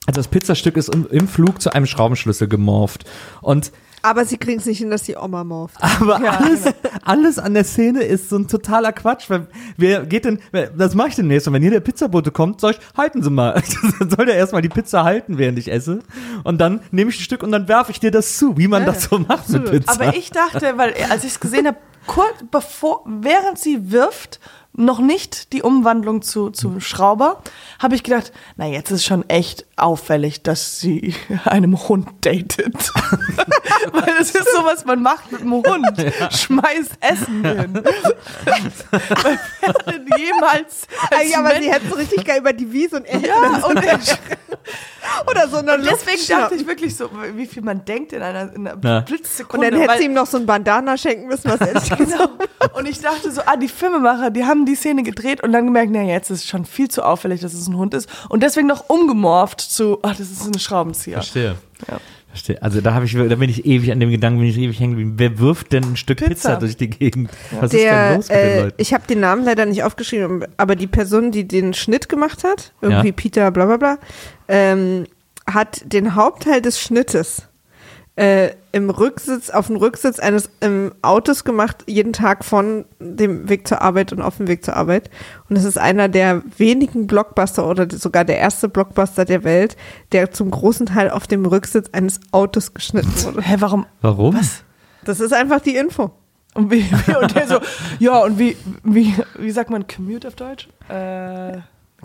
Also das Pizzastück ist im, Flug zu einem Schraubenschlüssel gemorpht. Und Aber sie kriegen es nicht hin, dass die Oma morpht. Aber Ja, alles, alles an der Szene ist so ein totaler Quatsch. Weil wer geht denn, das mache ich demnächst. Und wenn hier der Pizzabote kommt, sag ich, halten Sie mal. Dann soll der erstmal die Pizza halten, während ich esse. Und dann nehme ich ein Stück und dann werfe ich dir das zu, wie man das so macht mit Pizza. Aber ich dachte, weil als ich es gesehen habe, kurz bevor, während sie wirft, noch nicht die Umwandlung zu, zu Schrauber, habe ich gedacht, na jetzt ist schon echt auffällig, dass sie einem Hund datet. Weil das ist so, was man macht mit einem Hund. Schmeißt Essen hin. Weil wer denn jemals als Ja, aber Mensch- sie hätten so richtig geil über die Wiese und er ja, und oder so eine deswegen Luft dachte ich wirklich so, wie viel man denkt in einer, in einer Ja. Und Blitzsekunde. dann hätte sie ihm noch so ein Bandana schenken müssen, was er Genau. Und ich dachte so, ah, die Filmemacher, die haben die Szene gedreht und dann gemerkt, na jetzt ist schon viel zu auffällig, dass es ein Hund ist. Und deswegen noch umgemorpht zu, ach, das ist ein Schraubenzieher. Verstehe. Ja. Verstehe. Also da habe ich, da bin ich ewig an dem Gedanken, bin ich ewig hängen geblieben. Wer wirft denn ein Stück Pizza, Pizza. durch die Gegend? Was ist denn Der, los mit den äh, Leuten? ich habe den Namen leider nicht aufgeschrieben, aber die Person, die den Schnitt gemacht hat, irgendwie Ja. Peter bla bla bla, ähm, hat den Hauptteil des Schnittes äh, im Rücksitz, auf dem Rücksitz eines ähm, Autos gemacht, jeden Tag von dem Weg zur Arbeit und auf dem Weg zur Arbeit. Und es ist einer der wenigen Blockbuster oder sogar der erste Blockbuster der Welt, der zum großen Teil auf dem Rücksitz eines Autos geschnitten wurde. Hä, warum? Warum? Das ist einfach die Info. Und, wie, wie, und der so, ja, und wie, wie, wie sagt man Commute auf Deutsch? Äh,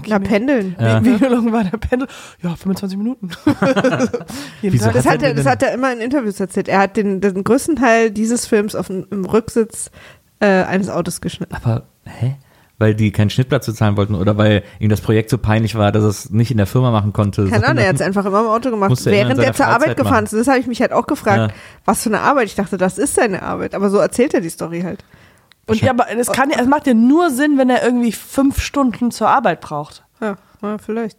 Na, pendeln. Ja. wie, wie lang war der Pendel? Ja, 25 Minuten. Wieso. Das hat er das hat er immer in Interviews erzählt. Er hat den, den größten Teil dieses Films auf dem, im Rücksitz äh, eines Autos geschnitten. Aber, hä? Weil die keinen Schnittplatz bezahlen wollten oder weil ihm das Projekt so peinlich war, dass er es nicht in der Firma machen konnte. Keine Ahnung, er hat es einfach immer im Auto gemacht, er während er zur Arbeit gefahren ist. Das habe ich mich halt auch gefragt, Ja. was für eine Arbeit. Ich dachte, das ist seine Arbeit. Aber so erzählt er die Story halt. Und ja, aber es, kann, ja- es macht ja nur Sinn, wenn er irgendwie fünf Stunden zur Arbeit braucht. Ja, ja vielleicht.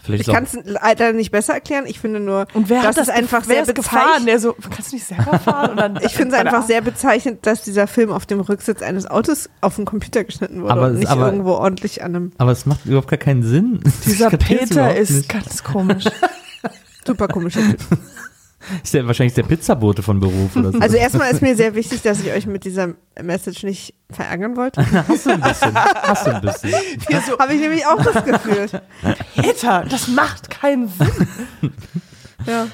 Vielleicht Ich kann es leider nicht besser erklären. Ich finde nur, Und wer das hat das ist einfach wer sehr ist gefahren? Der so, kannst du nicht selber fahren? Dann Ich finde es einfach sehr bezeichnend, dass dieser Film auf dem Rücksitz eines Autos auf dem Computer geschnitten wurde Aber und es- nicht aber- irgendwo ordentlich an einem aber es macht überhaupt gar keinen Sinn. Dieser Peter ist nicht. ganz komisch. super komischen Typ. Ist der wahrscheinlich der Pizzabote von Beruf oder so. Also erstmal ist mir sehr wichtig, dass ich euch mit dieser Message nicht verärgern wollte. hast du ein bisschen. Hast du ein bisschen. Hier so, Habe ich nämlich auch das Gefühl. Peter, das macht keinen Sinn. Ja.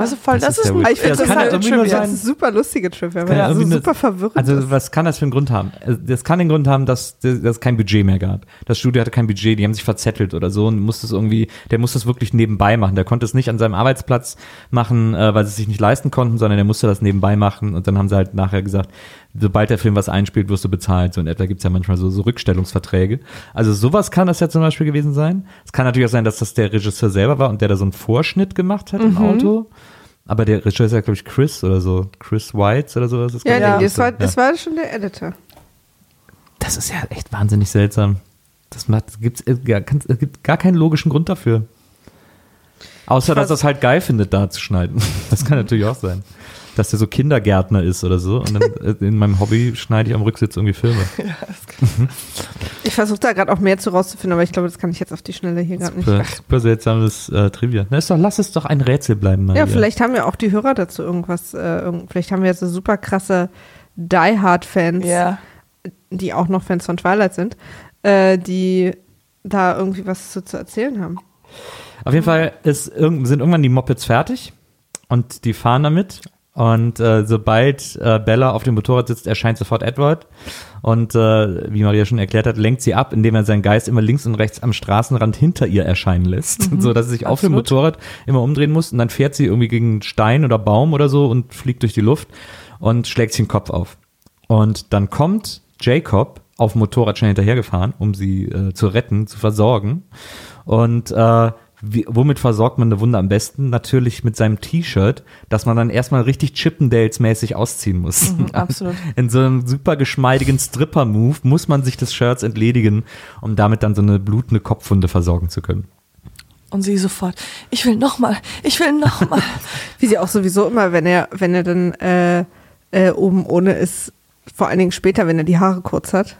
Das ist voll, Das das, ist ist ein. Ich finde Das das, halt Trivia. sein- Das ist super lustige Trivia, weil ja das so irgendwie super verwirrend Also was kann das für einen Grund haben? Also, Das kann den Grund haben, dass dass es kein Budget mehr gab. Das Studio hatte kein Budget, die haben sich verzettelt oder so und musste es irgendwie, der musste es wirklich nebenbei machen. Der konnte es nicht an seinem Arbeitsplatz machen, äh, weil sie es sich nicht leisten konnten, sondern der musste das nebenbei machen und dann haben sie halt nachher gesagt, sobald der Film was einspielt, wirst du bezahlt. So in etwa gibt's ja manchmal so, so Rückstellungsverträge. Also sowas kann das ja zum Beispiel gewesen sein. Es kann natürlich auch sein, dass das der Regisseur selber war und der da so einen Vorschnitt gemacht hat im Auto. Aber der Regisseur ist ja, glaube ich, Chris oder so. Chris White oder sowas. Das Ja, sein. das war, das war schon der Editor. Das ist ja echt wahnsinnig seltsam. Das macht, gibt's, äh, gar, es gibt gar keinen logischen Grund dafür. Außer, dass er es halt geil findet, da zu schneiden. Das kann natürlich auch sein. Dass der so Kindergärtner ist oder so. Und dann äh, in meinem Hobby schneide ich am Rücksitz irgendwie Filme. Ich versuche da gerade auch mehr zu rauszufinden, aber ich glaube, das kann ich jetzt auf die Schnelle hier gerade nicht. Super, super seltsames äh, Trivia. Na, ist doch, lass es doch ein Rätsel bleiben, Maria. Ja, vielleicht haben ja auch die Hörer dazu irgendwas, äh, vielleicht haben wir jetzt so super krasse Die Hard-Fans, Ja. die auch noch Fans von Twilight sind, äh, die da irgendwie was zu, zu erzählen haben. Auf jeden Fall ist, sind irgendwann die Mopeds fertig und die fahren damit. Und äh, sobald äh, Bella auf dem Motorrad sitzt, erscheint sofort Edward. Und äh, wie Maria schon erklärt hat, lenkt sie ab, indem er seinen Geist immer links und rechts am Straßenrand hinter ihr erscheinen lässt. so dass sie sich auf dem absolut. Motorrad immer umdrehen muss. Und dann fährt sie irgendwie gegen einen Stein oder Baum oder so und fliegt durch die Luft und schlägt sich den Kopf auf. Und dann kommt Jacob auf dem Motorrad schnell hinterhergefahren, um sie äh, zu retten, zu versorgen. Und äh, wie, womit versorgt man eine Wunde am besten? Natürlich mit seinem T-Shirt, das man dann erstmal richtig Chippendales-mäßig ausziehen muss. absolut. In so einem super geschmeidigen Stripper-Move muss man sich des Shirts entledigen, um damit dann so eine blutende Kopfwunde versorgen zu können. Und sie sofort, ich will nochmal, ich will nochmal. Wie sie auch sowieso immer, wenn er, wenn er dann äh, äh, oben ohne ist, vor allen Dingen später, wenn er die Haare kurz hat,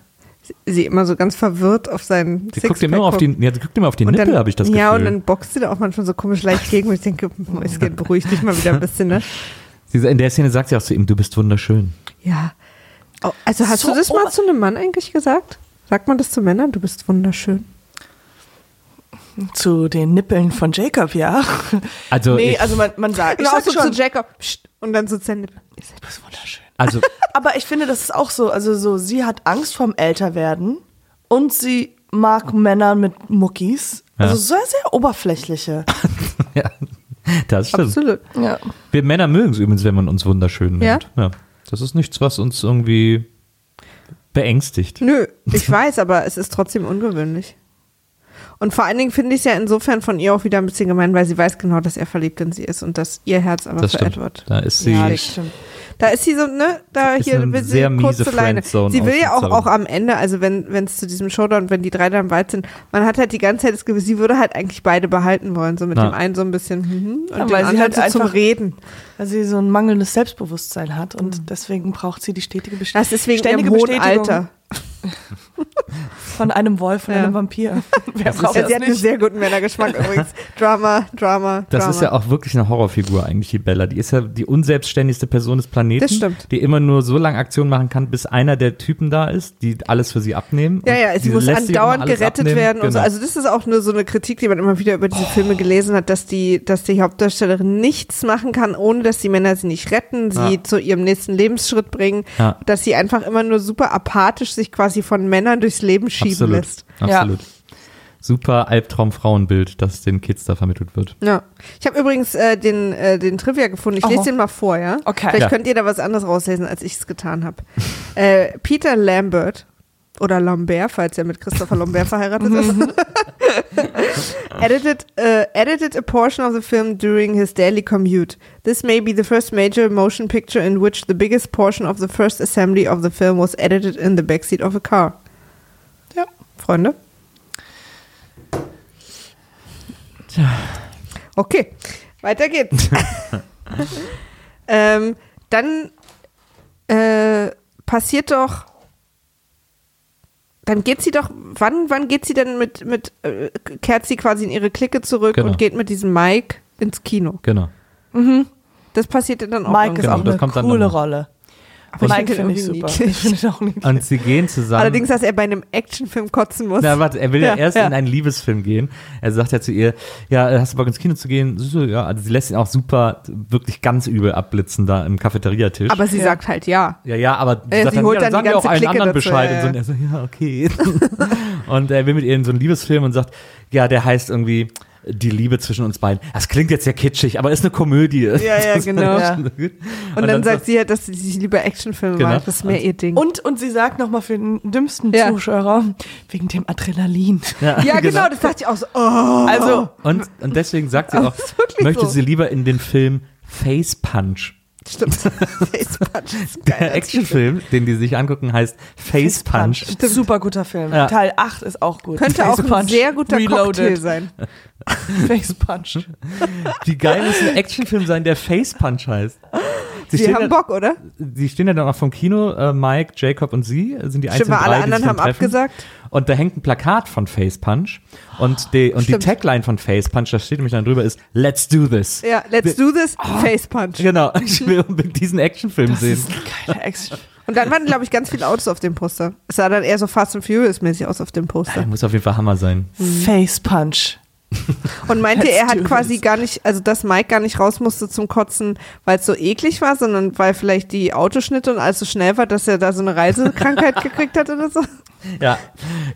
sie immer so ganz verwirrt auf seinen Sie guckt immer auf die, ja, sie guckt immer auf die und Nippel, habe ich das Gefühl. Ja, und dann boxt sie da auch manchmal so komisch leicht gegen und ich denke, es geht beruhigt dich mal wieder ein bisschen, ne? In der Szene sagt sie auch zu ihm, du bist wunderschön. Ja. Oh, also hast So du das mal ober- zu einem Mann eigentlich gesagt? Sagt man das zu Männern? Du bist wunderschön. Zu den Nippeln von Jacob, ja. Also, nee, ich, also man, man sagt, ich sag so schon, zu Jacob. Und dann so zu Zähne. Ihr seid das ist wunderschön. Also Aber ich finde, das ist auch so, also so, sie hat Angst vorm Älterwerden und sie mag Männer mit Muckis. Also Ja. sehr, sehr oberflächliche. ja, das stimmt. Absolut. Ja. Wir Männer mögen es übrigens, wenn man uns wunderschön Ja? nennt. Ja. Das ist nichts, was uns irgendwie beängstigt. Nö, ich weiß, aber es ist trotzdem ungewöhnlich. Und vor allen Dingen finde ich es ja insofern von ihr auch wieder ein bisschen gemein, weil sie weiß genau, dass er verliebt in sie ist und dass ihr Herz aber Das für stimmt. Edward. Da ist sie. Ja, das stimmt. Da ist sie so, ne, da Ist hier eine will sie sehr kurz miese zur Leine. Sie will ja auch, auch am Ende, also wenn wenn es zu diesem Showdown, wenn die drei da im Wald sind, man hat halt die ganze Zeit das Gefühl, sie würde halt eigentlich beide behalten wollen, so mit Na. dem einen so ein bisschen hm, und Ja, dem weil sie halt so zum einfach- Reden. Weil sie so ein mangelndes Selbstbewusstsein hat und deswegen braucht sie die stetige Bestätigung. Das ist wegen ihrem hohen Alter. Von einem Wolf, von Ja. einem Vampir. Wer braucht Ja, das sie hat einen nicht? sehr guten Männergeschmack übrigens. Drama, Drama, Das Drama. ist ja auch wirklich eine Horrorfigur eigentlich, die Bella. Die ist ja die unselbstständigste Person des Planeten. Das stimmt. Die immer nur so lange Aktion machen kann, bis einer der Typen da ist, die alles für sie abnehmen. Ja, ja, sie die muss andauernd gerettet abnehmen. werden und so. Genau. Also das ist auch nur so eine Kritik, die man immer wieder über diese Filme gelesen hat, dass die, dass die Hauptdarstellerin nichts machen kann, ohne dass die Männer sie nicht retten, sie Ja. zu ihrem nächsten Lebensschritt bringen, Ja. dass sie einfach immer nur super apathisch sich quasi von Männern durchs Leben schieben Absolut. lässt. Absolut. Super Albtraum-Frauenbild, das den Kids da vermittelt wird. Ja. Ich habe übrigens äh, den, äh, den Trivia gefunden. Ich lese Oh. den mal vor, ja? Okay. Vielleicht Ja. könnt ihr da was anderes rauslesen, als ich es getan habe. äh, Peter Lambert oder Lambert, falls er mit Christopher Lambert verheiratet ist, edited, uh, edited a portion of the film during his daily commute. This may be the first major motion picture in which the biggest portion of the first assembly of the film was edited in the backseat of a car. Freunde? Okay, weiter geht's. ähm, dann äh, passiert doch. Dann geht sie doch. Wann, wann geht sie denn mit, mit äh, kehrt sie quasi in ihre Clique zurück Genau. und geht mit diesem Mike ins Kino? Genau. Das passiert ja dann auch. Mike ist Genau, auch eine coole. Rolle. Aber ich Mike finde ich super. niedlich. Ich finde ihn auch niedlich. Und sie gehen zusammen. Allerdings, dass er bei einem Actionfilm kotzen muss. Na, warte, er will ja, Ja, erst ja. in einen Liebesfilm gehen. Er sagt ja zu ihr, ja, hast du Bock ins Kino zu gehen? Ja, also sie lässt ihn auch super, wirklich ganz übel abblitzen da im Cafeteriatisch. Aber sie Ja. sagt halt ja. ja, ja, aber Äh, sagt sie holt ja, dann die wir auch ganze allen Clique anderen dazu, Bescheid. ja, und, so, und er so, ja, okay. und er will mit ihr in so einen Liebesfilm und sagt, ja, der heißt irgendwie die Liebe zwischen uns beiden. Das klingt jetzt sehr kitschig, aber ist eine Komödie. Ja, ja, genau. Ja. Und, Und, dann, sagt sie halt, dass sie sich lieber Actionfilme Genau. mag. Das ist mehr ihr Ding. Und, und sie sagt nochmal für den dümmsten Ja. Zuschauer, wegen dem Adrenalin. ja, ja, genau, das dachte ich auch so. Oh. Also, Und, und deswegen sagt sie auch, möchte so. sie lieber in den Film Face Punch. Stimmt. Face Punch ein Der Actionfilm, den die sich angucken, heißt Face Punch. Super guter Film. Ja. Teil 8 ist auch gut. Könnte Face auch ein Punch sehr guter Cocktail Reloaded. sein. Face Punch. Wie geil muss ein Actionfilm sein, der Face Punch heißt? Sie stehen, haben ja, Bock, oder? sie stehen ja dann auch vom Kino, äh, Mike, Jacob und sie sind die Stimmt, einzigen weil alle drei, die anderen haben treffen. abgesagt. Und da hängt ein Plakat von Face Punch und die, und die. Tagline von Face Punch, da steht nämlich dann drüber, ist Let's do this. Ja, let's do this. Face Punch. Genau, ich will unbedingt diesen Actionfilm sehen. Geiler Action. Und dann waren, glaube ich, ganz viele Autos auf dem Poster. Es sah dann eher so Fast and Furious-mäßig aus auf dem Poster. muss auf jeden Fall Hammer sein. Face Punch. Und meinte, er hat quasi gar nicht, also dass Mike gar nicht raus musste zum Kotzen, weil es so eklig war, sondern weil vielleicht die Autoschnitte und alles so schnell war, dass er da so eine Reisekrankheit gekriegt hat oder so. Ja,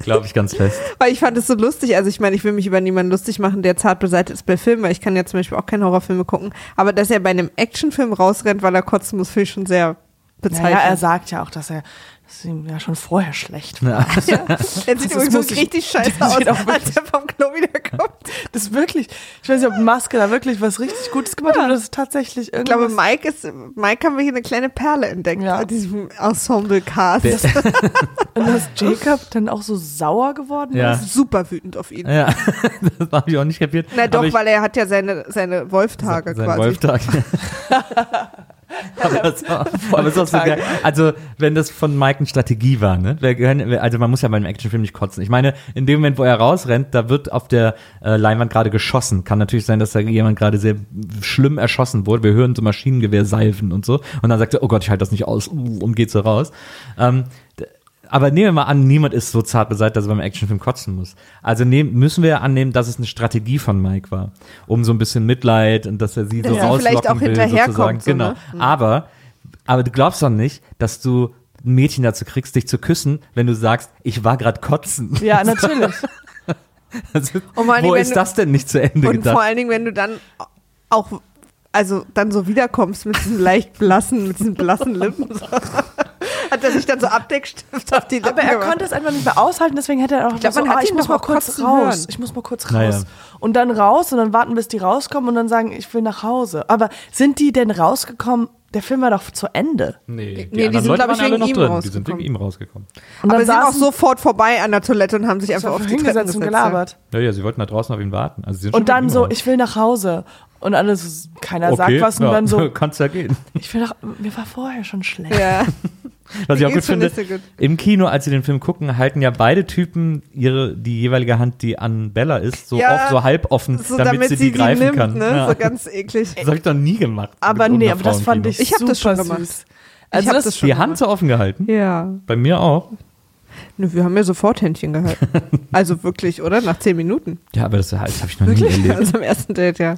glaube ich ganz fest. Weil ich fand es so lustig. Also ich meine, ich will mich über niemanden lustig machen, der zart beseitigt ist bei Filmen, weil ich kann ja zum Beispiel auch keine Horrorfilme gucken. Aber dass er bei einem Actionfilm rausrennt, weil er kotzen muss, finde ich schon sehr bezeichnend. Naja, er sagt ja auch, dass er dass ihm ja schon vorher schlecht war. Ja. er sieht Das übrigens richtig scheiße das aus, als er vom Klo wiederkommt. Das ist wirklich, ich weiß nicht, ob Maske da wirklich was richtig Gutes gemacht hat oder das ist tatsächlich Ich glaube. Mike ist, Mike haben wir hier eine kleine Perle entdeckt Ja. bei diesem Ensemble-Cast. Und dass Jacob dann auch so sauer geworden Ja. ist. Super wütend auf ihn. Ja, das habe ich auch nicht kapiert. Na doch, ich, weil er hat ja seine, seine Wolftage sein quasi. Wolftag. aber, das, aber so geil. Also, wenn das von Mike eine Strategie war, ne? Also man muss ja bei einem Actionfilm nicht kotzen. Ich meine, in dem Moment, wo er rausrennt, da wird auf der äh, Leinwand gerade geschossen. Kann natürlich sein, dass da jemand gerade sehr schlimm erschossen wurde. Wir hören so Maschinengewehr salven und so. Und dann sagt er, oh Gott, ich halte das nicht aus uh, und geht so raus. Ähm, aber nehmen wir mal an, niemand ist so zart beseitigt, dass er beim Actionfilm kotzen muss. Also nehm, müssen wir ja annehmen, dass es eine Strategie von Mike war, um so ein bisschen Mitleid und dass er sie so Dass sie vielleicht rauslocken auch will, hinterherkommt, sozusagen. so, genau. ne? Aber, aber du glaubst doch nicht, dass du ein Mädchen dazu kriegst, dich zu küssen, wenn du sagst, ich war gerade kotzen. Ja, natürlich. Also, wo ist das denn nicht zu Ende Und gedacht? vor allen Dingen, wenn du dann auch, also dann so wiederkommst mit diesem leicht blassen, mit diesen blassen Lippen. Hat er sich dann so Abdeckstift auf die Lippen Aber er gemacht. konnte es einfach nicht mehr aushalten, deswegen hätte er auch glaub, so, man hat ah, ich ihn muss mal kurz raus. hören. Ich muss mal kurz Naja. raus. Und dann raus und dann warten, bis die rauskommen und dann sagen, ich will nach Hause. Aber sind die denn rausgekommen? Der Film war doch zu Ende. Nee, die sind, glaub ich, wegen ihm Die sind wegen rausgekommen. ihm rausgekommen. Und Aber sie sind auch sofort vorbei an der Toilette und haben sich einfach auf die hingesetzt gesetzt. und gelabert. Ja, ja, sie wollten da draußen auf ihn warten. Also sie sind schon Und dann so, raus. ich will nach Hause. Und alles, keiner okay, sagt was. Und ja, dann so, kannst ja gehen. ich will nach, mir war vorher schon schlecht. Ja. Was ich auch gut finde, so gut. im Kino, als sie den Film gucken, halten ja beide Typen ihre, die jeweilige Hand, die an Bella ist, so, Ja, so halb offen, So, damit, sie die greifen nimmt, kann. Ne? Ja. So ganz eklig. das habe ich doch nie gemacht. Aber nee, aber das fand ich Ich hab super das schon gemacht. Also das, das schon Die gemacht. Hand so offen gehalten? Ja. Bei mir auch. Nö, wir haben ja sofort Händchen gehalten. also wirklich, oder? Nach zehn Minuten. Ja, aber das, das habe ich noch nie erlebt. Also am ersten Date, ja.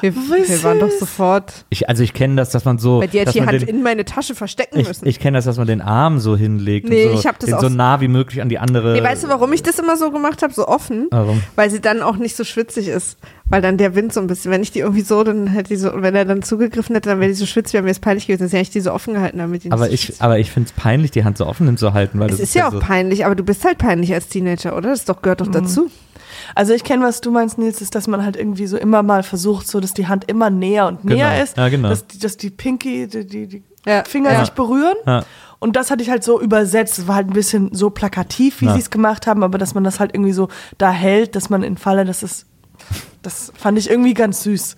Wir, wir waren doch sofort. Ich, also ich kenne das, dass man so. Bei dir ich die man Hand den, in meine Tasche verstecken ich, müssen. ich kenne das, dass man den Arm so hinlegt Nee, und so, ich hab das den auch so so- nah wie möglich an die andere. nee, weißt du, warum ich das immer so gemacht habe, so offen? Warum? Weil sie dann auch nicht so schwitzig ist. Weil dann der Wind so ein bisschen, wenn ich die irgendwie so, dann hätte die so, und wenn er dann zugegriffen hätte, dann wäre die so schwitzig, wäre mir das peinlich gewesen. Deswegen hätte ich die so offen gehalten, damit die nicht Aber so ich, schwitzig- aber ich finde es peinlich, die Hand so offen zu halten, weil Es das ist ja auch so, peinlich, aber du bist halt peinlich als Teenager, oder? Das doch, gehört doch dazu. Also ich kenne, was du meinst, Nils, ist, dass man halt irgendwie so immer mal versucht, so dass die Hand immer näher und näher Genau. ist. Ja, genau. Dass, die- dass die Pinky, die, die, die Ja. Finger Ja. sich berühren. Ja. Und das hatte ich halt so übersetzt. Es war halt ein bisschen so plakativ, wie Ja. sie es gemacht haben, aber dass man das halt irgendwie so da hält, dass man in Falle, das ist, das fand ich irgendwie ganz süß.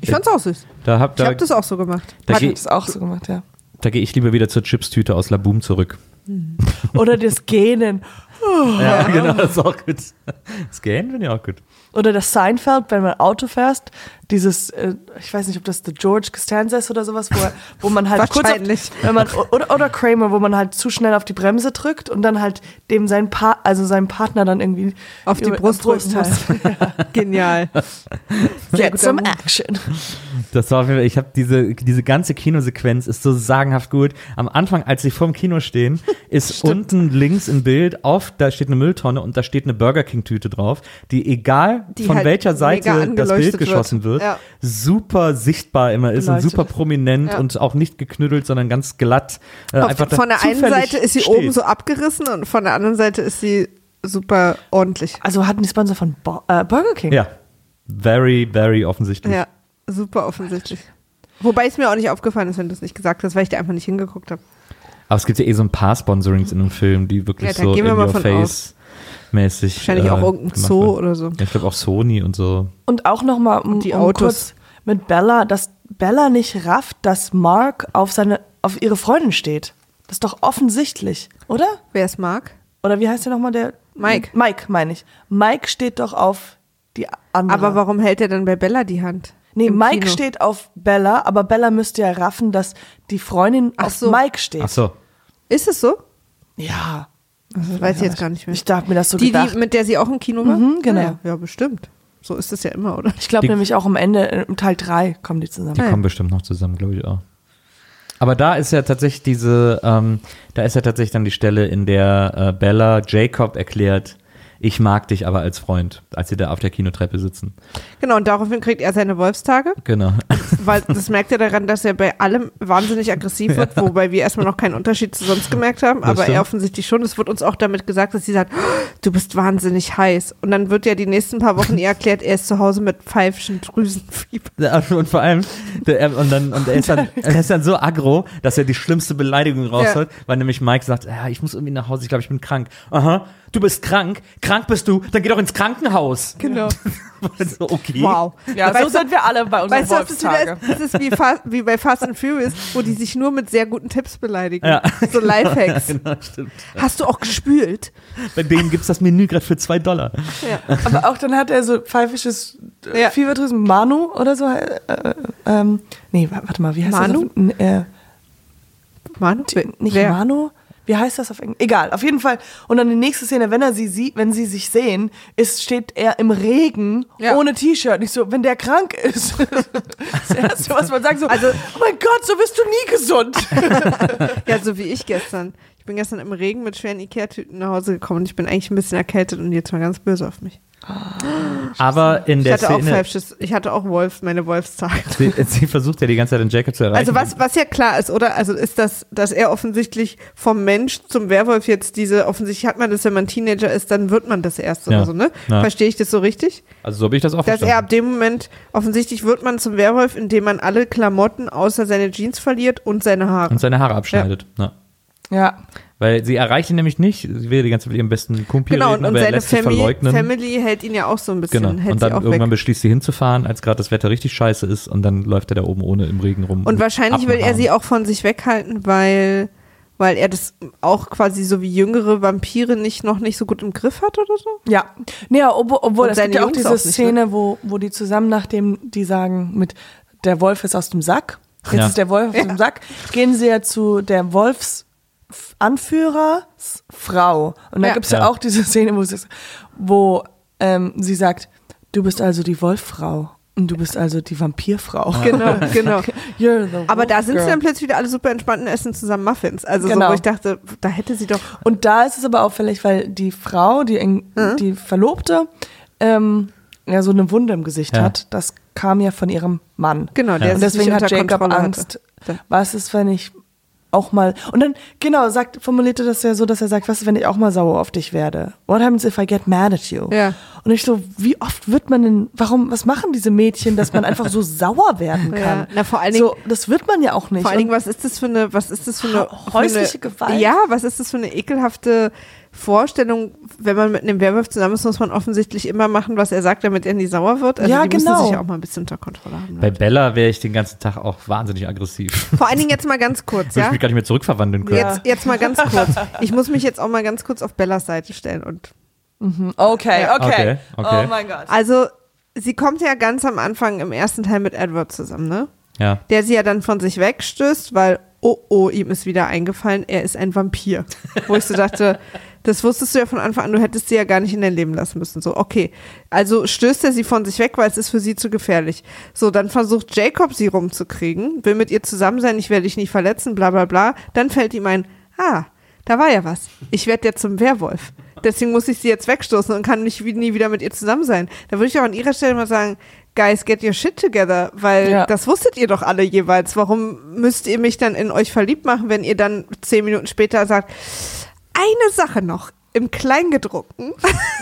Ich fand's auch süß. Da, hab, Ich da, habe das auch so gemacht. da Hat gehe das auch so gemacht, ja. da geh ich lieber wieder zur Chipstüte aus Laboom zurück. Oder das Gähnen. Ja, genau, das ist auch gut. Das Gähnen finde ich auch gut. Oder das Seinfeld, wenn man Auto fährst, dieses, äh, ich weiß nicht, ob das der George Costanza ist oder sowas, wo, er, wo man halt kurz auf, wenn man, oder, oder Kramer, wo man halt zu schnell auf die Bremse drückt und dann halt dem sein pa also seinem Partner dann irgendwie Auf die über- Brust Brust drücken muss. Genial. Get some action. Das war ich habe diese, diese ganze Kinosequenz ist so sagenhaft gut. Am Anfang, als sie vorm Kino stehen, ist unten links im Bild auf, da steht eine Mülltonne und da steht eine Burger King Tüte drauf, die egal Die von halt welcher Seite das Bild wird. geschossen wird, Ja. super sichtbar immer ist und Beleuchtet. super prominent Ja. und auch nicht geknüttelt, sondern ganz glatt. Äh, Auf, einfach von der einen Seite ist sie steht. oben so abgerissen und von der anderen Seite ist sie super ordentlich. Also hatten die Sponsor von Bo äh, Burger King. Ja. Very, very offensichtlich. Ja, super offensichtlich. Wobei es mir auch nicht aufgefallen ist, wenn du es nicht gesagt hast, weil ich da einfach nicht hingeguckt habe. Aber es gibt ja eh so ein paar Sponsorings in einem Film, die wirklich Ja, so gehen wir in mal your von face mäßig. Wahrscheinlich äh, auch irgendein Zoo wird. oder so. Ja, ich glaube auch Sony und so. Und auch nochmal um, die um Autos. kurz mit Bella, dass Bella nicht rafft, dass Mark auf seine, auf ihre Freundin steht. Das ist doch offensichtlich, oder? Wer es mag. Oder wie heißt der nochmal der? Mike. Mike, meine ich. Mike steht doch auf die andere. Aber warum hält er dann bei Bella die Hand? Nee, Im Mike Kino. steht auf Bella, aber Bella müsste ja raffen, dass die Freundin Ach auf so. Mike steht. Ach so. Ist es so? Ja. Das weiß ich jetzt gar nicht mehr. Ich dachte mir das so die, gedacht. die, mit der sie auch im Kino war? Mhm, genau. Ja, ja, bestimmt. So ist es ja immer, oder? ich glaube nämlich auch am Ende, äh, im Teil 3 kommen die zusammen. Die Ah, ja. kommen bestimmt noch zusammen, glaube ich auch. Aber da ist ja tatsächlich diese, ähm, da ist ja tatsächlich dann die Stelle, in der äh, Bella Jacob erklärt, ich mag dich aber als Freund, als sie da auf der Kinotreppe sitzen. Genau, und daraufhin kriegt er seine Wolfstage, Genau. weil das merkt er daran, dass er bei allem wahnsinnig aggressiv wird, wobei wir erstmal noch keinen Unterschied zu sonst gemerkt haben, Das aber stimmt. er offensichtlich schon. Es wird uns auch damit gesagt, dass sie sagt, "Oh, du bist wahnsinnig heiß. Und dann wird ja die nächsten paar Wochen ihr erklärt, er ist zu Hause mit pfeifischen Drüsenfieber. Ja, Und vor allem, der, er- und dann, und er ist dann, er ist dann so aggro, dass er die schlimmste Beleidigung rausholt, weil nämlich Mike sagt, ja, ich muss irgendwie nach Hause, ich glaube, ich bin krank. Aha, du bist krank, krank bist du, dann geh doch ins Krankenhaus. Genau. so, okay. Wow. Ja, so Weißt du- sind wir alle bei unseren Weißt du, was das Wolfstage. ist? Das ist wie, Fa wie bei Fast and Furious, wo die sich nur mit sehr guten Tipps beleidigen. Ja. So Lifehacks. Genau, stimmt. Hast du auch gespült? Bei denen gibt's das Menü gerade für zwei Dollar. Ja. Aber auch dann hat er so pfeifisches äh, Ja. Fieberdrüsen, Manu oder so. Äh, äh, ähm, nee, wa- warte mal, wie heißt Manu? das? Auf, äh, Manu? nicht Wer? Manu? Wie heißt das auf Englisch? Egal, auf jeden Fall. Und dann die nächste Szene, wenn er sie sieht, wenn sie sich sehen, ist, steht er im Regen Ja. ohne T-Shirt. Nicht so, wenn der krank ist. das Erste, was man sagt, so, Also- oh mein Gott, so bist du nie gesund. Ja, so wie ich gestern. Ich bin gestern im Regen mit schweren Ikea-Tüten nach Hause gekommen und ich bin eigentlich ein bisschen erkältet und jetzt mal ganz böse auf mich. Aber in Ich der hatte auch Szene, Pfeifschiss, ich hatte auch Wolf, meine Wolfstage. sie, sie versucht ja die ganze Zeit den Jacob zu erreichen. Also was, was ja klar ist, oder? Also ist das, dass er offensichtlich vom Mensch zum Werwolf jetzt diese, offensichtlich hat man das, wenn man Teenager ist, dann wird man das erst Ja. oder so, ne? Ja. Verstehe ich das so richtig? Also so habe ich das auch Dass er ab dem Moment, offensichtlich wird man zum Werwolf, indem man alle Klamotten außer seine Jeans verliert und seine Haare. Und seine Haare abschneidet. Ja. Ja. Weil sie erreicht ihn nämlich nicht. Sie will die ganze Zeit mit ihrem besten Kumpel Genau, und, reden, und aber er seine Family. Family hält ihn ja auch so ein bisschen, Genau. hält Und sie dann auch irgendwann weg. beschließt sie hinzufahren, als gerade das Wetter richtig scheiße ist und dann läuft er da oben ohne im Regen rum. Und wahrscheinlich will er sie auch von sich weghalten, weil, weil er das auch quasi so wie jüngere Vampire nicht, noch nicht so gut im Griff hat oder so. Ja, nee, ja, obwohl, Und es gibt ja auch diese auch nicht, ne? Szene, wo, wo die zusammen, nachdem die sagen, mit der Wolf ist aus dem Sack, jetzt Ja. ist der Wolf aus Ja. dem Sack, gehen sie ja zu der Wolfs Anführersfrau. Und da Ja. gibt's ja. Ja. auch diese Szene, wo, sie, wo ähm, sie sagt, du bist also die Wolffrau und du bist also die Vampirfrau. Genau, genau. The Aber da sind sie dann plötzlich wieder alle super entspannt und essen zusammen Muffins. Also so, Genau. wo ich dachte, da hätte sie doch. Und da ist es aber auffällig, weil die Frau, die, Mhm. die Verlobte, ähm, ja so eine Wunde im Gesicht Ja. hat. Das kam ja von ihrem Mann. Genau, der Und es deswegen hat Jacob Kontrolle hatte. Angst. Ja. Was ist, wenn ich auch mal und dann genau sagt formulierte das ja so, dass er sagt, was ist, wenn ich auch mal sauer auf dich werde? What happens if I get mad at you? Ja. Und ich so, wie oft wird man denn? Warum? Was machen diese Mädchen, dass man einfach so sauer werden kann? Ja, na, vor allen Dingen- so, das wird man ja auch nicht. Vor allen Dingen, was ist das für eine, was ist das für eine häusliche für eine, Gewalt? Ja, was ist das für eine ekelhafte Vorstellung, wenn man mit einem Werwolf zusammen ist, muss man offensichtlich immer machen, was er sagt, damit er nie sauer wird. Also Ja, die müssen genau. sich ja auch mal ein bisschen unter Kontrolle haben. Bei Bella wäre ich den ganzen Tag auch wahnsinnig aggressiv. Vor allen Dingen jetzt mal ganz kurz, Würde ich ja? mich gar nicht mehr zurückverwandeln können. Jetzt, jetzt mal ganz kurz. Ich muss mich jetzt auch mal ganz kurz auf Bellas Seite stellen und okay, Ja. okay, Okay, okay. Oh mein Gott. also sie kommt ja ganz am Anfang im ersten Teil mit Edward zusammen, ne? Ja. Der sie ja dann von sich wegstößt, weil oh oh, ihm ist wieder eingefallen, er ist ein Vampir. Wo ich so dachte, das wusstest du ja von Anfang an, du hättest sie ja gar nicht in dein Leben lassen müssen. So, okay. Also stößt er sie von sich weg, weil es ist für sie zu gefährlich. So, dann versucht Jacob sie rumzukriegen, will mit ihr zusammen sein, ich werde dich nicht verletzen, bla bla bla. Dann fällt ihm ein, ah, da war ja was. Ich werde jetzt zum Werwolf. Deswegen muss ich sie jetzt wegstoßen und kann nicht nie wieder mit ihr zusammen sein. Da würde ich auch an ihrer Stelle mal sagen, Guys, get your shit together, weil Ja. das wusstet ihr doch alle jeweils. Warum müsst ihr mich dann in euch verliebt machen, wenn ihr dann zehn Minuten später sagt, eine Sache noch im Kleingedruckten.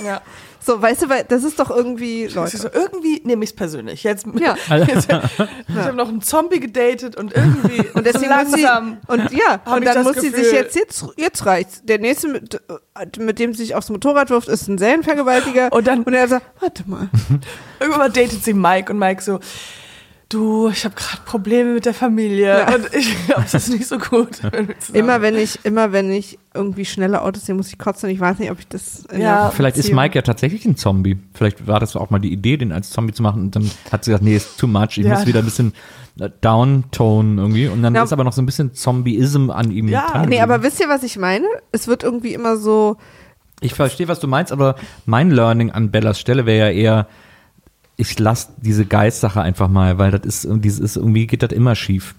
Ja. So, weißt du, weil das ist doch irgendwie, Leute. so, irgendwie nehme ich es persönlich. Jetzt, Ja. jetzt ich habe noch einen Zombie gedatet und irgendwie Und deswegen muss sie, langsam. und ja, und dann muss sie sich Gefühl- jetzt, jetzt, jetzt reicht's. Der nächste, mit, mit dem sie sich aufs Motorrad wirft, ist ein Serienvergewaltiger. Und dann- und er sagt, warte mal. Irgendwann datet sie Mike und Mike so, du, ich habe gerade Probleme mit der Familie Ja. und ich glaube, es ist nicht so gut. wenn Immer wenn ich, immer wenn ich irgendwie schnelle Autos sehe, muss ich kotzen und ich weiß nicht, ob ich das Ja, Vielleicht ist Mike ja tatsächlich ein Zombie. Vielleicht war das auch mal die Idee, den als Zombie zu machen und dann hat sie gesagt, nee, ist too much, ich Ja. muss wieder ein bisschen äh, downtone irgendwie und dann Ja. ist aber noch so ein bisschen Zombieism an ihm Ja. dran Nee, aber wisst ihr, was ich meine? Es wird irgendwie immer so, Ich verstehe, was du meinst, aber mein Learning an Bellas Stelle wäre ja eher, ich lasse diese Geistsache einfach mal, weil das ist, dieses ist irgendwie geht das immer schief.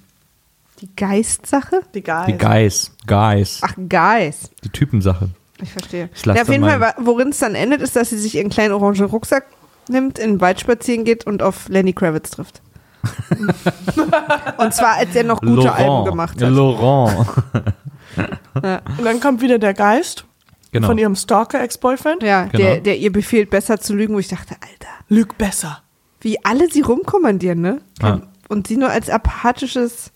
die Geistsache? Die Guys. Die Geist, Guys, Ach, Geist. die Typensache. Ich verstehe. Ich Ja, auf jeden Fall, worin es dann endet, ist, dass sie sich ihren kleinen orangen Rucksack nimmt, in den Wald spazieren geht und auf Lenny Kravitz trifft. und zwar, als er noch gute Alben gemacht hat. Laurent. Und dann kommt wieder der Geist Genau. von ihrem Stalker-Ex-Boyfriend. Ja, Genau. der, der ihr befehlt, besser zu lügen, wo ich dachte, Alter, Lüg besser. wie alle sie rumkommandieren, ne? Ja. Und sie nur als apathisches.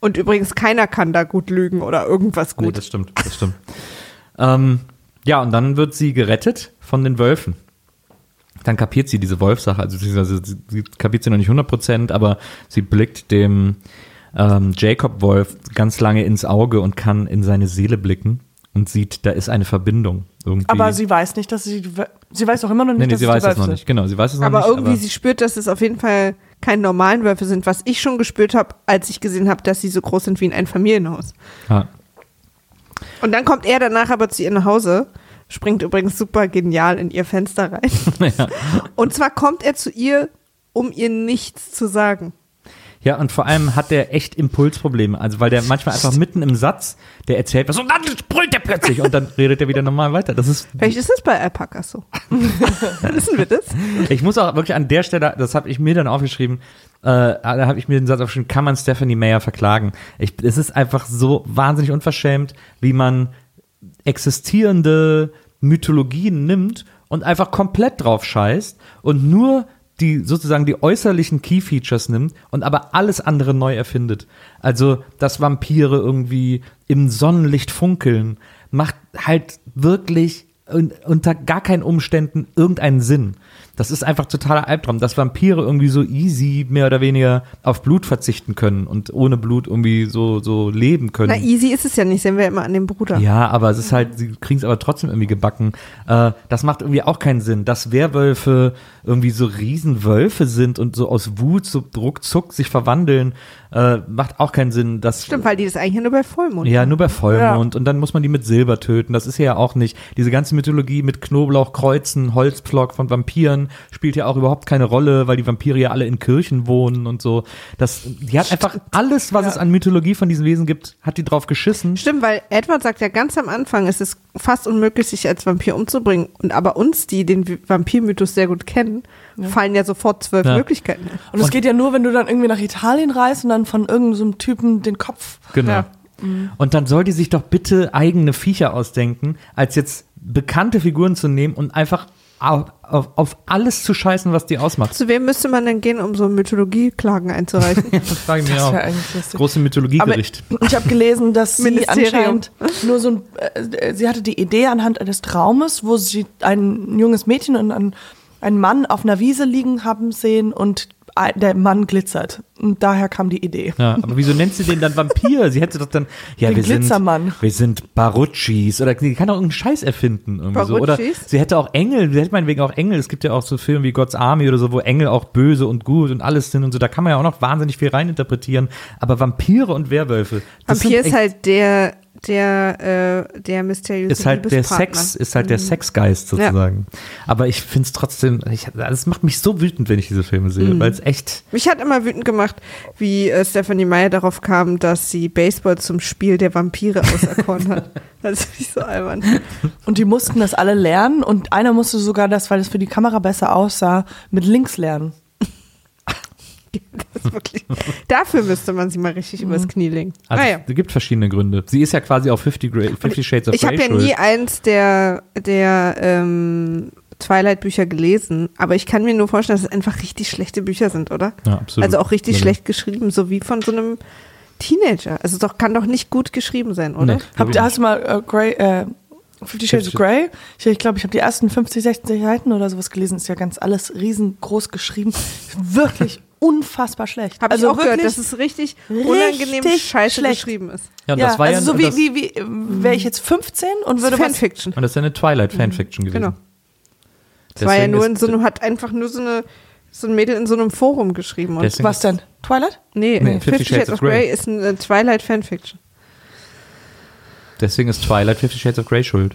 Und übrigens, keiner kann da gut lügen oder irgendwas Nee, gut. das stimmt, das stimmt. ähm, Ja, und dann wird sie gerettet von den Wölfen. Dann kapiert sie diese Wolfsache, also sie, also sie, sie kapiert sie noch nicht 100%, aber sie blickt dem ähm, Jacob-Wolf ganz lange ins Auge und kann in seine Seele blicken und sieht, da ist eine Verbindung. Irgendwie. Aber sie weiß nicht, dass sie, sie weiß auch immer noch nicht, nee, nee, dass sie weiß es noch Wölfe nicht, genau, sie weiß es noch Aber nicht. irgendwie, sie spürt, dass es auf jeden Fall keine normalen Wölfe sind, was ich schon gespürt habe, als ich gesehen habe, dass sie so groß sind wie in ein Familienhaus. ja. Und dann kommt er danach aber zu ihr nach Hause, springt übrigens super genial in ihr Fenster rein. ja. Und zwar kommt er zu ihr, um ihr nichts zu sagen. Ja, und vor allem hat der echt Impulsprobleme. Also, weil der manchmal einfach mitten im Satz, der erzählt was und dann brüllt der plötzlich und dann redet er wieder normal weiter. Das ist, Vielleicht ist es bei Alpakas so. Wissen wir das? ich muss auch wirklich an der Stelle, das habe ich mir dann aufgeschrieben, äh, da habe ich mir den Satz aufgeschrieben, kann man Stephanie Meyer verklagen? Ich, es ist einfach so wahnsinnig unverschämt, wie man existierende Mythologien nimmt und einfach komplett drauf scheißt und nur die sozusagen die äußerlichen Key Features nimmt und aber alles andere neu erfindet. Also, dass Vampire irgendwie im Sonnenlicht funkeln, macht halt wirklich un unter gar keinen Umständen irgendeinen Sinn. Das ist einfach totaler Albtraum, dass Vampire irgendwie so easy mehr oder weniger auf Blut verzichten können und ohne Blut irgendwie so, so leben können. Na, easy ist es ja nicht, sehen wir immer an dem Bruder. Ja, aber es ist halt, sie kriegen es aber trotzdem irgendwie gebacken. Äh, das macht irgendwie auch keinen Sinn, dass Werwölfe irgendwie so Riesenwölfe sind und so aus Wut so ruckzuck sich verwandeln, äh, macht auch keinen Sinn. Das, Stimmt, weil die das eigentlich nur bei Vollmond ja, nur bei Vollmond und dann muss man die mit Silber töten. Das ist ja auch nicht. Diese ganze Mythologie mit Knoblauch, Kreuzen, Holzpflock von Vampiren spielt ja auch überhaupt keine Rolle, weil die Vampire ja alle in Kirchen wohnen und so. Das, die hat einfach alles, was es an Mythologie von diesen Wesen gibt, hat die drauf geschissen. Stimmt, weil Edward sagt ja ganz am Anfang, es ist fast unmöglich, sich als Vampir umzubringen. Und aber uns, die den Vampirmythos sehr gut kennen, fallen ja sofort zwölf Ja. Möglichkeiten. Und es geht ja nur, wenn du dann irgendwie nach Italien reist und dann von irgendeinem so Typen den Kopf. Genau. Ja. Und dann soll die sich doch bitte eigene Viecher ausdenken, als jetzt bekannte Figuren zu nehmen und einfach auf, auf, auf alles zu scheißen, was die ausmacht. Zu wem müsste man denn gehen, um so Mythologieklagen einzureichen? Das frage ich mich Das auch. Große Mythologiegericht. Ich habe gelesen, dass sie anscheinend nur so ein, äh, sie hatte die Idee anhand eines Traumes, wo sie ein junges Mädchen und ein, einen Mann auf einer Wiese liegen haben sehen und der Mann glitzert. Und daher kam die Idee. Ja, aber wieso nennt sie den dann Vampir? Sie hätte doch dann, ja, Den wir sind, Glitzermann. wir sind Baruchis oder sie kann auch irgendeinen Scheiß erfinden irgendwie so. Oder sie hätte auch Engel, sie hätte meinetwegen auch Engel. Es gibt ja auch so Filme wie God's Army oder so, wo Engel auch böse und gut und alles sind und so. Da kann man ja auch noch wahnsinnig viel reininterpretieren. Aber Vampire und Werwölfe, das Vampir sind ist halt der, der, äh, der mysteriöse ist halt der. Sex, ist halt der Sexgeist sozusagen. Aber ich finde es trotzdem, ich, das macht mich so wütend, wenn ich diese Filme sehe, weil es echt, Mich hat immer wütend gemacht, wie äh, Stephanie Meyer darauf kam, dass sie Baseball zum Spiel der Vampire auserkoren hat. Das ist nicht so albern. Und die mussten das alle lernen und einer musste sogar das, weil es für die Kamera besser aussah, mit links lernen. Das ist wirklich, dafür müsste man sie mal richtig übers Knie legen. also naja. es gibt verschiedene Gründe. Sie ist ja quasi auf 50, Gra 50 Shades of Ich habe Grey ja nie eins der, der ähm, Twilight-Bücher gelesen, aber ich kann mir nur vorstellen, dass es einfach richtig schlechte Bücher sind, oder? Ja, absolut. Also auch richtig Ja. schlecht geschrieben, so wie von so einem Teenager. Also doch kann doch nicht gut geschrieben sein, oder? Nee. Habt ihr, hast du mal äh, Grey, äh, Fifty Shades of Grey? Ich, ich glaube, ich habe die ersten 50, 60 Seiten oder sowas gelesen. Ist ja ganz alles riesengroß geschrieben. Wirklich unfassbar schlecht. Habe also ich auch gehört, dass es richtig unangenehm richtig scheiße schlecht. geschrieben ist. Ja, und ja, das war also ja so wie, wie, wie wäre ich jetzt 15 und würde was Fanfiction. und das ist ja eine Twilight-Fanfiction gewesen. Genau. Das war ja nur in so einem, hat einfach nur so eine so ein Mädel in so einem Forum geschrieben. Und Was denn? Twilight? nee, Nee, Fifty Shades of Grey ist eine Twilight Fanfiction. Deswegen ist Twilight 50 Shades of Grey schuld.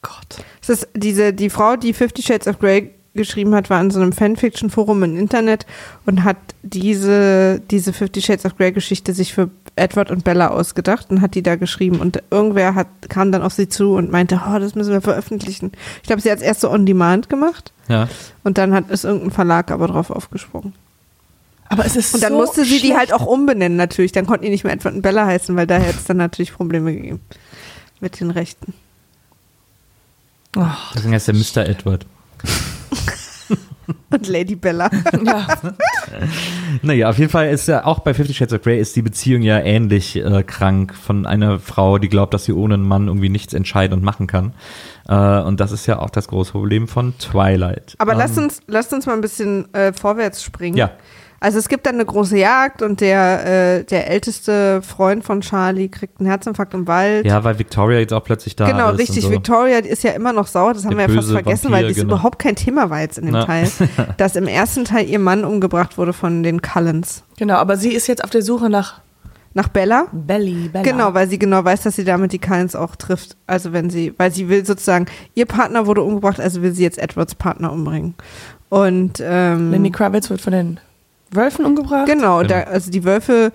Gott. Es ist diese, die Frau, die Fifty Shades of Grey geschrieben hat, war in so einem Fanfiction-Forum im Internet und hat diese, diese Fifty Shades of Grey Geschichte sich für Edward und Bella ausgedacht und hat die da geschrieben. Und irgendwer hat, kam dann auf sie zu und meinte, oh, das müssen wir veröffentlichen. Ich glaube, sie hat es erst so on demand gemacht Ja. und dann hat es irgendein Verlag aber drauf aufgesprungen. Aber es ist Und dann so musste sie die schlecht. halt auch umbenennen natürlich. Dann konnten die nicht mehr Edward und Bella heißen, weil da hätte es dann natürlich Probleme gegeben mit den Rechten. Oh, Deswegen heißt der Mr. Edward. Und Lady Bella. Ja. Naja, auf jeden Fall ist ja auch bei Fifty Shades of Grey ist die Beziehung ja ähnlich äh, krank von einer Frau, die glaubt, dass sie ohne einen Mann irgendwie nichts entscheiden und machen kann. Äh, und das ist ja auch das große Problem von Twilight. Aber ähm, lasst uns, lasst uns mal ein bisschen äh, vorwärts springen. Ja. Also es gibt dann eine große Jagd und der, äh, der älteste Freund von Charlie kriegt einen Herzinfarkt im Wald. Ja, weil Victoria jetzt auch plötzlich da Genau, ist. richtig. Und so. Victoria ist ja immer noch sauer, das haben Der wir ja fast vergessen, Vampir, weil das genau. überhaupt kein Thema war jetzt in dem Ja. Teil, dass im ersten Teil ihr Mann umgebracht wurde von den Cullens. Genau, aber sie ist jetzt auf der Suche nach Nach Bella? Belly, Bella. Genau, weil sie genau weiß, dass sie damit die Cullens auch trifft. Also wenn sie, weil sie will sozusagen, ihr Partner wurde umgebracht, also will sie jetzt Edwards Partner umbringen. Und ähm, Lenny Kravitz wird von den Wölfen umgebracht. Genau, Genau. Da, also die Wölfe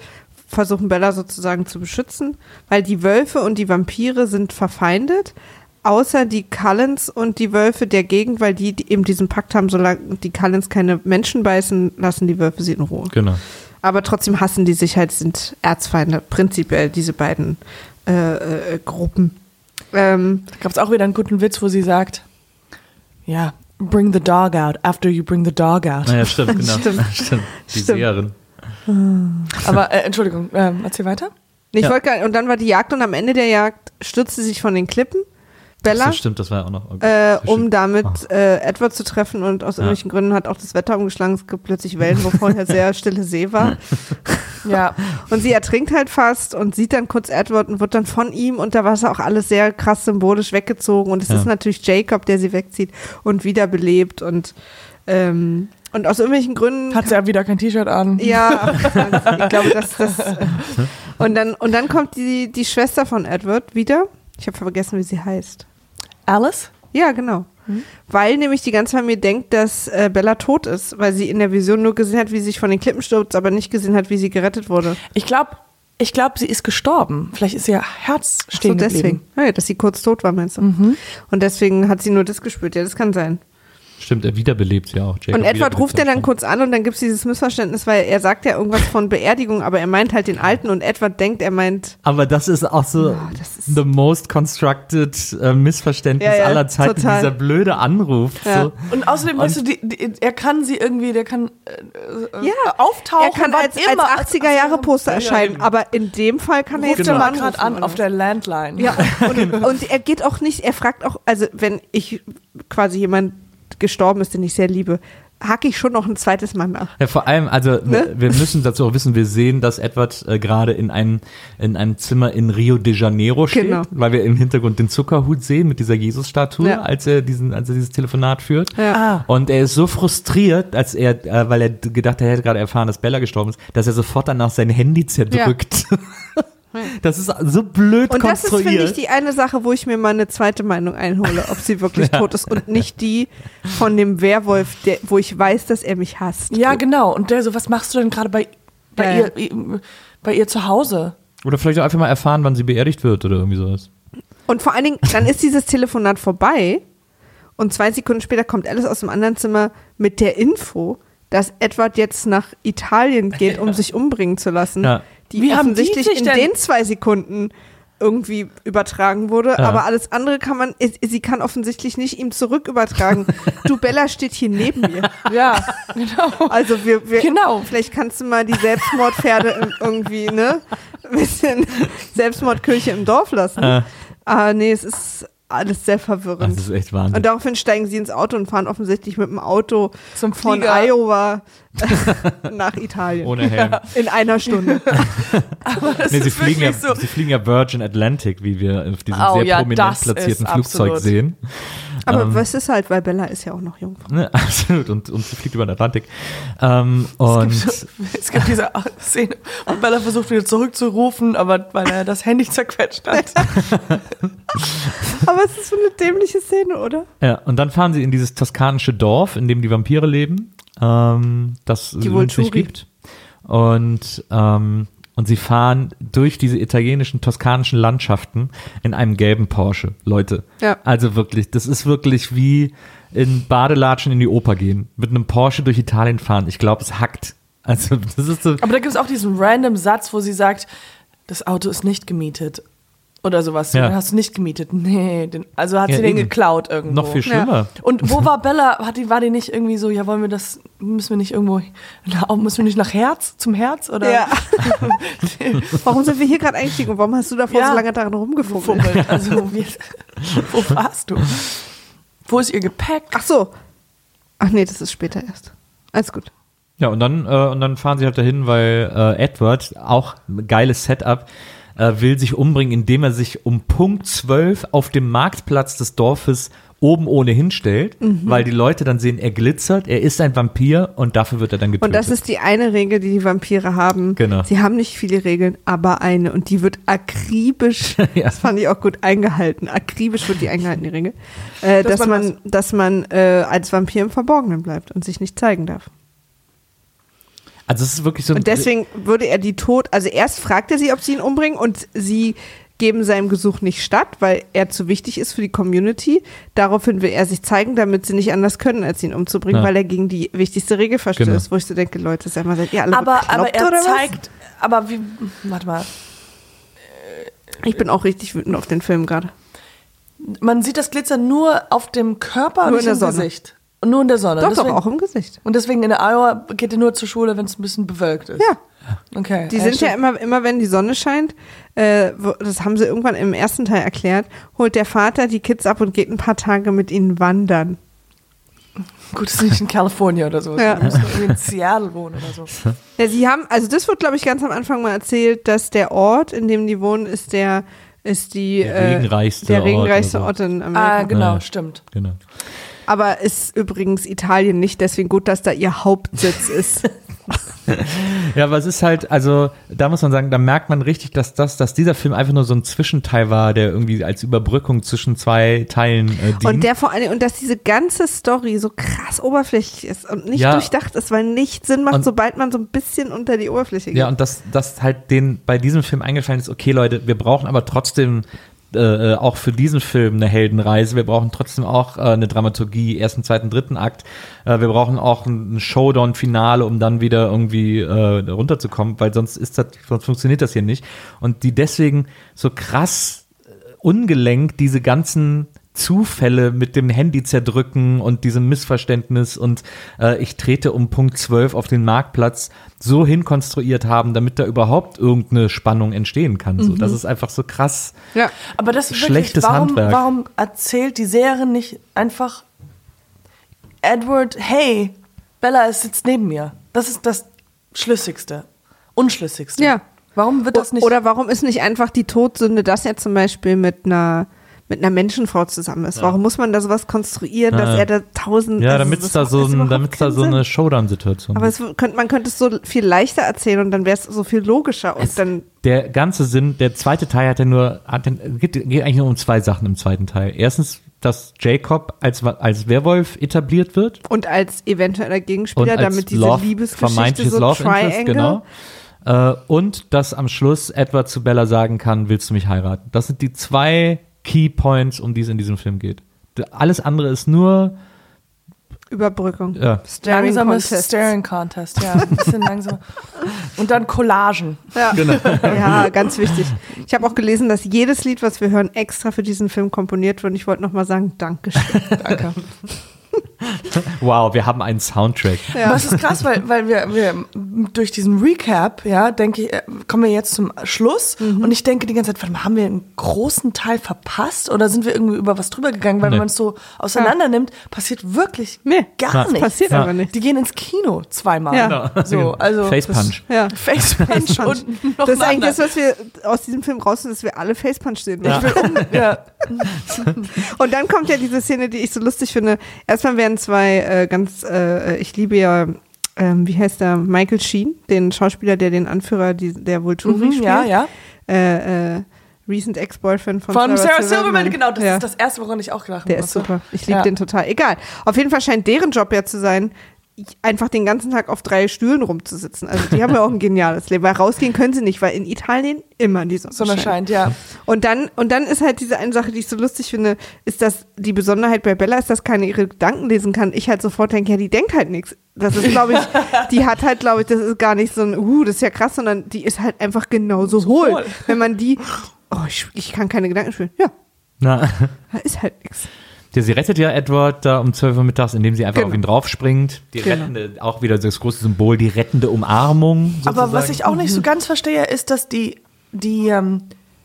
versuchen Bella sozusagen zu beschützen, weil die Wölfe und die Vampire sind verfeindet, außer die Cullens und die Wölfe der Gegend, weil die, die eben diesen Pakt haben, solange die Cullens keine Menschen beißen, lassen die Wölfe sie in Ruhe. Genau. Aber trotzdem hassen die sich halt, sind Erzfeinde, prinzipiell diese beiden äh, äh, Gruppen. Ähm, Da gab es auch wieder einen guten Witz, wo sie sagt, ja, bring the dog out after you bring the dog out. Naja, stimmt, genau. Stimmt. stimmt. Die Stimmt. Seherin. Aber äh, Entschuldigung, ähm, erzähl weiter. ich Ja. wollte gar- und dann war die Jagd und am Ende der Jagd stürzte sie sich von den Klippen. Bella. Das stimmt, das war ja auch noch. äh, um damit Ah. äh, Edward zu treffen und aus Ja. irgendwelchen Gründen hat auch das Wetter umgeschlagen. Es gibt plötzlich Wellen, wo vorher sehr stille See war. Ja, Und sie ertrinkt halt fast und sieht dann kurz Edward und wird dann von ihm unter Wasser auch alles sehr krass symbolisch weggezogen. Und es Ja. ist natürlich Jacob, der sie wegzieht und wiederbelebt und ähm, und aus irgendwelchen Gründen hat sie ja wieder kein T-Shirt an. ja, ich glaube, dass das. Und dann, und dann kommt die, die Schwester von Edward wieder. Ich habe vergessen, wie sie heißt. Alice? Ja, genau. Weil nämlich die ganze Familie denkt, dass äh, Bella tot ist, weil sie in der Vision nur gesehen hat, wie sie sich von den Klippen stürzt, aber nicht gesehen hat, wie sie gerettet wurde. Ich glaube, ich glaube, sie ist gestorben. Vielleicht ist ihr Herz Ach so, stehen deswegen. Ah Ja, dass sie kurz tot war, meinst du? Und deswegen hat sie nur das gespürt. Ja, das kann sein. Stimmt, er wiederbelebt sie auch. Jacob und Edward ruft ja dann kurz an und dann gibt es dieses Missverständnis, weil er sagt ja irgendwas von Beerdigung, aber er meint halt den Alten und Edward denkt, er meint. Aber das ist auch so das ist- the most constructed äh, Missverständnis Ja, ja, aller Zeiten, total. dieser blöde Anruf. Ja. So. Und außerdem, Und- weißt du, die, die, er kann sie irgendwie, der kann äh, äh, Ja, auftauchen. Er kann als, immer. als 80er-Jahre-Poster Ja, ja, erscheinen, eben. aber in dem Fall kann er Ruft jetzt er schon mal gerade an oder auf der Landline. Ja, und, und er geht auch nicht, er fragt auch, also wenn ich quasi jemand gestorben ist, den ich sehr liebe, hake ich schon noch ein zweites Mal nach. Ja, vor allem, also Ne? wir müssen dazu auch wissen, wir sehen, dass Edward äh, gerade in einem, in einem Zimmer in Rio de Janeiro steht, Genau. weil wir im Hintergrund den Zuckerhut sehen mit dieser Jesus-Statue, Ja. als er diesen, als er dieses Telefonat führt. Ja. Ah. Und er ist so frustriert, als er, äh, weil er gedacht, hat, er hätte gerade erfahren, dass Bella gestorben ist, dass er sofort danach sein Handy zerdrückt. Das ist so blöd Und das ist, konstruiert. finde ich, die eine Sache, wo ich mir mal eine zweite Meinung einhole, ob sie wirklich tot ist und nicht die von dem Werwolf, der, wo ich weiß, dass er mich hasst. Ja, genau. Und der so, was machst du denn gerade bei, bei, Ja, ihr, bei ihr zu Hause? Oder vielleicht auch einfach mal erfahren, wann sie beerdigt wird oder irgendwie sowas. Und vor allen Dingen, dann ist dieses Telefonat vorbei und zwei Sekunden später kommt Alice aus dem anderen Zimmer mit der Info, dass Edward jetzt nach Italien geht, um sich umbringen zu lassen. Ja. Die Wie haben die offensichtlich sich in den zwei Sekunden irgendwie übertragen wurde, Ja. aber alles andere kann man, sie kann offensichtlich nicht ihm zurück übertragen. du Bella steht hier neben mir. Ja, genau. Also wir, wir Genau. vielleicht kannst du mal die Selbstmordpferde irgendwie, ne? Ein bisschen Selbstmordkirche im Dorf lassen. Äh. Ah, nee, es ist alles sehr verwirrend. Das ist echt Wahnsinn. Und daraufhin steigen sie ins Auto und fahren offensichtlich mit dem Auto Zum von Flieger. Iowa nach Italien. Ohne Helm. In einer Stunde. Nee, sie ist fliegen, ja, wirklich so. sie fliegen ja Virgin Atlantic, wie wir auf diesem Oh sehr ja, prominent das platzierten ist Flugzeug absolut. sehen. Aber Ähm. was ist halt, weil Bella ist ja auch noch jung. Ne, absolut. Und, und sie fliegt über den Atlantik. Ähm, und Es gibt diese Szene, wo Bella versucht wieder zurückzurufen, aber weil er das Handy zerquetscht hat. Aber es ist so eine dämliche Szene, oder? ja, und dann fahren sie in dieses toskanische Dorf, in dem die Vampire leben, ähm, das es übrigens nicht gibt. Und, ähm, und sie fahren durch diese italienischen, toskanischen Landschaften in einem gelben Porsche. Leute. Ja. Also wirklich, das ist wirklich wie in Badelatschen in die Oper gehen. Mit einem Porsche durch Italien fahren. Ich glaube, es hackt. Also, das ist so. Aber da gibt es auch diesen random Satz, wo sie sagt, das Auto ist nicht gemietet. Oder sowas. Ja. Den hast du nicht gemietet. Nee, den, also hat Ja, sie den eben. geklaut irgendwo. Noch viel schlimmer. Und wo war Bella? Hat die, war die nicht irgendwie so, ja, wollen wir das, müssen wir nicht irgendwo, na, müssen wir nicht nach Herz, zum Herz? Oder Ja. warum sind wir hier gerade eingestiegen und warum hast du davor Ja. so lange daran rumgefummelt? gefummelt? Also, wie, wo warst du? Wo ist ihr Gepäck? Ach so. Ach nee, das ist später erst. Alles gut. Ja, und dann, äh, und dann fahren sie halt dahin, weil äh, Edward, auch geiles Setup, äh, will sich umbringen, indem er sich um Punkt 12 auf dem Marktplatz des Dorfes oben ohnehin stellt, Mhm. weil die Leute dann sehen, er glitzert, er ist ein Vampir und dafür wird er dann getötet. Und das ist die eine Regel, die die Vampire haben. Genau. Sie haben nicht viele Regeln, aber eine. Und die wird akribisch, Ja. das fand ich auch gut, eingehalten. Akribisch wird die eingehalten, die Regel. Äh, Dass dass, man man, dass man äh, als Vampir im Verborgenen bleibt und sich nicht zeigen darf. Also es ist wirklich so Und deswegen würde er die tot, also erst fragt er sie, ob sie ihn umbringen und sie geben seinem Gesuch nicht statt, weil er zu wichtig ist für die Community. Daraufhin will er sich zeigen, damit sie nicht anders können, als ihn umzubringen, Ja. weil er gegen die wichtigste Regel verstößt. Genau. Wo ich so denke, Leute, seid mal, seid ihr alle Aber, bekloppt aber er oder was? zeigt, aber wie, warte mal, Ich bin auch richtig wütend auf den Film gerade. man sieht das Glitzer nur auf dem Körper Nur und in nicht der im Sonne. Gesicht. Und nur in der Sonne. Doch, deswegen, doch, auch im Gesicht. Und deswegen in der Iowa geht er nur zur Schule, wenn es ein bisschen bewölkt ist. Ja. Okay. Die sind ja immer, immer wenn die Sonne scheint, äh, wo- das haben sie irgendwann im ersten Teil erklärt, holt der Vater die Kids ab und geht ein paar Tage mit ihnen wandern. Gut, ist nicht in Kalifornien oder so. Ja. Die müssen irgendwie in Seattle wohnen oder so. Ja, sie haben, also das wird, glaube ich, ganz am Anfang mal erzählt, dass der Ort, in dem die wohnen, ist der, ist die, Der äh, regenreichste der Ort regenreichste so. Ort in Amerika. Ah, genau, Ja. stimmt. Genau. Aber ist übrigens Italien nicht, deswegen gut, dass da ihr Hauptsitz ist. Ja, aber es ist halt, also da muss man sagen, da merkt man richtig, dass das, dass dieser Film einfach nur so ein Zwischenteil war, der irgendwie als Überbrückung zwischen zwei Teilen äh, dient. Und der vor allem, und dass diese ganze Story so krass oberflächlich ist und nicht Ja. durchdacht ist, weil nicht Sinn macht, Und- sobald man so ein bisschen unter die Oberfläche geht. Ja, und dass das halt den bei diesem Film eingefallen ist, okay Leute, wir brauchen aber trotzdem äh, äh, auch für diesen Film eine Heldenreise. Wir brauchen trotzdem auch äh, eine Dramaturgie, ersten, zweiten, dritten Akt. Äh, wir brauchen auch ein, Showdown-Finale, um dann wieder irgendwie äh, runterzukommen, weil sonst ist das, sonst funktioniert das hier nicht. Und die deswegen so krass äh, ungelenkt diese ganzen Zufälle mit dem Handy zerdrücken und diesem Missverständnis und äh, ich trete um Punkt 12 auf den Marktplatz so hinkonstruiert haben, damit da überhaupt irgendeine Spannung entstehen kann. So, das ist einfach so krass. ja. Aber das ist Schlechtes wirklich, warum, Handwerk. warum erzählt die Serie nicht einfach Edward, hey, Bella sitzt neben mir. Das ist das Schlüssigste, Unschlüssigste. Ja. Warum wird das nicht? Oder warum ist nicht einfach die Todsünde, dass er zum Beispiel mit einer mit einer Menschenfrau zusammen ist? Warum muss man da sowas konstruieren, dass Ja. er da tausend. Ja, also damit es da so, ein, damit's da so eine Showdown-Situation Aber es könnte, man könnte es so viel leichter erzählen und dann wäre es so viel logischer und dann. Der ganze Sinn, der zweite Teil hat ja nur, hat, ja- geht, geht eigentlich nur um zwei Sachen im zweiten Teil. Erstens, dass Jacob als, als Werwolf etabliert wird. Und als eventueller Gegenspieler, damit diese Love, Liebesgeschichte so Love Triangle. Interest, genau. Äh, und dass am Schluss Edward zu Bella sagen kann, willst du mich heiraten? Das sind die zwei Key Points, um die es in diesem Film geht. Alles andere ist nur, Überbrückung. ja, Staring Langsames Contest. Staring Contest, ja. Ein bisschen langsam. Und dann Collagen. Ja. Genau. ja, ganz wichtig. Ich habe auch gelesen, dass jedes Lied, was wir hören, extra für diesen Film komponiert wurde. Und ich wollte nochmal sagen, Dankeschön. Danke. wow, wir haben einen Soundtrack. Ja. Aber es ist krass, weil, weil wir, wir durch diesen Recap, ja, denke ich, äh, kommen wir jetzt zum Schluss Mhm. und ich denke die ganze Zeit, warte mal, haben wir einen großen Teil verpasst oder sind wir irgendwie über was drüber gegangen? Weil Nee. wenn man es so auseinander nimmt, passiert wirklich Nee, gar das nichts. passiert Ja. aber nicht. Die gehen ins Kino zweimal. Ja. So, also Face Punch. Ja. Face Punch Punch. und noch Das ist eigentlich das, was wir aus diesem Film rausnehmen, dass wir alle Facepunch sehen. Ja. Um, ja. Und dann kommt ja diese Szene, die ich so lustig finde. Erstmal werden zwei äh, ganz, äh, ich liebe ja, ähm, wie heißt der, Michael Sheen, den Schauspieler, der den Anführer die, der Volturi Mhm, spielt. ja, ja. Äh, äh, Recent Ex-Boyfriend von, Von Sarah Silverman, genau, das ja. ist das erste, woran ich auch gelacht Der habe. ist super. Ich liebe Ja. den total. Egal. Auf jeden Fall scheint deren Job ja zu sein, einfach den ganzen Tag auf drei Stühlen rumzusitzen. Also die haben ja auch ein geniales Leben. Weil rausgehen können sie nicht, weil in Italien immer die Sonne, Sonne scheint, ja. Und dann, und dann ist halt diese eine Sache, die ich so lustig finde, ist, dass die Besonderheit bei Bella ist, dass keine ihre Gedanken lesen kann. Ich halt sofort denke, ja, die denkt halt nichts. Das ist, glaube ich, die hat halt, glaube ich, das ist gar nicht so ein, uh, das ist ja krass, sondern die ist halt einfach genauso hohl. hohl. Wenn man die oh, ich, ich kann keine Gedanken spielen. Ja, Na, da ist halt nichts. Ja, sie rettet ja Edward da um 12 Uhr mittags, indem sie einfach Genau. auf ihn draufspringt. Die Genau. rettende, auch wieder das große Symbol, die rettende Umarmung. Aber was sozusagen. ich auch nicht so ganz verstehe, ist, dass die, die ähm,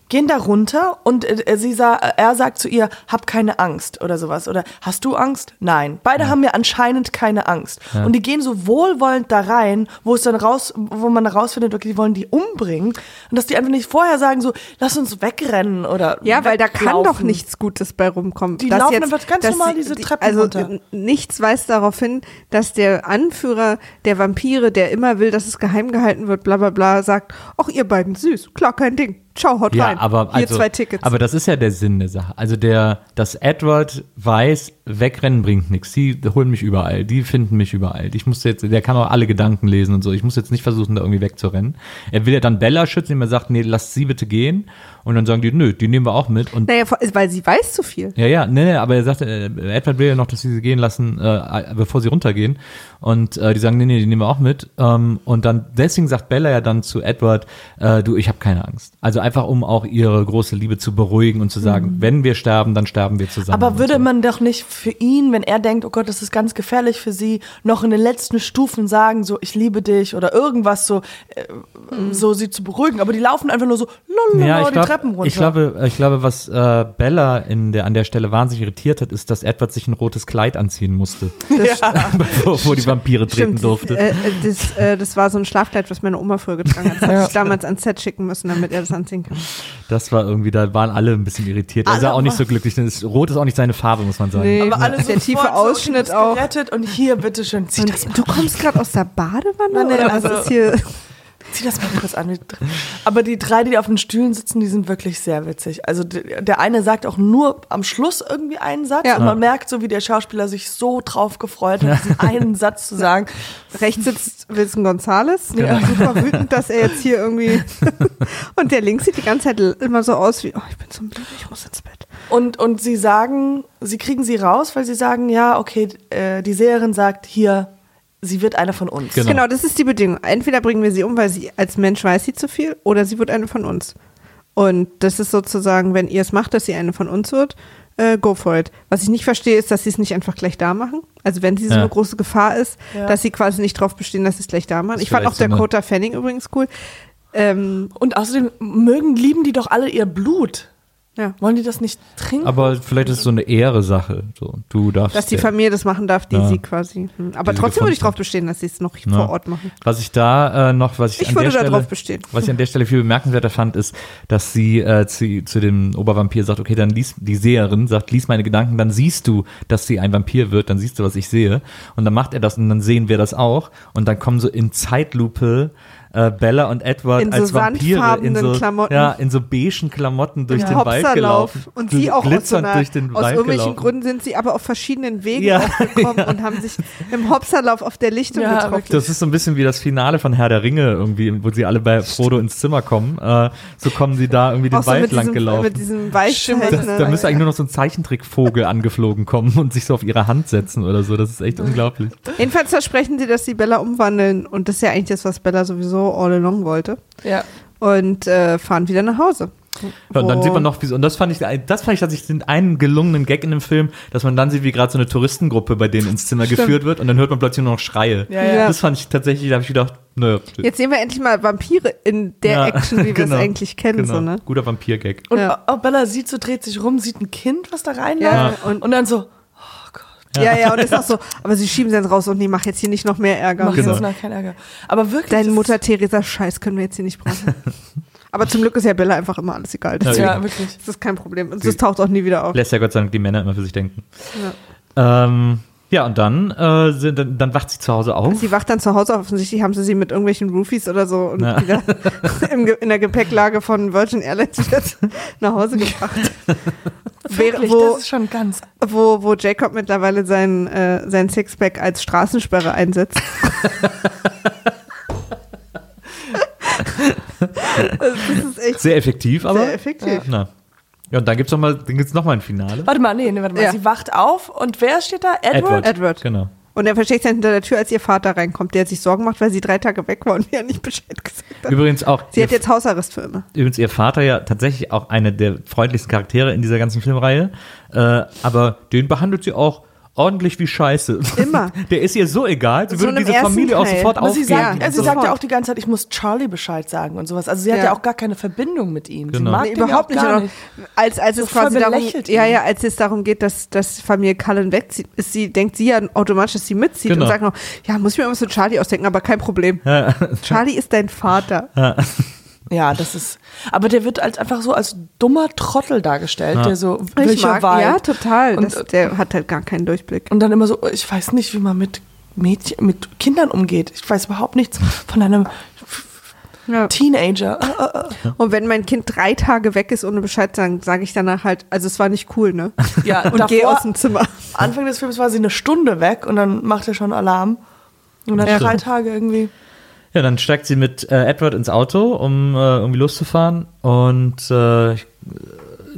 gehen da runter und äh, sie sa er sagt zu ihr, hab keine Angst oder sowas. Oder hast du Angst? Nein. Beide haben ja anscheinend keine Angst. Und die gehen so wohlwollend da rein, wo es dann raus, wo man rausfindet, okay, die wollen die umbringen. Und dass die einfach nicht vorher sagen, so, lass uns wegrennen oder. Ja, weil da kann doch nichts Gutes bei rumkommen. Die Dass laufen jetzt- einfach ganz normal sie- diese die- Treppen also, runter. n- Nichts weist darauf hin, dass der Anführer der Vampire, der immer will, dass es geheim gehalten wird, bla bla bla, sagt, ach ihr beiden süß, klar, kein Ding. Ciao, haut Ja, rein. aber Hier also, zwei Tickets. aber das ist ja der Sinn der Sache. Also der, dass Edward weiß, wegrennen bringt nichts. Die holen mich überall, die finden mich überall. Ich muss jetzt, der kann auch alle Gedanken lesen und so. Ich muss jetzt nicht versuchen, da irgendwie wegzurennen. Er will ja dann Bella schützen, indem er sagt, nee, lasst sie bitte gehen. Und dann sagen die, nö, die nehmen wir auch mit. Und naja, weil sie weiß zu viel. ja, ja, nee, nee, aber er sagt, äh, Edward will ja noch, dass sie sie gehen lassen, äh, bevor sie runtergehen. Und äh, die sagen, nee, nee, die nehmen wir auch mit. Ähm, und dann, deswegen sagt Bella ja dann zu Edward, äh, du, ich habe keine Angst. Also einfach, um auch ihre große Liebe zu beruhigen und zu sagen, wenn wir sterben, dann sterben wir zusammen. Aber würde so. man doch nicht für ihn, wenn er denkt, oh Gott, das ist ganz gefährlich für sie, noch in den letzten Stufen sagen, so, ich liebe dich oder irgendwas so, äh, so sie zu beruhigen. Aber die laufen einfach nur so, lalala, ja, die glaub, Treppen runter. Ich glaube, ich glaube, was äh, Bella in der, an der Stelle wahnsinnig irritiert hat, ist, dass Edward sich ein rotes Kleid anziehen musste, bevor, bevor die Vampire treten Stimmt, durfte. Äh, äh, das, äh, das war so ein Schlafkleid, was meine Oma früher getragen hat. Das hatte ich damals ans Set schicken müssen, damit er das anziehen kann. Das war irgendwie, da waren alle ein bisschen irritiert. Er sah auch nicht so glücklich. denn Rot ist auch nicht seine Farbe, muss man sagen. Nee. aber alle der tiefe Ausschnitt so, auch. gerettet und hier, bitteschön, zieh das mal, Du kommst gerade aus der Badewanne? Nein, oder also- was ist hier? Zieh das mal kurz an. Aber die drei, die auf den Stühlen sitzen, die sind wirklich sehr witzig. Also der eine sagt auch nur am Schluss irgendwie einen Satz Ja. und man merkt so, wie der Schauspieler sich so drauf gefreut hat, diesen einen Satz zu sagen. Rechts sitzt Wilson Gonzales, Genau. super wütend, dass er jetzt hier irgendwie. und der links sieht die ganze Zeit immer so aus wie, oh, ich bin so müde, ich muss ins Bett. Und, und sie sagen, sie kriegen sie raus, weil sie sagen, ja, okay, äh, die Seherin sagt hier, sie wird eine von uns. Genau. Genau. das ist die Bedingung. Entweder bringen wir sie um, weil sie als Mensch weiß sie zu viel, oder sie wird eine von uns. Und das ist sozusagen, wenn ihr es macht, dass sie eine von uns wird, äh, go for it. Was ich nicht verstehe, ist, dass sie es nicht einfach gleich da machen. Also wenn sie so Ja. eine große Gefahr ist, Ja. dass sie quasi nicht drauf bestehen, dass sie es gleich da machen. Ich fand auch vielleicht so Dakota Fanning übrigens cool. Ähm, Und außerdem mögen, lieben die doch alle ihr Blut. Ja. Wollen die das nicht trinken? Aber vielleicht ist es so eine Ehre-Sache. So, du darfst. Dass die Familie das machen darf, die Ja. sie quasi. Hm. Aber Die trotzdem würde ich hat. bestehen, dass sie es noch Ja. vor Ort machen. Was ich da äh, noch, was ich, Ich an würde der da Stelle, drauf bestehen. was ich an der Stelle viel bemerkenswerter fand, ist, dass sie äh, zu, zu dem Obervampir sagt, okay, dann lies die Seherin sagt, lies meine Gedanken, dann siehst du, dass sie ein Vampir wird, dann siehst du, was ich sehe. Und dann macht er das und dann sehen wir das auch. Und dann kommen so in Zeitlupe äh, Bella und Edward In so als Vampire in so Klamotten. ja in so beigen Klamotten durch Ja. den Wald gelaufen Und sie auch aus, so einer, durch den aus Wald irgendwelchen gelaufen. Gründen sind sie aber auf verschiedenen Wegen Ja, aufgekommen und haben sich im Hopserlauf auf der Lichtung Ja, getroffen. wirklich. Das ist so ein bisschen wie das Finale von Herr der Ringe irgendwie, wo sie alle bei Frodo ins Zimmer kommen. Äh, so kommen sie da irgendwie den Auch so Wald mit lang diesem, gelaufen. mit diesem Stimmt, Weichzeichner. Das, da müsste eigentlich nur noch so ein Zeichentrickvogel angeflogen kommen und sich so auf ihre Hand setzen oder so. Das ist echt unglaublich. Jedenfalls versprechen sie, dass sie Bella umwandeln und das ist ja eigentlich das, was Bella sowieso all along wollte. ja. Und äh, fahren wieder nach Hause. Ja, und dann sieht man noch, wie, und das fand ich, das fand ich tatsächlich den einen gelungenen Gag in dem Film, dass man dann sieht, wie gerade so eine Touristengruppe bei denen ins Zimmer Stimmt. geführt wird und dann hört man plötzlich nur noch Schreie. Ja, ja. Das fand ich tatsächlich, da habe ich gedacht, nö. Jetzt sehen wir endlich mal Vampire in der Ja, Action, wie wir genau, es eigentlich kennen. Genau. So, ne? Guter Vampir-Gag. Und Ja. auch Bella sieht so, dreht sich rum, sieht ein Kind, was da reinläuft. Ja, und, und- dann so, Ja. ja, und ist auch so, aber sie schieben sie jetzt raus und nee, mach jetzt hier nicht noch mehr Ärger. mach Genau. jetzt noch keinen Ärger. Aber wirklich. Deine Mutter Theresa Scheiß können wir jetzt hier nicht brauchen. aber zum Glück ist ja Bella einfach immer alles egal. Deswegen Ja, wirklich. ist das kein Problem. Und das taucht auch nie wieder auf. Lässt ja Gott sei Dank die Männer immer für sich denken. Ja, ähm, ja und dann, äh, sind, dann, dann wacht sie zu Hause auf. Sie wacht dann zu Hause auf. Offensichtlich haben sie sie mit irgendwelchen Roofies oder so und Ja. wieder in der Gepäcklage von Virgin Airlines wieder nach Hause gebracht. Wirklich, wo, das ist schon ganz. wo, wo Jacob mittlerweile sein, äh, sein Sixpack als Straßensperre einsetzt. das ist echt Sehr effektiv, aber. sehr effektiv. Na. Ja, und dann gibt's noch mal, dann gibt's noch mal ein Finale. Warte mal, nee, nee, warte mal. Ja. Sie wacht auf und wer steht da? Edward? Edward. Genau. Und er versteckt sich hinter der Tür, als ihr Vater reinkommt, der sich Sorgen macht, weil sie drei Tage weg war und mir nicht Bescheid gesagt hat. Übrigens auch, Sie hat jetzt Hausarrest für immer. übrigens ihr Vater ja tatsächlich auch eine der freundlichsten Charaktere in dieser ganzen Filmreihe. Äh, aber den behandelt sie auch ordentlich wie Scheiße. Immer. Der ist ihr so egal, sie So würde diese Familie auch Teil. sofort Aber sie aufgeben. sagt, Ja, also sie sagt ja auch die ganze Zeit, ich muss Charlie Bescheid sagen und sowas. Also sie hat Ja. ja auch gar keine Verbindung mit ihm. Genau. Sie mag Nee, überhaupt ja nicht. auch gar aber Als, als es So voll quasi darum, belächelt ja, ihn. ja, als es darum geht, dass, dass Familie Cullen wegzieht, ist sie, denkt sie ja automatisch, dass sie mitzieht Genau. und sagt noch, ja, muss ich mir irgendwas mit Charlie ausdenken, aber kein Problem. Ja. Charlie ist dein Vater. Ja, das ist. Aber der wird als einfach so als dummer Trottel dargestellt, Ja. der so Ich mag, Wald. ja, total. Und, das, der hat halt gar keinen Durchblick. und dann immer so, ich weiß nicht, wie man mit Mädchen, mit Kindern umgeht. Ich weiß überhaupt nichts von einem Ja. Teenager. Äh, äh, äh. Und wenn mein Kind drei Tage weg ist, ohne Bescheid zu sagen, sage ich danach halt, also es war nicht cool, ne? Ja, Und gehe aus dem Zimmer. Anfang des Films war sie eine Stunde weg und dann macht er schon Alarm. Und dann Ja. drei Tage irgendwie. Ja, dann steigt sie mit äh, Edward ins Auto, um äh, irgendwie loszufahren. Und äh, ich,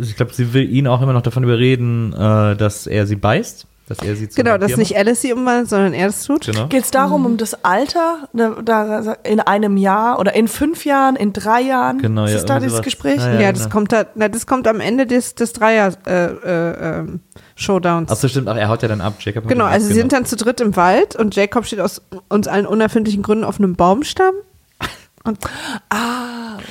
ich glaube, sie will ihn auch immer noch davon überreden, äh, dass er sie beißt. Dass er sie zu Genau, dass nicht Alice sie umwandelt, sondern er das tut. Genau. Geht es darum, um das Alter, da, da, in einem Jahr oder in fünf Jahren, in drei Jahren? Genau, ist ja, das da dieses sowas. Gespräch? Ja, Ja, ja, das genau. kommt da, na, das kommt am Ende des, des Dreier äh, äh, ähm, Showdowns. Achso, stimmt, ach, er haut ja dann ab. Jacob Genau, also sie sind dann zu dritt im Wald und Jacob steht aus uns allen unerfindlichen Gründen auf einem Baumstamm. Und, Ah, okay.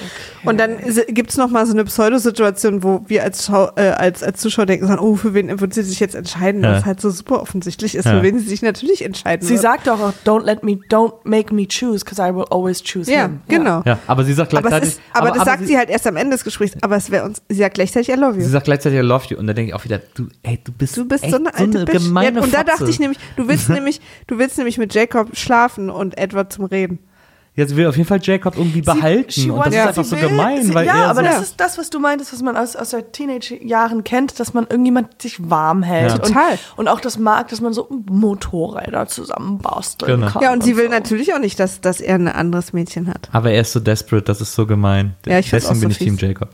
und dann gibt es nochmal so eine Pseudosituation, wo wir als, Schau, äh, als, als Zuschauer denken, sagen, oh, für wen wird sie sich jetzt entscheiden? Ja. Was halt so super offensichtlich ist, Ja. für wen sie sich natürlich entscheiden Sie wird. sagt doch auch, don't let me, don't make me choose, because I will always choose Ja, him. genau. Ja, aber sie sagt Aber, gleichzeitig. ist, aber, das sagt sie, halt erst am Ende des Gesprächs. Aber es wäre uns, sie sagt gleichzeitig, I love you. Sie sagt gleichzeitig, I love you. Und da denke ich auch wieder, du, ey, du bist, Du bist so eine alte Bitch. gemeine ja, und da dachte ich nämlich, du willst nämlich, du willst nämlich mit Jacob schlafen und Edward zum Reden. Ja, sie will auf jeden Fall Jacob irgendwie behalten. Sie- und das ist einfach so will- gemein, sie, weil Ja, er aber so, das ist das, was du meintest, was man aus, aus der Teenage-Jahren kennt, dass man irgendjemand sich warm hält. Ja. Und, Total. und auch das mag, dass man so Motorräder zusammenbasteln Genau. kann. Ja, und sie will so. natürlich auch nicht, dass, dass er ein anderes Mädchen hat. aber er ist so desperate, das ist so gemein. Ja, ich Deswegen auch bin so ich Team fies. Jacob.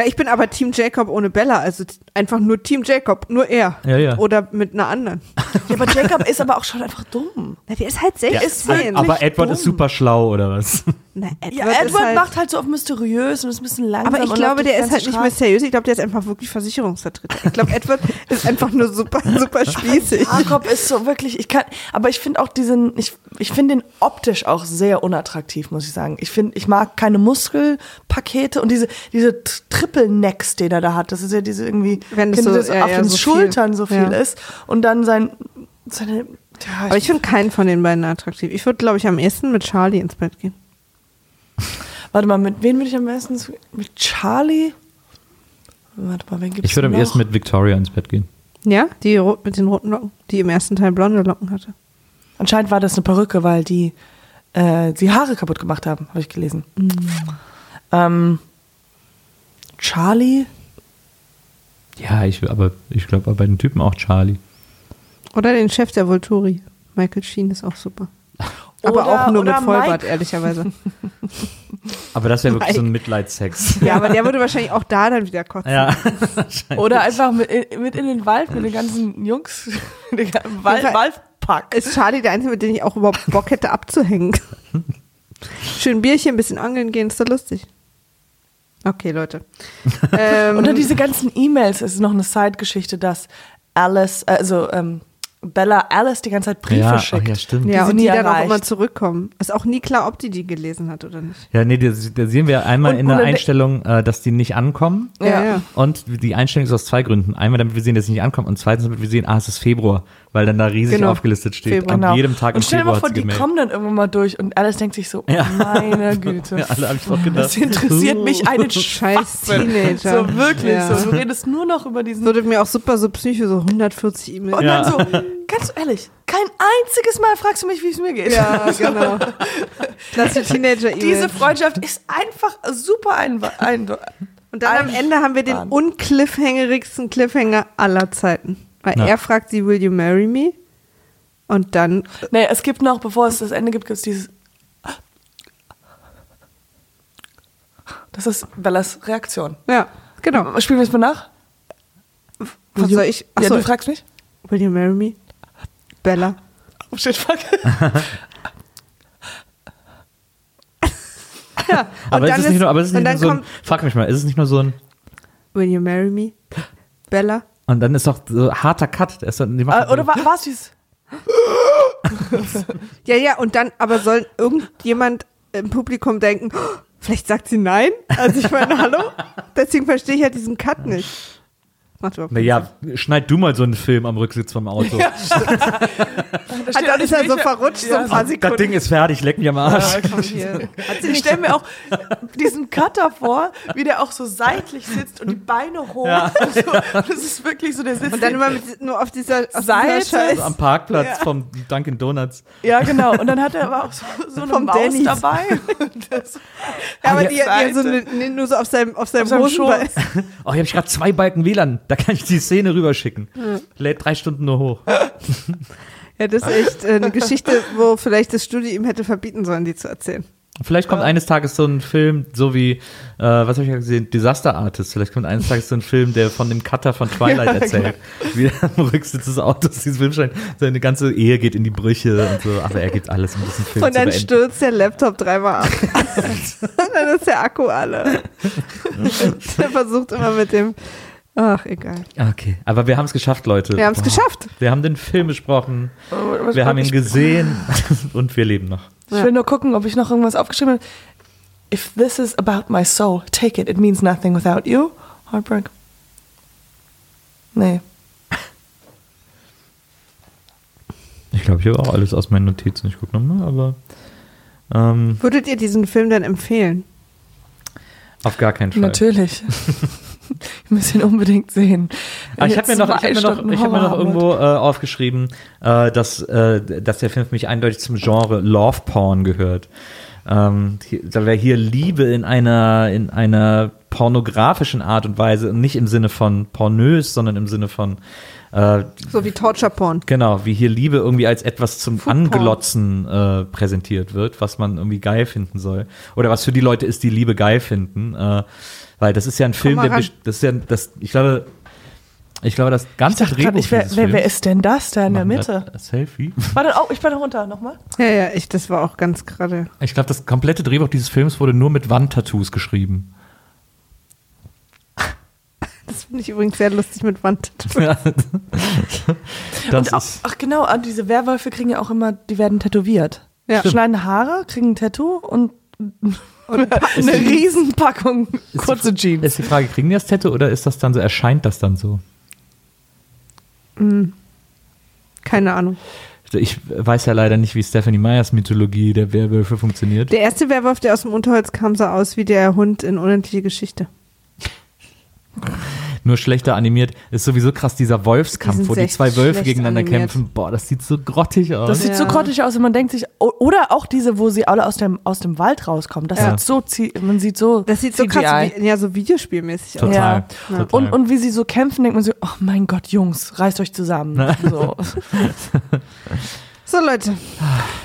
Ja, ich bin aber Team Jacob ohne Bella, also einfach nur Team Jacob, nur er. Ja, ja. Oder mit einer anderen. Ja, aber Jacob ist aber auch schon einfach dumm. Na, der ist halt 16. aber Edward ist dumm. super schlau, oder was? Na, Edward, Ja, ist Edward halt, macht halt so auf mysteriös und ist ein bisschen langsam. aber ich glaube, der ist halt nicht mysteriös. Ich glaube, der ist einfach wirklich Versicherungsvertreter. Ich glaube, Edward ist einfach nur super, super spießig. Jakob ist so wirklich, ich kann, aber ich finde auch diesen, ich, ich finde den optisch auch sehr unattraktiv, muss ich sagen. Ich finde, ich mag keine Muskelpakete und diese, diese T- Triple-Necks, den er da hat. Das ist ja diese irgendwie, Wenn das so- das ja, auf ja, den so viel. Schultern so viel Ja. ist und dann sein, seine, ja, Aber ich finde keinen von den beiden attraktiv. Ich würde, glaube ich, am ehesten mit Charlie ins Bett gehen. warte mal, mit wem würde ich am besten, so- mit Charlie? Warte mal, wen gibt's Ich würde am noch? ersten mit Victoria ins Bett gehen. Ja, die mit den roten Locken, die im ersten Teil blonde Locken hatte. Anscheinend war das eine Perücke, weil die äh, die Haare kaputt gemacht haben, habe ich gelesen. Ähm, Charlie? Ja, ich, aber ich glaube bei den Typen auch Charlie. Oder den Chef der Volturi. Michael Sheen ist auch super. Aber Oder- auch nur mit Vollbart, Mike. ehrlicherweise. Aber das wäre wirklich so ein Mike. Mitleidssex. ja, aber der würde wahrscheinlich auch da dann wieder kotzen. Ja. Oder einfach mit, in- mit in den Wald mit den ganzen Jungs, mit dem ganzen Wald, Fall- Waldpack. Ist Charlie der Einzige, mit dem ich auch überhaupt Bock hätte abzuhängen. Schön Bierchen, ein bisschen angeln gehen, ist doch lustig. Okay, Leute. ähm, Unter diese ganzen E-Mails ist noch eine Side-Geschichte, dass Alice, also ähm, Bella Alice die ganze Zeit Briefe ja, ach schickt. ja, stimmt. ja, sie und nie die dann auch immer zurückkommen. Ist auch nie klar, ob die die gelesen hat oder nicht. Ja, nee, da, sehen wir einmal Und- in der dann- Einstellung, äh, dass die nicht ankommen. Ja. ja. Und die Einstellung ist aus zwei Gründen. Einmal, damit wir sehen, dass sie nicht ankommen. Und zweitens, damit wir sehen, ah, es ist Februar. Weil dann da riesig Genau. aufgelistet steht. Februar. An Genau. jedem Tag im Und stell dir mal Februar vor, die gemeldet. kommen dann irgendwann mal durch und Alice denkt sich so, Ja. meine Güte. Ja, alle hab ich auch gedacht. Das interessiert mich einen Scheiß. Teenager. So wirklich Ja. so. Du redest nur noch über diesen. Das würde mir auch super so psycho, so 140 E-Mails. Und Ja. dann so, ganz ehrlich, kein einziges Mal fragst du mich, wie es mir geht. Ja, genau. Klasse teenager -E Diese Freundschaft ist einfach super ein, ein Und dann am Ende haben wir den Wahnsinn. uncliffhangerigsten Cliffhanger aller Zeiten. Weil Ja. er fragt sie, will you marry me? Und dann, Nee, es gibt noch, bevor es das Ende gibt, gibt es dieses. Das ist Bellas Reaktion. ja, genau. Spielen wir es mal nach? Was soll ich? ja, Achso, du fragst mich? will you marry me? Bella. Oh shit, fuck. Ja, Aber ist es nicht nur, aber ist es nicht nur so ein, kommt frag mich mal, ist es nicht nur so ein, Will You Marry Me? Bella. Und dann ist doch so harter Cut. Der ist dann, die macht Äh, doch oder so- war, war es dieses? Ja, ja, und dann, aber soll irgendjemand im Publikum denken, "Oh, vielleicht sagt sie nein? Also ich meine, hallo? Deswegen verstehe ich halt diesen Cut nicht. Macht überhaupt Naja, schneid du mal so einen Film am Rücksitz vom Auto. Da Ah, dann ist er so verrutscht, so ein paar Das Sekunden. Ding ist fertig, leck mich am Arsch. Sie Ich stelle mir auch diesen Cutter vor, wie der auch so seitlich sitzt und die Beine hoch. Und so. Das ist wirklich so, der sitzt. Und dann immer mit, nur auf dieser, auf Seite. dieser. Also am Parkplatz vom Dunkin' Donuts. ja, genau. Und dann hat er aber auch so, so eine Vom Maus Denny's. dabei. Das, Ja, aber Ja, die, die hat so eine, nur so auf seinem, auf seinem, Auf seinem Hosenbein. Oh, hier habe ich gerade zwei Balken WLAN. Da kann ich die Szene rüberschicken. Lädt drei Stunden nur hoch. Ja, das ist echt äh, eine Geschichte, wo vielleicht das Studio ihm hätte verbieten sollen, die zu erzählen. Vielleicht kommt eines Tages so ein Film, so wie, äh, was habe ich ja gesehen, Disaster Artist. Vielleicht kommt eines Tages so ein Film, der von dem Cutter von Twilight erzählt. Wie er am Rücksitz des Autos dieses Film scheint, seine ganze Ehe geht in die Brüche und so. Aber er gibt alles, um diesen Film Und zu dann stürzt der Laptop dreimal ab. und dann ist der Akku alle. der versucht immer mit dem. Ach, egal. Okay, aber wir haben es geschafft, Leute. Wir haben es geschafft. Wir haben den Film besprochen. was Wir haben ihn gesehen und wir leben noch. ich will nur gucken, ob ich noch irgendwas aufgeschrieben habe. If this is about my soul, take it. It means nothing without you. Heartbreak. Nee. Ich glaube, ich habe auch alles aus meinen Notizen. Ich gucke nochmal, aber ähm, Würdet ihr diesen Film denn empfehlen? auf gar keinen Fall. Natürlich. ich muss ihn unbedingt sehen. Aber ich habe mir noch, ich hab mir noch, ich hab mir noch irgendwo äh, aufgeschrieben, äh, dass, äh, dass der Film für mich eindeutig zum Genre Love Porn gehört. Ähm, hier, da wäre hier Liebe in einer, in einer pornografischen Art und Weise nicht im Sinne von pornös, sondern im Sinne von äh, So wie Torture Porn. Genau, wie hier Liebe irgendwie als etwas zum Food. Anglotzen äh, präsentiert wird, was man irgendwie geil finden soll. Oder was für die Leute ist, die Liebe geil finden. Äh, weil das ist ja ein Film, der ran. das ist ja das, ich glaube, ich glaube, das ganze Ich Drehbuch grad nicht, wer, dieses wer, wer ist denn das da in der Mitte? das- das Selfie. Warte, oh, ich bin runter, nochmal. Ja, ja, ich, das war auch ganz gerade. Ich glaube, das komplette Drehbuch dieses Films wurde nur mit Wandtattoos geschrieben. Das finde ich übrigens sehr lustig mit Wand. das Und auch, ist, ach genau, ah, diese Werwölfe kriegen ja auch immer, die werden tätowiert. Ja. Schneiden Haare, kriegen ein Tattoo Und eine Riesenpackung kurze Jeans. ist die Frage, kriegen die das Tattoo oder ist das dann so, erscheint das dann so? keine Ahnung. Ich weiß ja leider nicht, wie Stephanie Meyers Mythologie der Werwölfe funktioniert. Der erste Werwolf, der aus dem Unterholz kam, sah aus wie der Hund in Unendliche Geschichte. nur schlechter animiert. Ist sowieso krass, dieser Die Wolfskampf, sind wo die zwei Wölfe gegeneinander animiert. kämpfen. Boah, das sieht so grottig aus. Das sieht so Ja. grottig aus und man denkt sich, o- oder auch diese, wo sie alle aus dem, aus dem Wald rauskommen. Das Ja. sieht so, man sieht so Das sieht so CGI. krass, wie, ja, so Videospielmäßig aus. total. Ja. total. Und, und wie sie so kämpfen, denkt man so, oh mein Gott, Jungs, reißt euch zusammen. So. So, Leute,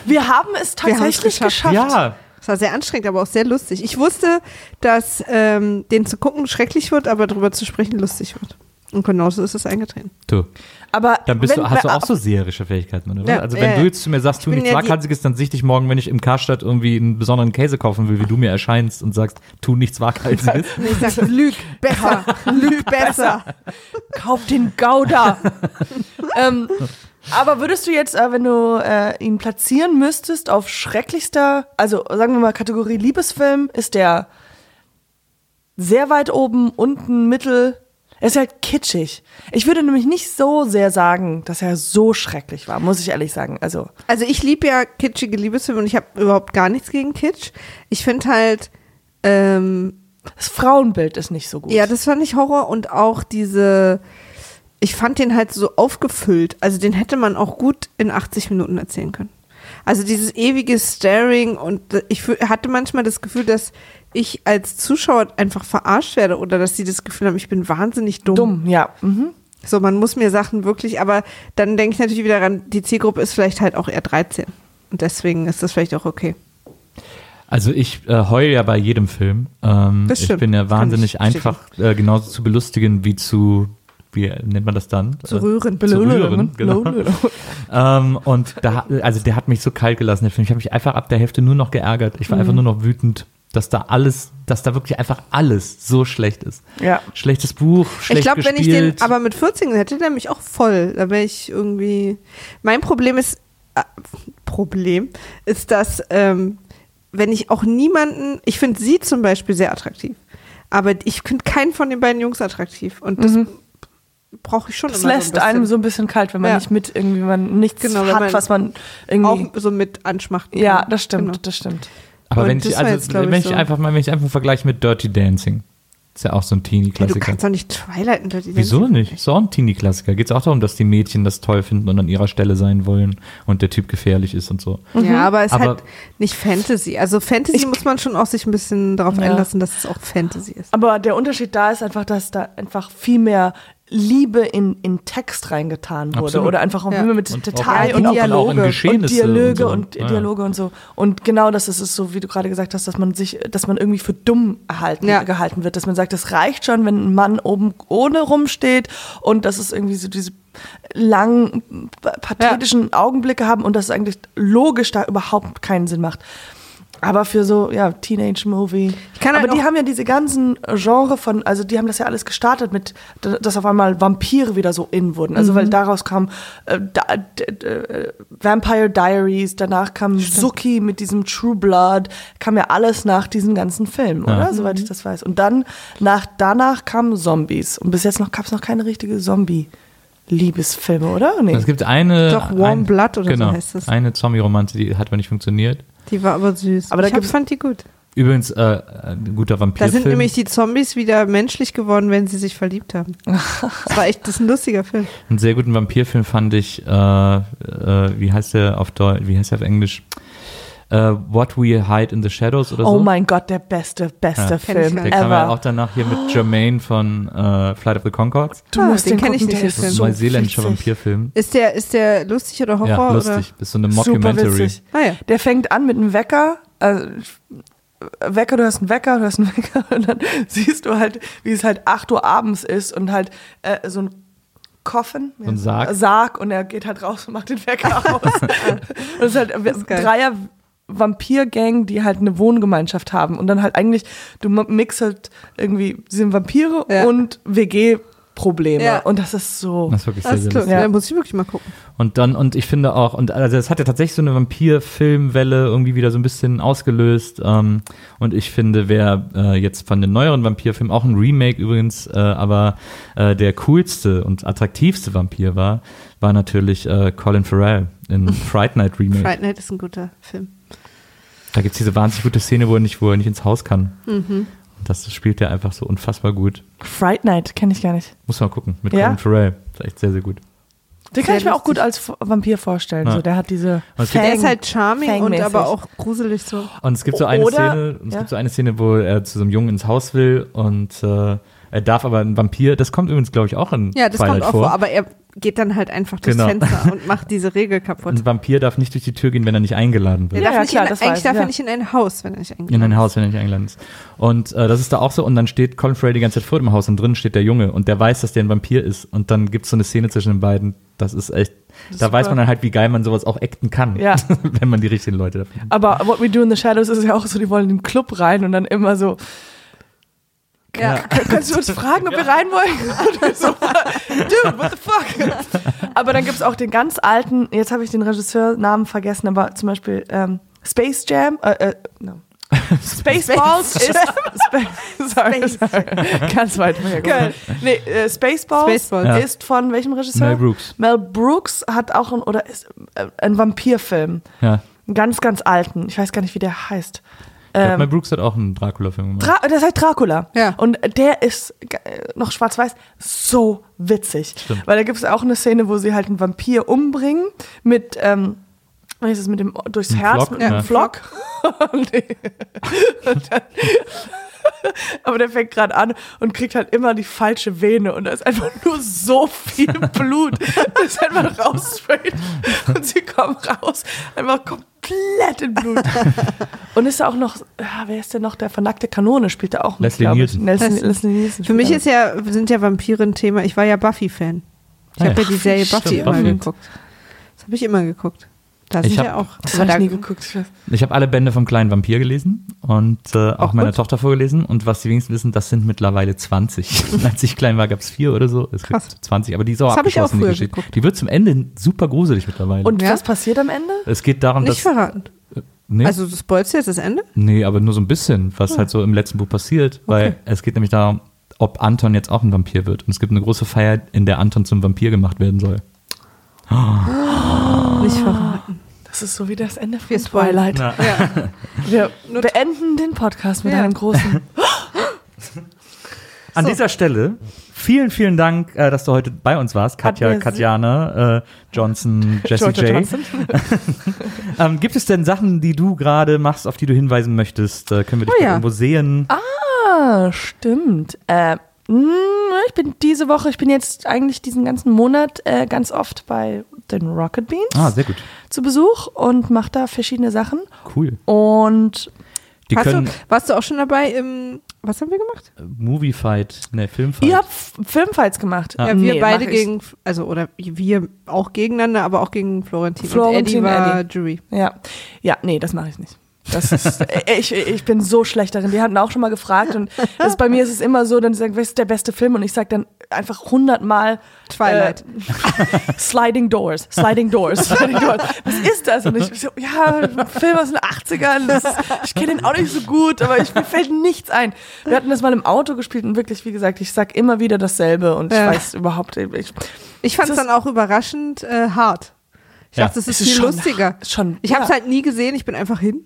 Wir haben es Wir haben es tatsächlich geschafft. geschafft. ja, es war sehr anstrengend, aber auch sehr lustig. Ich wusste, dass ähm, den zu gucken schrecklich wird, aber darüber zu sprechen lustig wird. Und genauso ist es eingetreten. du. Aber Dann bist wenn, du, hast du auch so seherische Fähigkeiten, oder? Ja, also wenn ja. du jetzt zu mir sagst, tu nichts ja Waghalsiges, dann sichte ich morgen, wenn ich im Karstadt irgendwie einen besonderen Käse kaufen will, wie du mir erscheinst und sagst, tu nichts Waghalsiges. Ich sage, lüg besser, lüg besser. Kauf den Gouda. ähm, aber würdest du jetzt, äh, wenn du äh, ihn platzieren müsstest auf schrecklichster, also sagen wir mal Kategorie Liebesfilm, ist der sehr weit oben, unten, mittel. Er ist halt kitschig. Ich würde nämlich nicht so sehr sagen, dass er so schrecklich war, muss ich ehrlich sagen. Also, Also ich liebe ja kitschige Liebesfilme und ich habe überhaupt gar nichts gegen Kitsch. Ich finde halt, ähm, das Frauenbild ist nicht so gut. ja, das fand ich Horror und auch diese, ich fand den halt so aufgefüllt. Also den hätte man auch gut in 80 Minuten erzählen können. Also dieses ewige Staring und ich hatte manchmal das Gefühl, dass ich als Zuschauer einfach verarscht werde oder dass sie das Gefühl haben, ich bin wahnsinnig dumm. Dumm, ja. Mhm. So, man muss mir Sachen wirklich, aber dann denke ich natürlich wieder daran, die Zielgruppe ist vielleicht halt auch eher 13. Und deswegen ist das vielleicht auch okay. Also ich äh, heule ja bei jedem Film. Ähm, Das ich bin ja wahnsinnig einfach äh, genauso zu belustigen wie zu wie nennt man das dann? Zu rühren. Zu rühren, genau. Belönen. Ähm, und da, also der hat mich so kalt gelassen, der Film. Ich habe mich einfach ab der Hälfte nur noch geärgert. Ich war Mhm. einfach nur noch wütend, dass da alles, dass da wirklich einfach alles so schlecht ist. Ja. Schlechtes Buch, schlecht Ich glaube, wenn ich den aber mit 14 hätte, der mich auch voll. Da wäre ich irgendwie. Mein Problem ist. Äh, Problem ist, dass, ähm, wenn ich auch niemanden. Ich finde sie zum Beispiel sehr attraktiv. Aber ich finde keinen von den beiden Jungs attraktiv. Und das brauche ich schon Das immer lässt so ein einem so ein bisschen kalt, wenn man Ja. nicht mit irgendwie man nichts Genau, hat, man was man irgendwie. auch so mit anschmachten ja, das stimmt, Genau. das stimmt. aber und wenn ich, also, jetzt, wenn ich, ich so. einfach mal, wenn ich einfach vergleiche mit Dirty Dancing. Ist ja auch so ein Ja, du Teenie-Klassiker. kannst doch nicht Twilight und Dirty Wieso Dancing- nicht? Ist auch ein Teenie-Klassiker. Geht es auch darum, dass die Mädchen das toll finden und an ihrer Stelle sein wollen und der Typ gefährlich ist und so. Ja, aber es ist halt nicht Fantasy. Also Fantasy muss man schon auch sich ein bisschen darauf Ja. einlassen, dass es auch Fantasy ist. Aber der Unterschied da ist einfach, dass da einfach viel mehr Liebe in, in Text reingetan wurde. Absolut. Oder einfach auch Ja. mit Und Detail auch, und, und auch in Dialoge. Geschehnisse und Dialoge so. und, Ja. Dialoge und so. Und genau das ist es so, wie du gerade gesagt hast, dass man sich, dass man irgendwie für dumm erhalten, Ja. gehalten wird. Dass man sagt, es reicht schon, wenn ein Mann oben ohne rumsteht und dass es irgendwie so diese langen, pathetischen Augenblicke haben und dass es eigentlich logisch da überhaupt keinen Sinn macht. Aber für so, ja, Teenage-Movie. kann Aber halt die haben ja diese ganzen Genre von, also die haben das ja alles gestartet mit, dass auf einmal Vampire wieder so in wurden. Also Mhm. weil daraus kam äh, da, äh, Vampire Diaries, danach kam Suki mit diesem True Blood, kam ja alles nach diesen ganzen Filmen, Ja. oder? Soweit ich das weiß. Und dann, nach, danach kamen Zombies. Und bis jetzt noch gab es noch keine richtige Zombie-Liebesfilme, oder? Nee. Es gibt eine. Doch, Warm ein, Blood oder so genau, heißt das. Eine Zombie-Romanze, die hat aber nicht funktioniert. Die war aber süß. Aber da ich gibt's- fand die gut. Übrigens, äh, ein guter Da Vampirfilm. sind nämlich die Zombies wieder menschlich geworden, wenn sie sich verliebt haben. Das war echt, das ist ein lustiger Film. Einen sehr guten Vampirfilm fand ich, äh, äh, wie heißt der auf Deutsch, wie heißt der auf Englisch? Äh, What We Hide in the Shadows oder so. Oh mein Gott, der beste, beste Ja. Film Der nicht. kam ja ever. auch danach hier mit Jermaine von äh, Flight of the Concords. Du Ah, musst den den, kenn ich nicht, der ist ein neuseeländischer. Vampirfilm. Ist der, ist der lustig oder Horror? Ja, lustig. Ist so eine Mockumentary. Oder? Ah, ja. Der fängt an mit einem Wecker. Also, Wecker, du hast einen Wecker, du hast einen Wecker und dann siehst du halt, wie es halt 8 Uhr abends ist und halt äh, so ein Coffin, So ein Sarg. Sarg und er geht halt raus und macht den Wecker aus. und es ist halt ist. Dreier Vampir-Gang, die halt eine Wohngemeinschaft haben und dann halt eigentlich, du mixst halt irgendwie, sind Vampire Ja. und WG-Probleme Ja. und das ist so. Das ist wirklich Das sehr, lustig. Ja. Ja. muss ich wirklich mal gucken. Und dann, und ich finde auch, und also es hat ja tatsächlich so eine Vampir-Filmwelle irgendwie wieder so ein bisschen ausgelöst. Ähm, und ich finde, wer äh, jetzt von den neueren Vampirfilmen, auch ein Remake übrigens, äh, aber äh, der coolste und attraktivste Vampir war, war natürlich äh, Colin Farrell in Fright Night Remake. Fright Night ist ein guter Film. Da gibt es diese wahnsinnig gute Szene, wo er nicht, wo er nicht ins Haus kann. Mhm. Und das spielt er einfach so unfassbar gut. Fright Night, kenne ich gar nicht. Muss man gucken, mit Ja? Colin Farrell. Das ist echt sehr, sehr gut. Den kann Sehr ich mir auch gut als Vampir vorstellen. Ja. So, der hat diese. Gibt- Der ist halt charming und aber auch gruselig so. Und es gibt so eine Oder- Szene, es ja. gibt so eine Szene, wo er zu so einem Jungen ins Haus will und äh, er darf aber ein Vampir, das kommt übrigens, glaube ich, auch in Ja, das Twilight kommt auch vor. vor, aber er geht dann halt einfach durchs Genau. Fenster und macht diese Regel kaputt. ein Vampir darf nicht durch die Tür gehen, wenn er nicht eingeladen Er wird. Ja, darf ja, nicht klar, in, das eigentlich weiß ich, darf er ja. nicht in ein Haus, wenn er nicht In eingeladen ein ist. Haus, wenn er nicht eingeladen ist. Und äh, das ist da auch so. Und dann steht Colin Farrell die ganze Zeit vor dem Haus und drin steht der Junge und der weiß, dass der ein Vampir ist. Und dann gibt es so eine Szene zwischen den beiden. Das ist echt, da Super. weiß man dann halt, wie geil man sowas auch acten kann. Ja. wenn man die richtigen Leute dafür hat. Aber What We Do in the Shadows ist ja auch so, die wollen in den Club rein und dann immer so. Ja. "Kön- Kannst du uns fragen, ob wir rein wollen? So, Dude, what the fuck? Aber dann gibt es auch den ganz alten, jetzt habe ich den Regisseurnamen vergessen, aber zum Beispiel ähm, Space Jam, äh, äh, no. Spaceballs ist Spa sorry, sorry. ganz weit. Nee, äh, Spaceballs, Spaceballs. Ja. ist von welchem Regisseur? Mel Brooks. Mel Brooks hat auch ein, oder ist äh, ein Vampirfilm. Ja. Einen ganz, ganz alten. Ich weiß gar nicht, wie der heißt. Ähm, Mel Brooks hat auch einen Dracula-Film gemacht. Dra das heißt Dracula. Ja. Und der ist noch schwarz-weiß so witzig. Stimmt. Weil da gibt es auch eine Szene, wo sie halt einen Vampir umbringen mit, ähm, wie ist es, mit dem durchs Ein Herz, Flock, mit einem ja. Flock. Nee. Und dann, Aber der fängt gerade an und kriegt halt immer die falsche Vene und da ist einfach nur so viel Blut, das ist einfach raussprayt und sie kommen raus, einfach komplett in Blut. Und ist da auch noch, ja, wer ist denn noch, der vernackte Kanone spielt da auch mit, Leslie. Nielsen. Leslie, Leslie- Leslie Nielsen Für mich ist ja, sind ja Vampire ein Thema. Ich war ja Buffy-Fan. Ich Ah habe ja. ja die Serie Buffy Stimmt, immer Buffy. geguckt. Das habe ich immer geguckt. Da Ich sind hab- ja auch. Das habe ich nie geguckt. Ich Ich habe alle Bände vom kleinen Vampir gelesen und äh, auch, Auch meiner gut. Tochter vorgelesen. Und was die wenigsten wissen, das sind mittlerweile 20. Als ich klein war, gab es vier oder so. Es Krass. gibt 20, aber die ist auch Das hab ich auch abgeschlossen, die Geschichte. geguckt. Die wird zum Ende super gruselig mittlerweile. Und Ja? was passiert am Ende? es geht darum, nicht dass. verraten. Nee, Also, du spoilst jetzt das Ende? nee, aber nur so ein bisschen, was halt so im letzten Buch passiert. Weil Okay. es geht nämlich darum, ob Anton jetzt auch ein Vampir wird. Und es gibt eine große Feier, in der Anton zum Vampir gemacht werden soll. Nicht verraten. Das ist so wie das Ende von Wir spoilern. Twilight. Ja. Wir beenden den Podcast mit Ja. einem großen An So. dieser Stelle vielen, vielen Dank, äh, dass du heute bei uns warst. Katja, mir Katjana, äh, Johnson, Jessie Georgia J. Johnson. Ähm, gibt es denn Sachen, die du gerade machst, auf die du hinweisen möchtest? Äh, können wir dich Oh ja. irgendwo sehen? Ah, stimmt. Äh, ich bin diese Woche, ich bin jetzt eigentlich diesen ganzen Monat äh, ganz oft bei den Rocket Beans Ah, sehr gut. zu Besuch und mache da verschiedene Sachen. Cool. Und Die Hast du, warst du auch schon dabei im. Was haben wir gemacht? Movie Fight, ne, Filmfight. ihr habt Filmfights gemacht. Ah. Ja, wir Nee, beide gegen. Also, oder wir auch gegeneinander, aber auch gegen Florentin. Florentin, und Eddie war Eddie. Jury. Ja, ja, nee, das mache ich nicht. Das ist, äh, ich, ich bin so schlecht darin. Die hatten auch schon mal gefragt und das, bei mir ist es immer so, dann sagen, was ist der beste Film? Und ich sage dann einfach hundertmal Twilight. Äh, Sliding Doors, Sliding Doors, Sliding Doors. Was ist das? Und ich so, ja, Film aus den 80ern. Das ist, ich kenne ihn auch nicht so gut, aber ich, mir fällt nichts ein. Wir hatten das mal im Auto gespielt und wirklich, wie gesagt, ich sag immer wieder dasselbe und Ja. ich weiß überhaupt ich, Ich fand es dann auch überraschend äh, hart. Ich Ja. dachte, das ist Es ist viel schon- lustiger. schon- ich habe es ja. halt nie gesehen, ich bin einfach hin.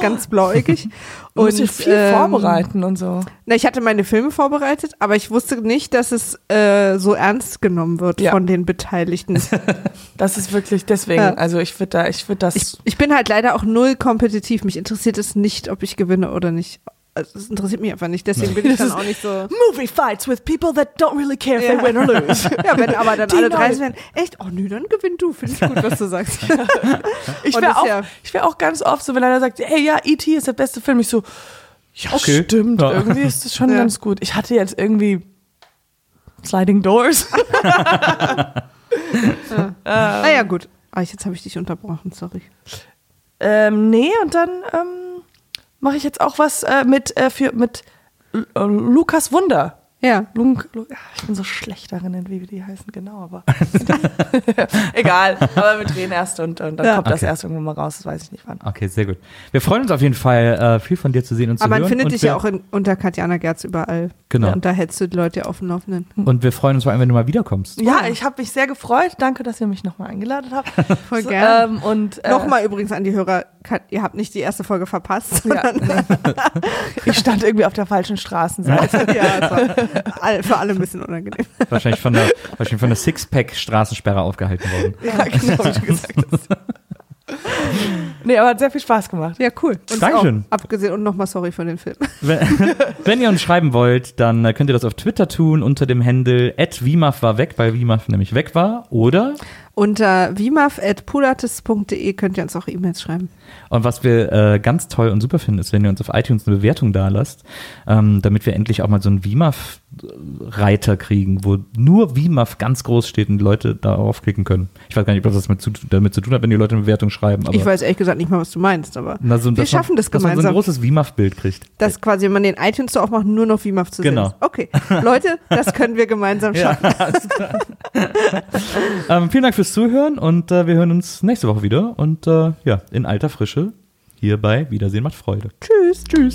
Ganz blauäugig. Du musst dich viel ähm, vorbereiten und so. Na, ich hatte meine Filme vorbereitet, aber ich wusste nicht, dass es äh, so ernst genommen wird Ja. von den Beteiligten. Das ist wirklich deswegen, Ja. also ich würde da, ich würde das. Ich, ich bin halt leider auch null kompetitiv. Mich interessiert es nicht, ob ich gewinne oder nicht. Also, es interessiert mich einfach nicht. Deswegen bin ich dann auch nicht so. Movie fights with people that don't really care if Ja. they win or lose. Ja, wenn aber dann Die alle Leute- 30 werden, echt, oh nö, dann gewinn du. Finde ich gut, was du sagst. Ich wäre auch, ja- ich wär auch ganz oft so, wenn einer sagt, hey, ja, E.T. ist der beste Film, ich so, ja, Okay. stimmt, Ja. irgendwie ist das schon Ja. ganz gut. Ich hatte jetzt irgendwie Sliding Doors. naja, gut. Ah, jetzt habe ich dich unterbrochen, sorry. ähm, nee, und dann ähm, mache ich jetzt auch was äh, mit, äh, für, mit äh, Lukas Wunder. Ja. Lunk, Lu- ah, ich bin so schlecht darin, wie die heißen, genau, aber egal. Aber wir drehen erst und, und dann Ja. kommt das Okay. erst irgendwann mal raus, das weiß ich nicht wann. Okay, sehr gut. Wir freuen uns auf jeden Fall, äh, viel von dir zu sehen und zu Aber hören. man findet und dich ja auch in, unter Katjana Gerz überall. Genau. Und da hältst du die Leute ja auf dem Laufenden. Und wir freuen uns vor allem, wenn du mal wiederkommst. Ja, ich habe mich sehr gefreut. Danke, dass ihr mich nochmal eingeladen habt. Voll So, gern. Ähm, und äh, Nochmal übrigens an die Hörer, Kat- ihr habt nicht die erste Folge verpasst. Ja, nee. ich stand irgendwie auf der falschen Straßenseite. ja, für alle ein bisschen unangenehm. Wahrscheinlich von der, wahrscheinlich von der Sixpack-Straßensperre aufgehalten worden. ja, genau, wie du gesagt hast. Nee, aber hat sehr viel Spaß gemacht. Ja, cool. Und Dankeschön. Auch, abgesehen und nochmal sorry für den Film. Wenn, wenn ihr uns schreiben wollt, dann äh, könnt ihr das auf Twitter tun unter dem Handle @wimaf war weg, weil Wimaf nämlich weg war, oder Unter vimaf.pulates.de könnt ihr uns auch E-Mails schreiben. Und was wir äh, ganz toll und super finden, ist, wenn ihr uns auf iTunes eine Bewertung da lasst, ähm, damit wir endlich auch mal so einen WIMAF-Reiter kriegen, wo nur WIMAF ganz groß steht und die Leute darauf klicken können. Ich weiß gar nicht, ob das mit zu, damit zu tun hat, wenn die Leute eine Bewertung schreiben. Aber ich weiß ehrlich gesagt nicht mal, was du meinst, aber Na, so, wir dass man- schaffen das Dass man so ein gemeinsam. großes WIMAF-Bild kriegt. dass quasi, wenn man den iTunes Store aufmacht, nur noch VMAF zu sehen Genau. ist. Okay, Leute, das können wir gemeinsam schaffen. Ähm, vielen Dank fürs Zuhören und äh, wir hören uns nächste Woche wieder. Und äh, ja, in alter Frische hier bei Wiedersehen macht Freude. Tschüss. Tschüss.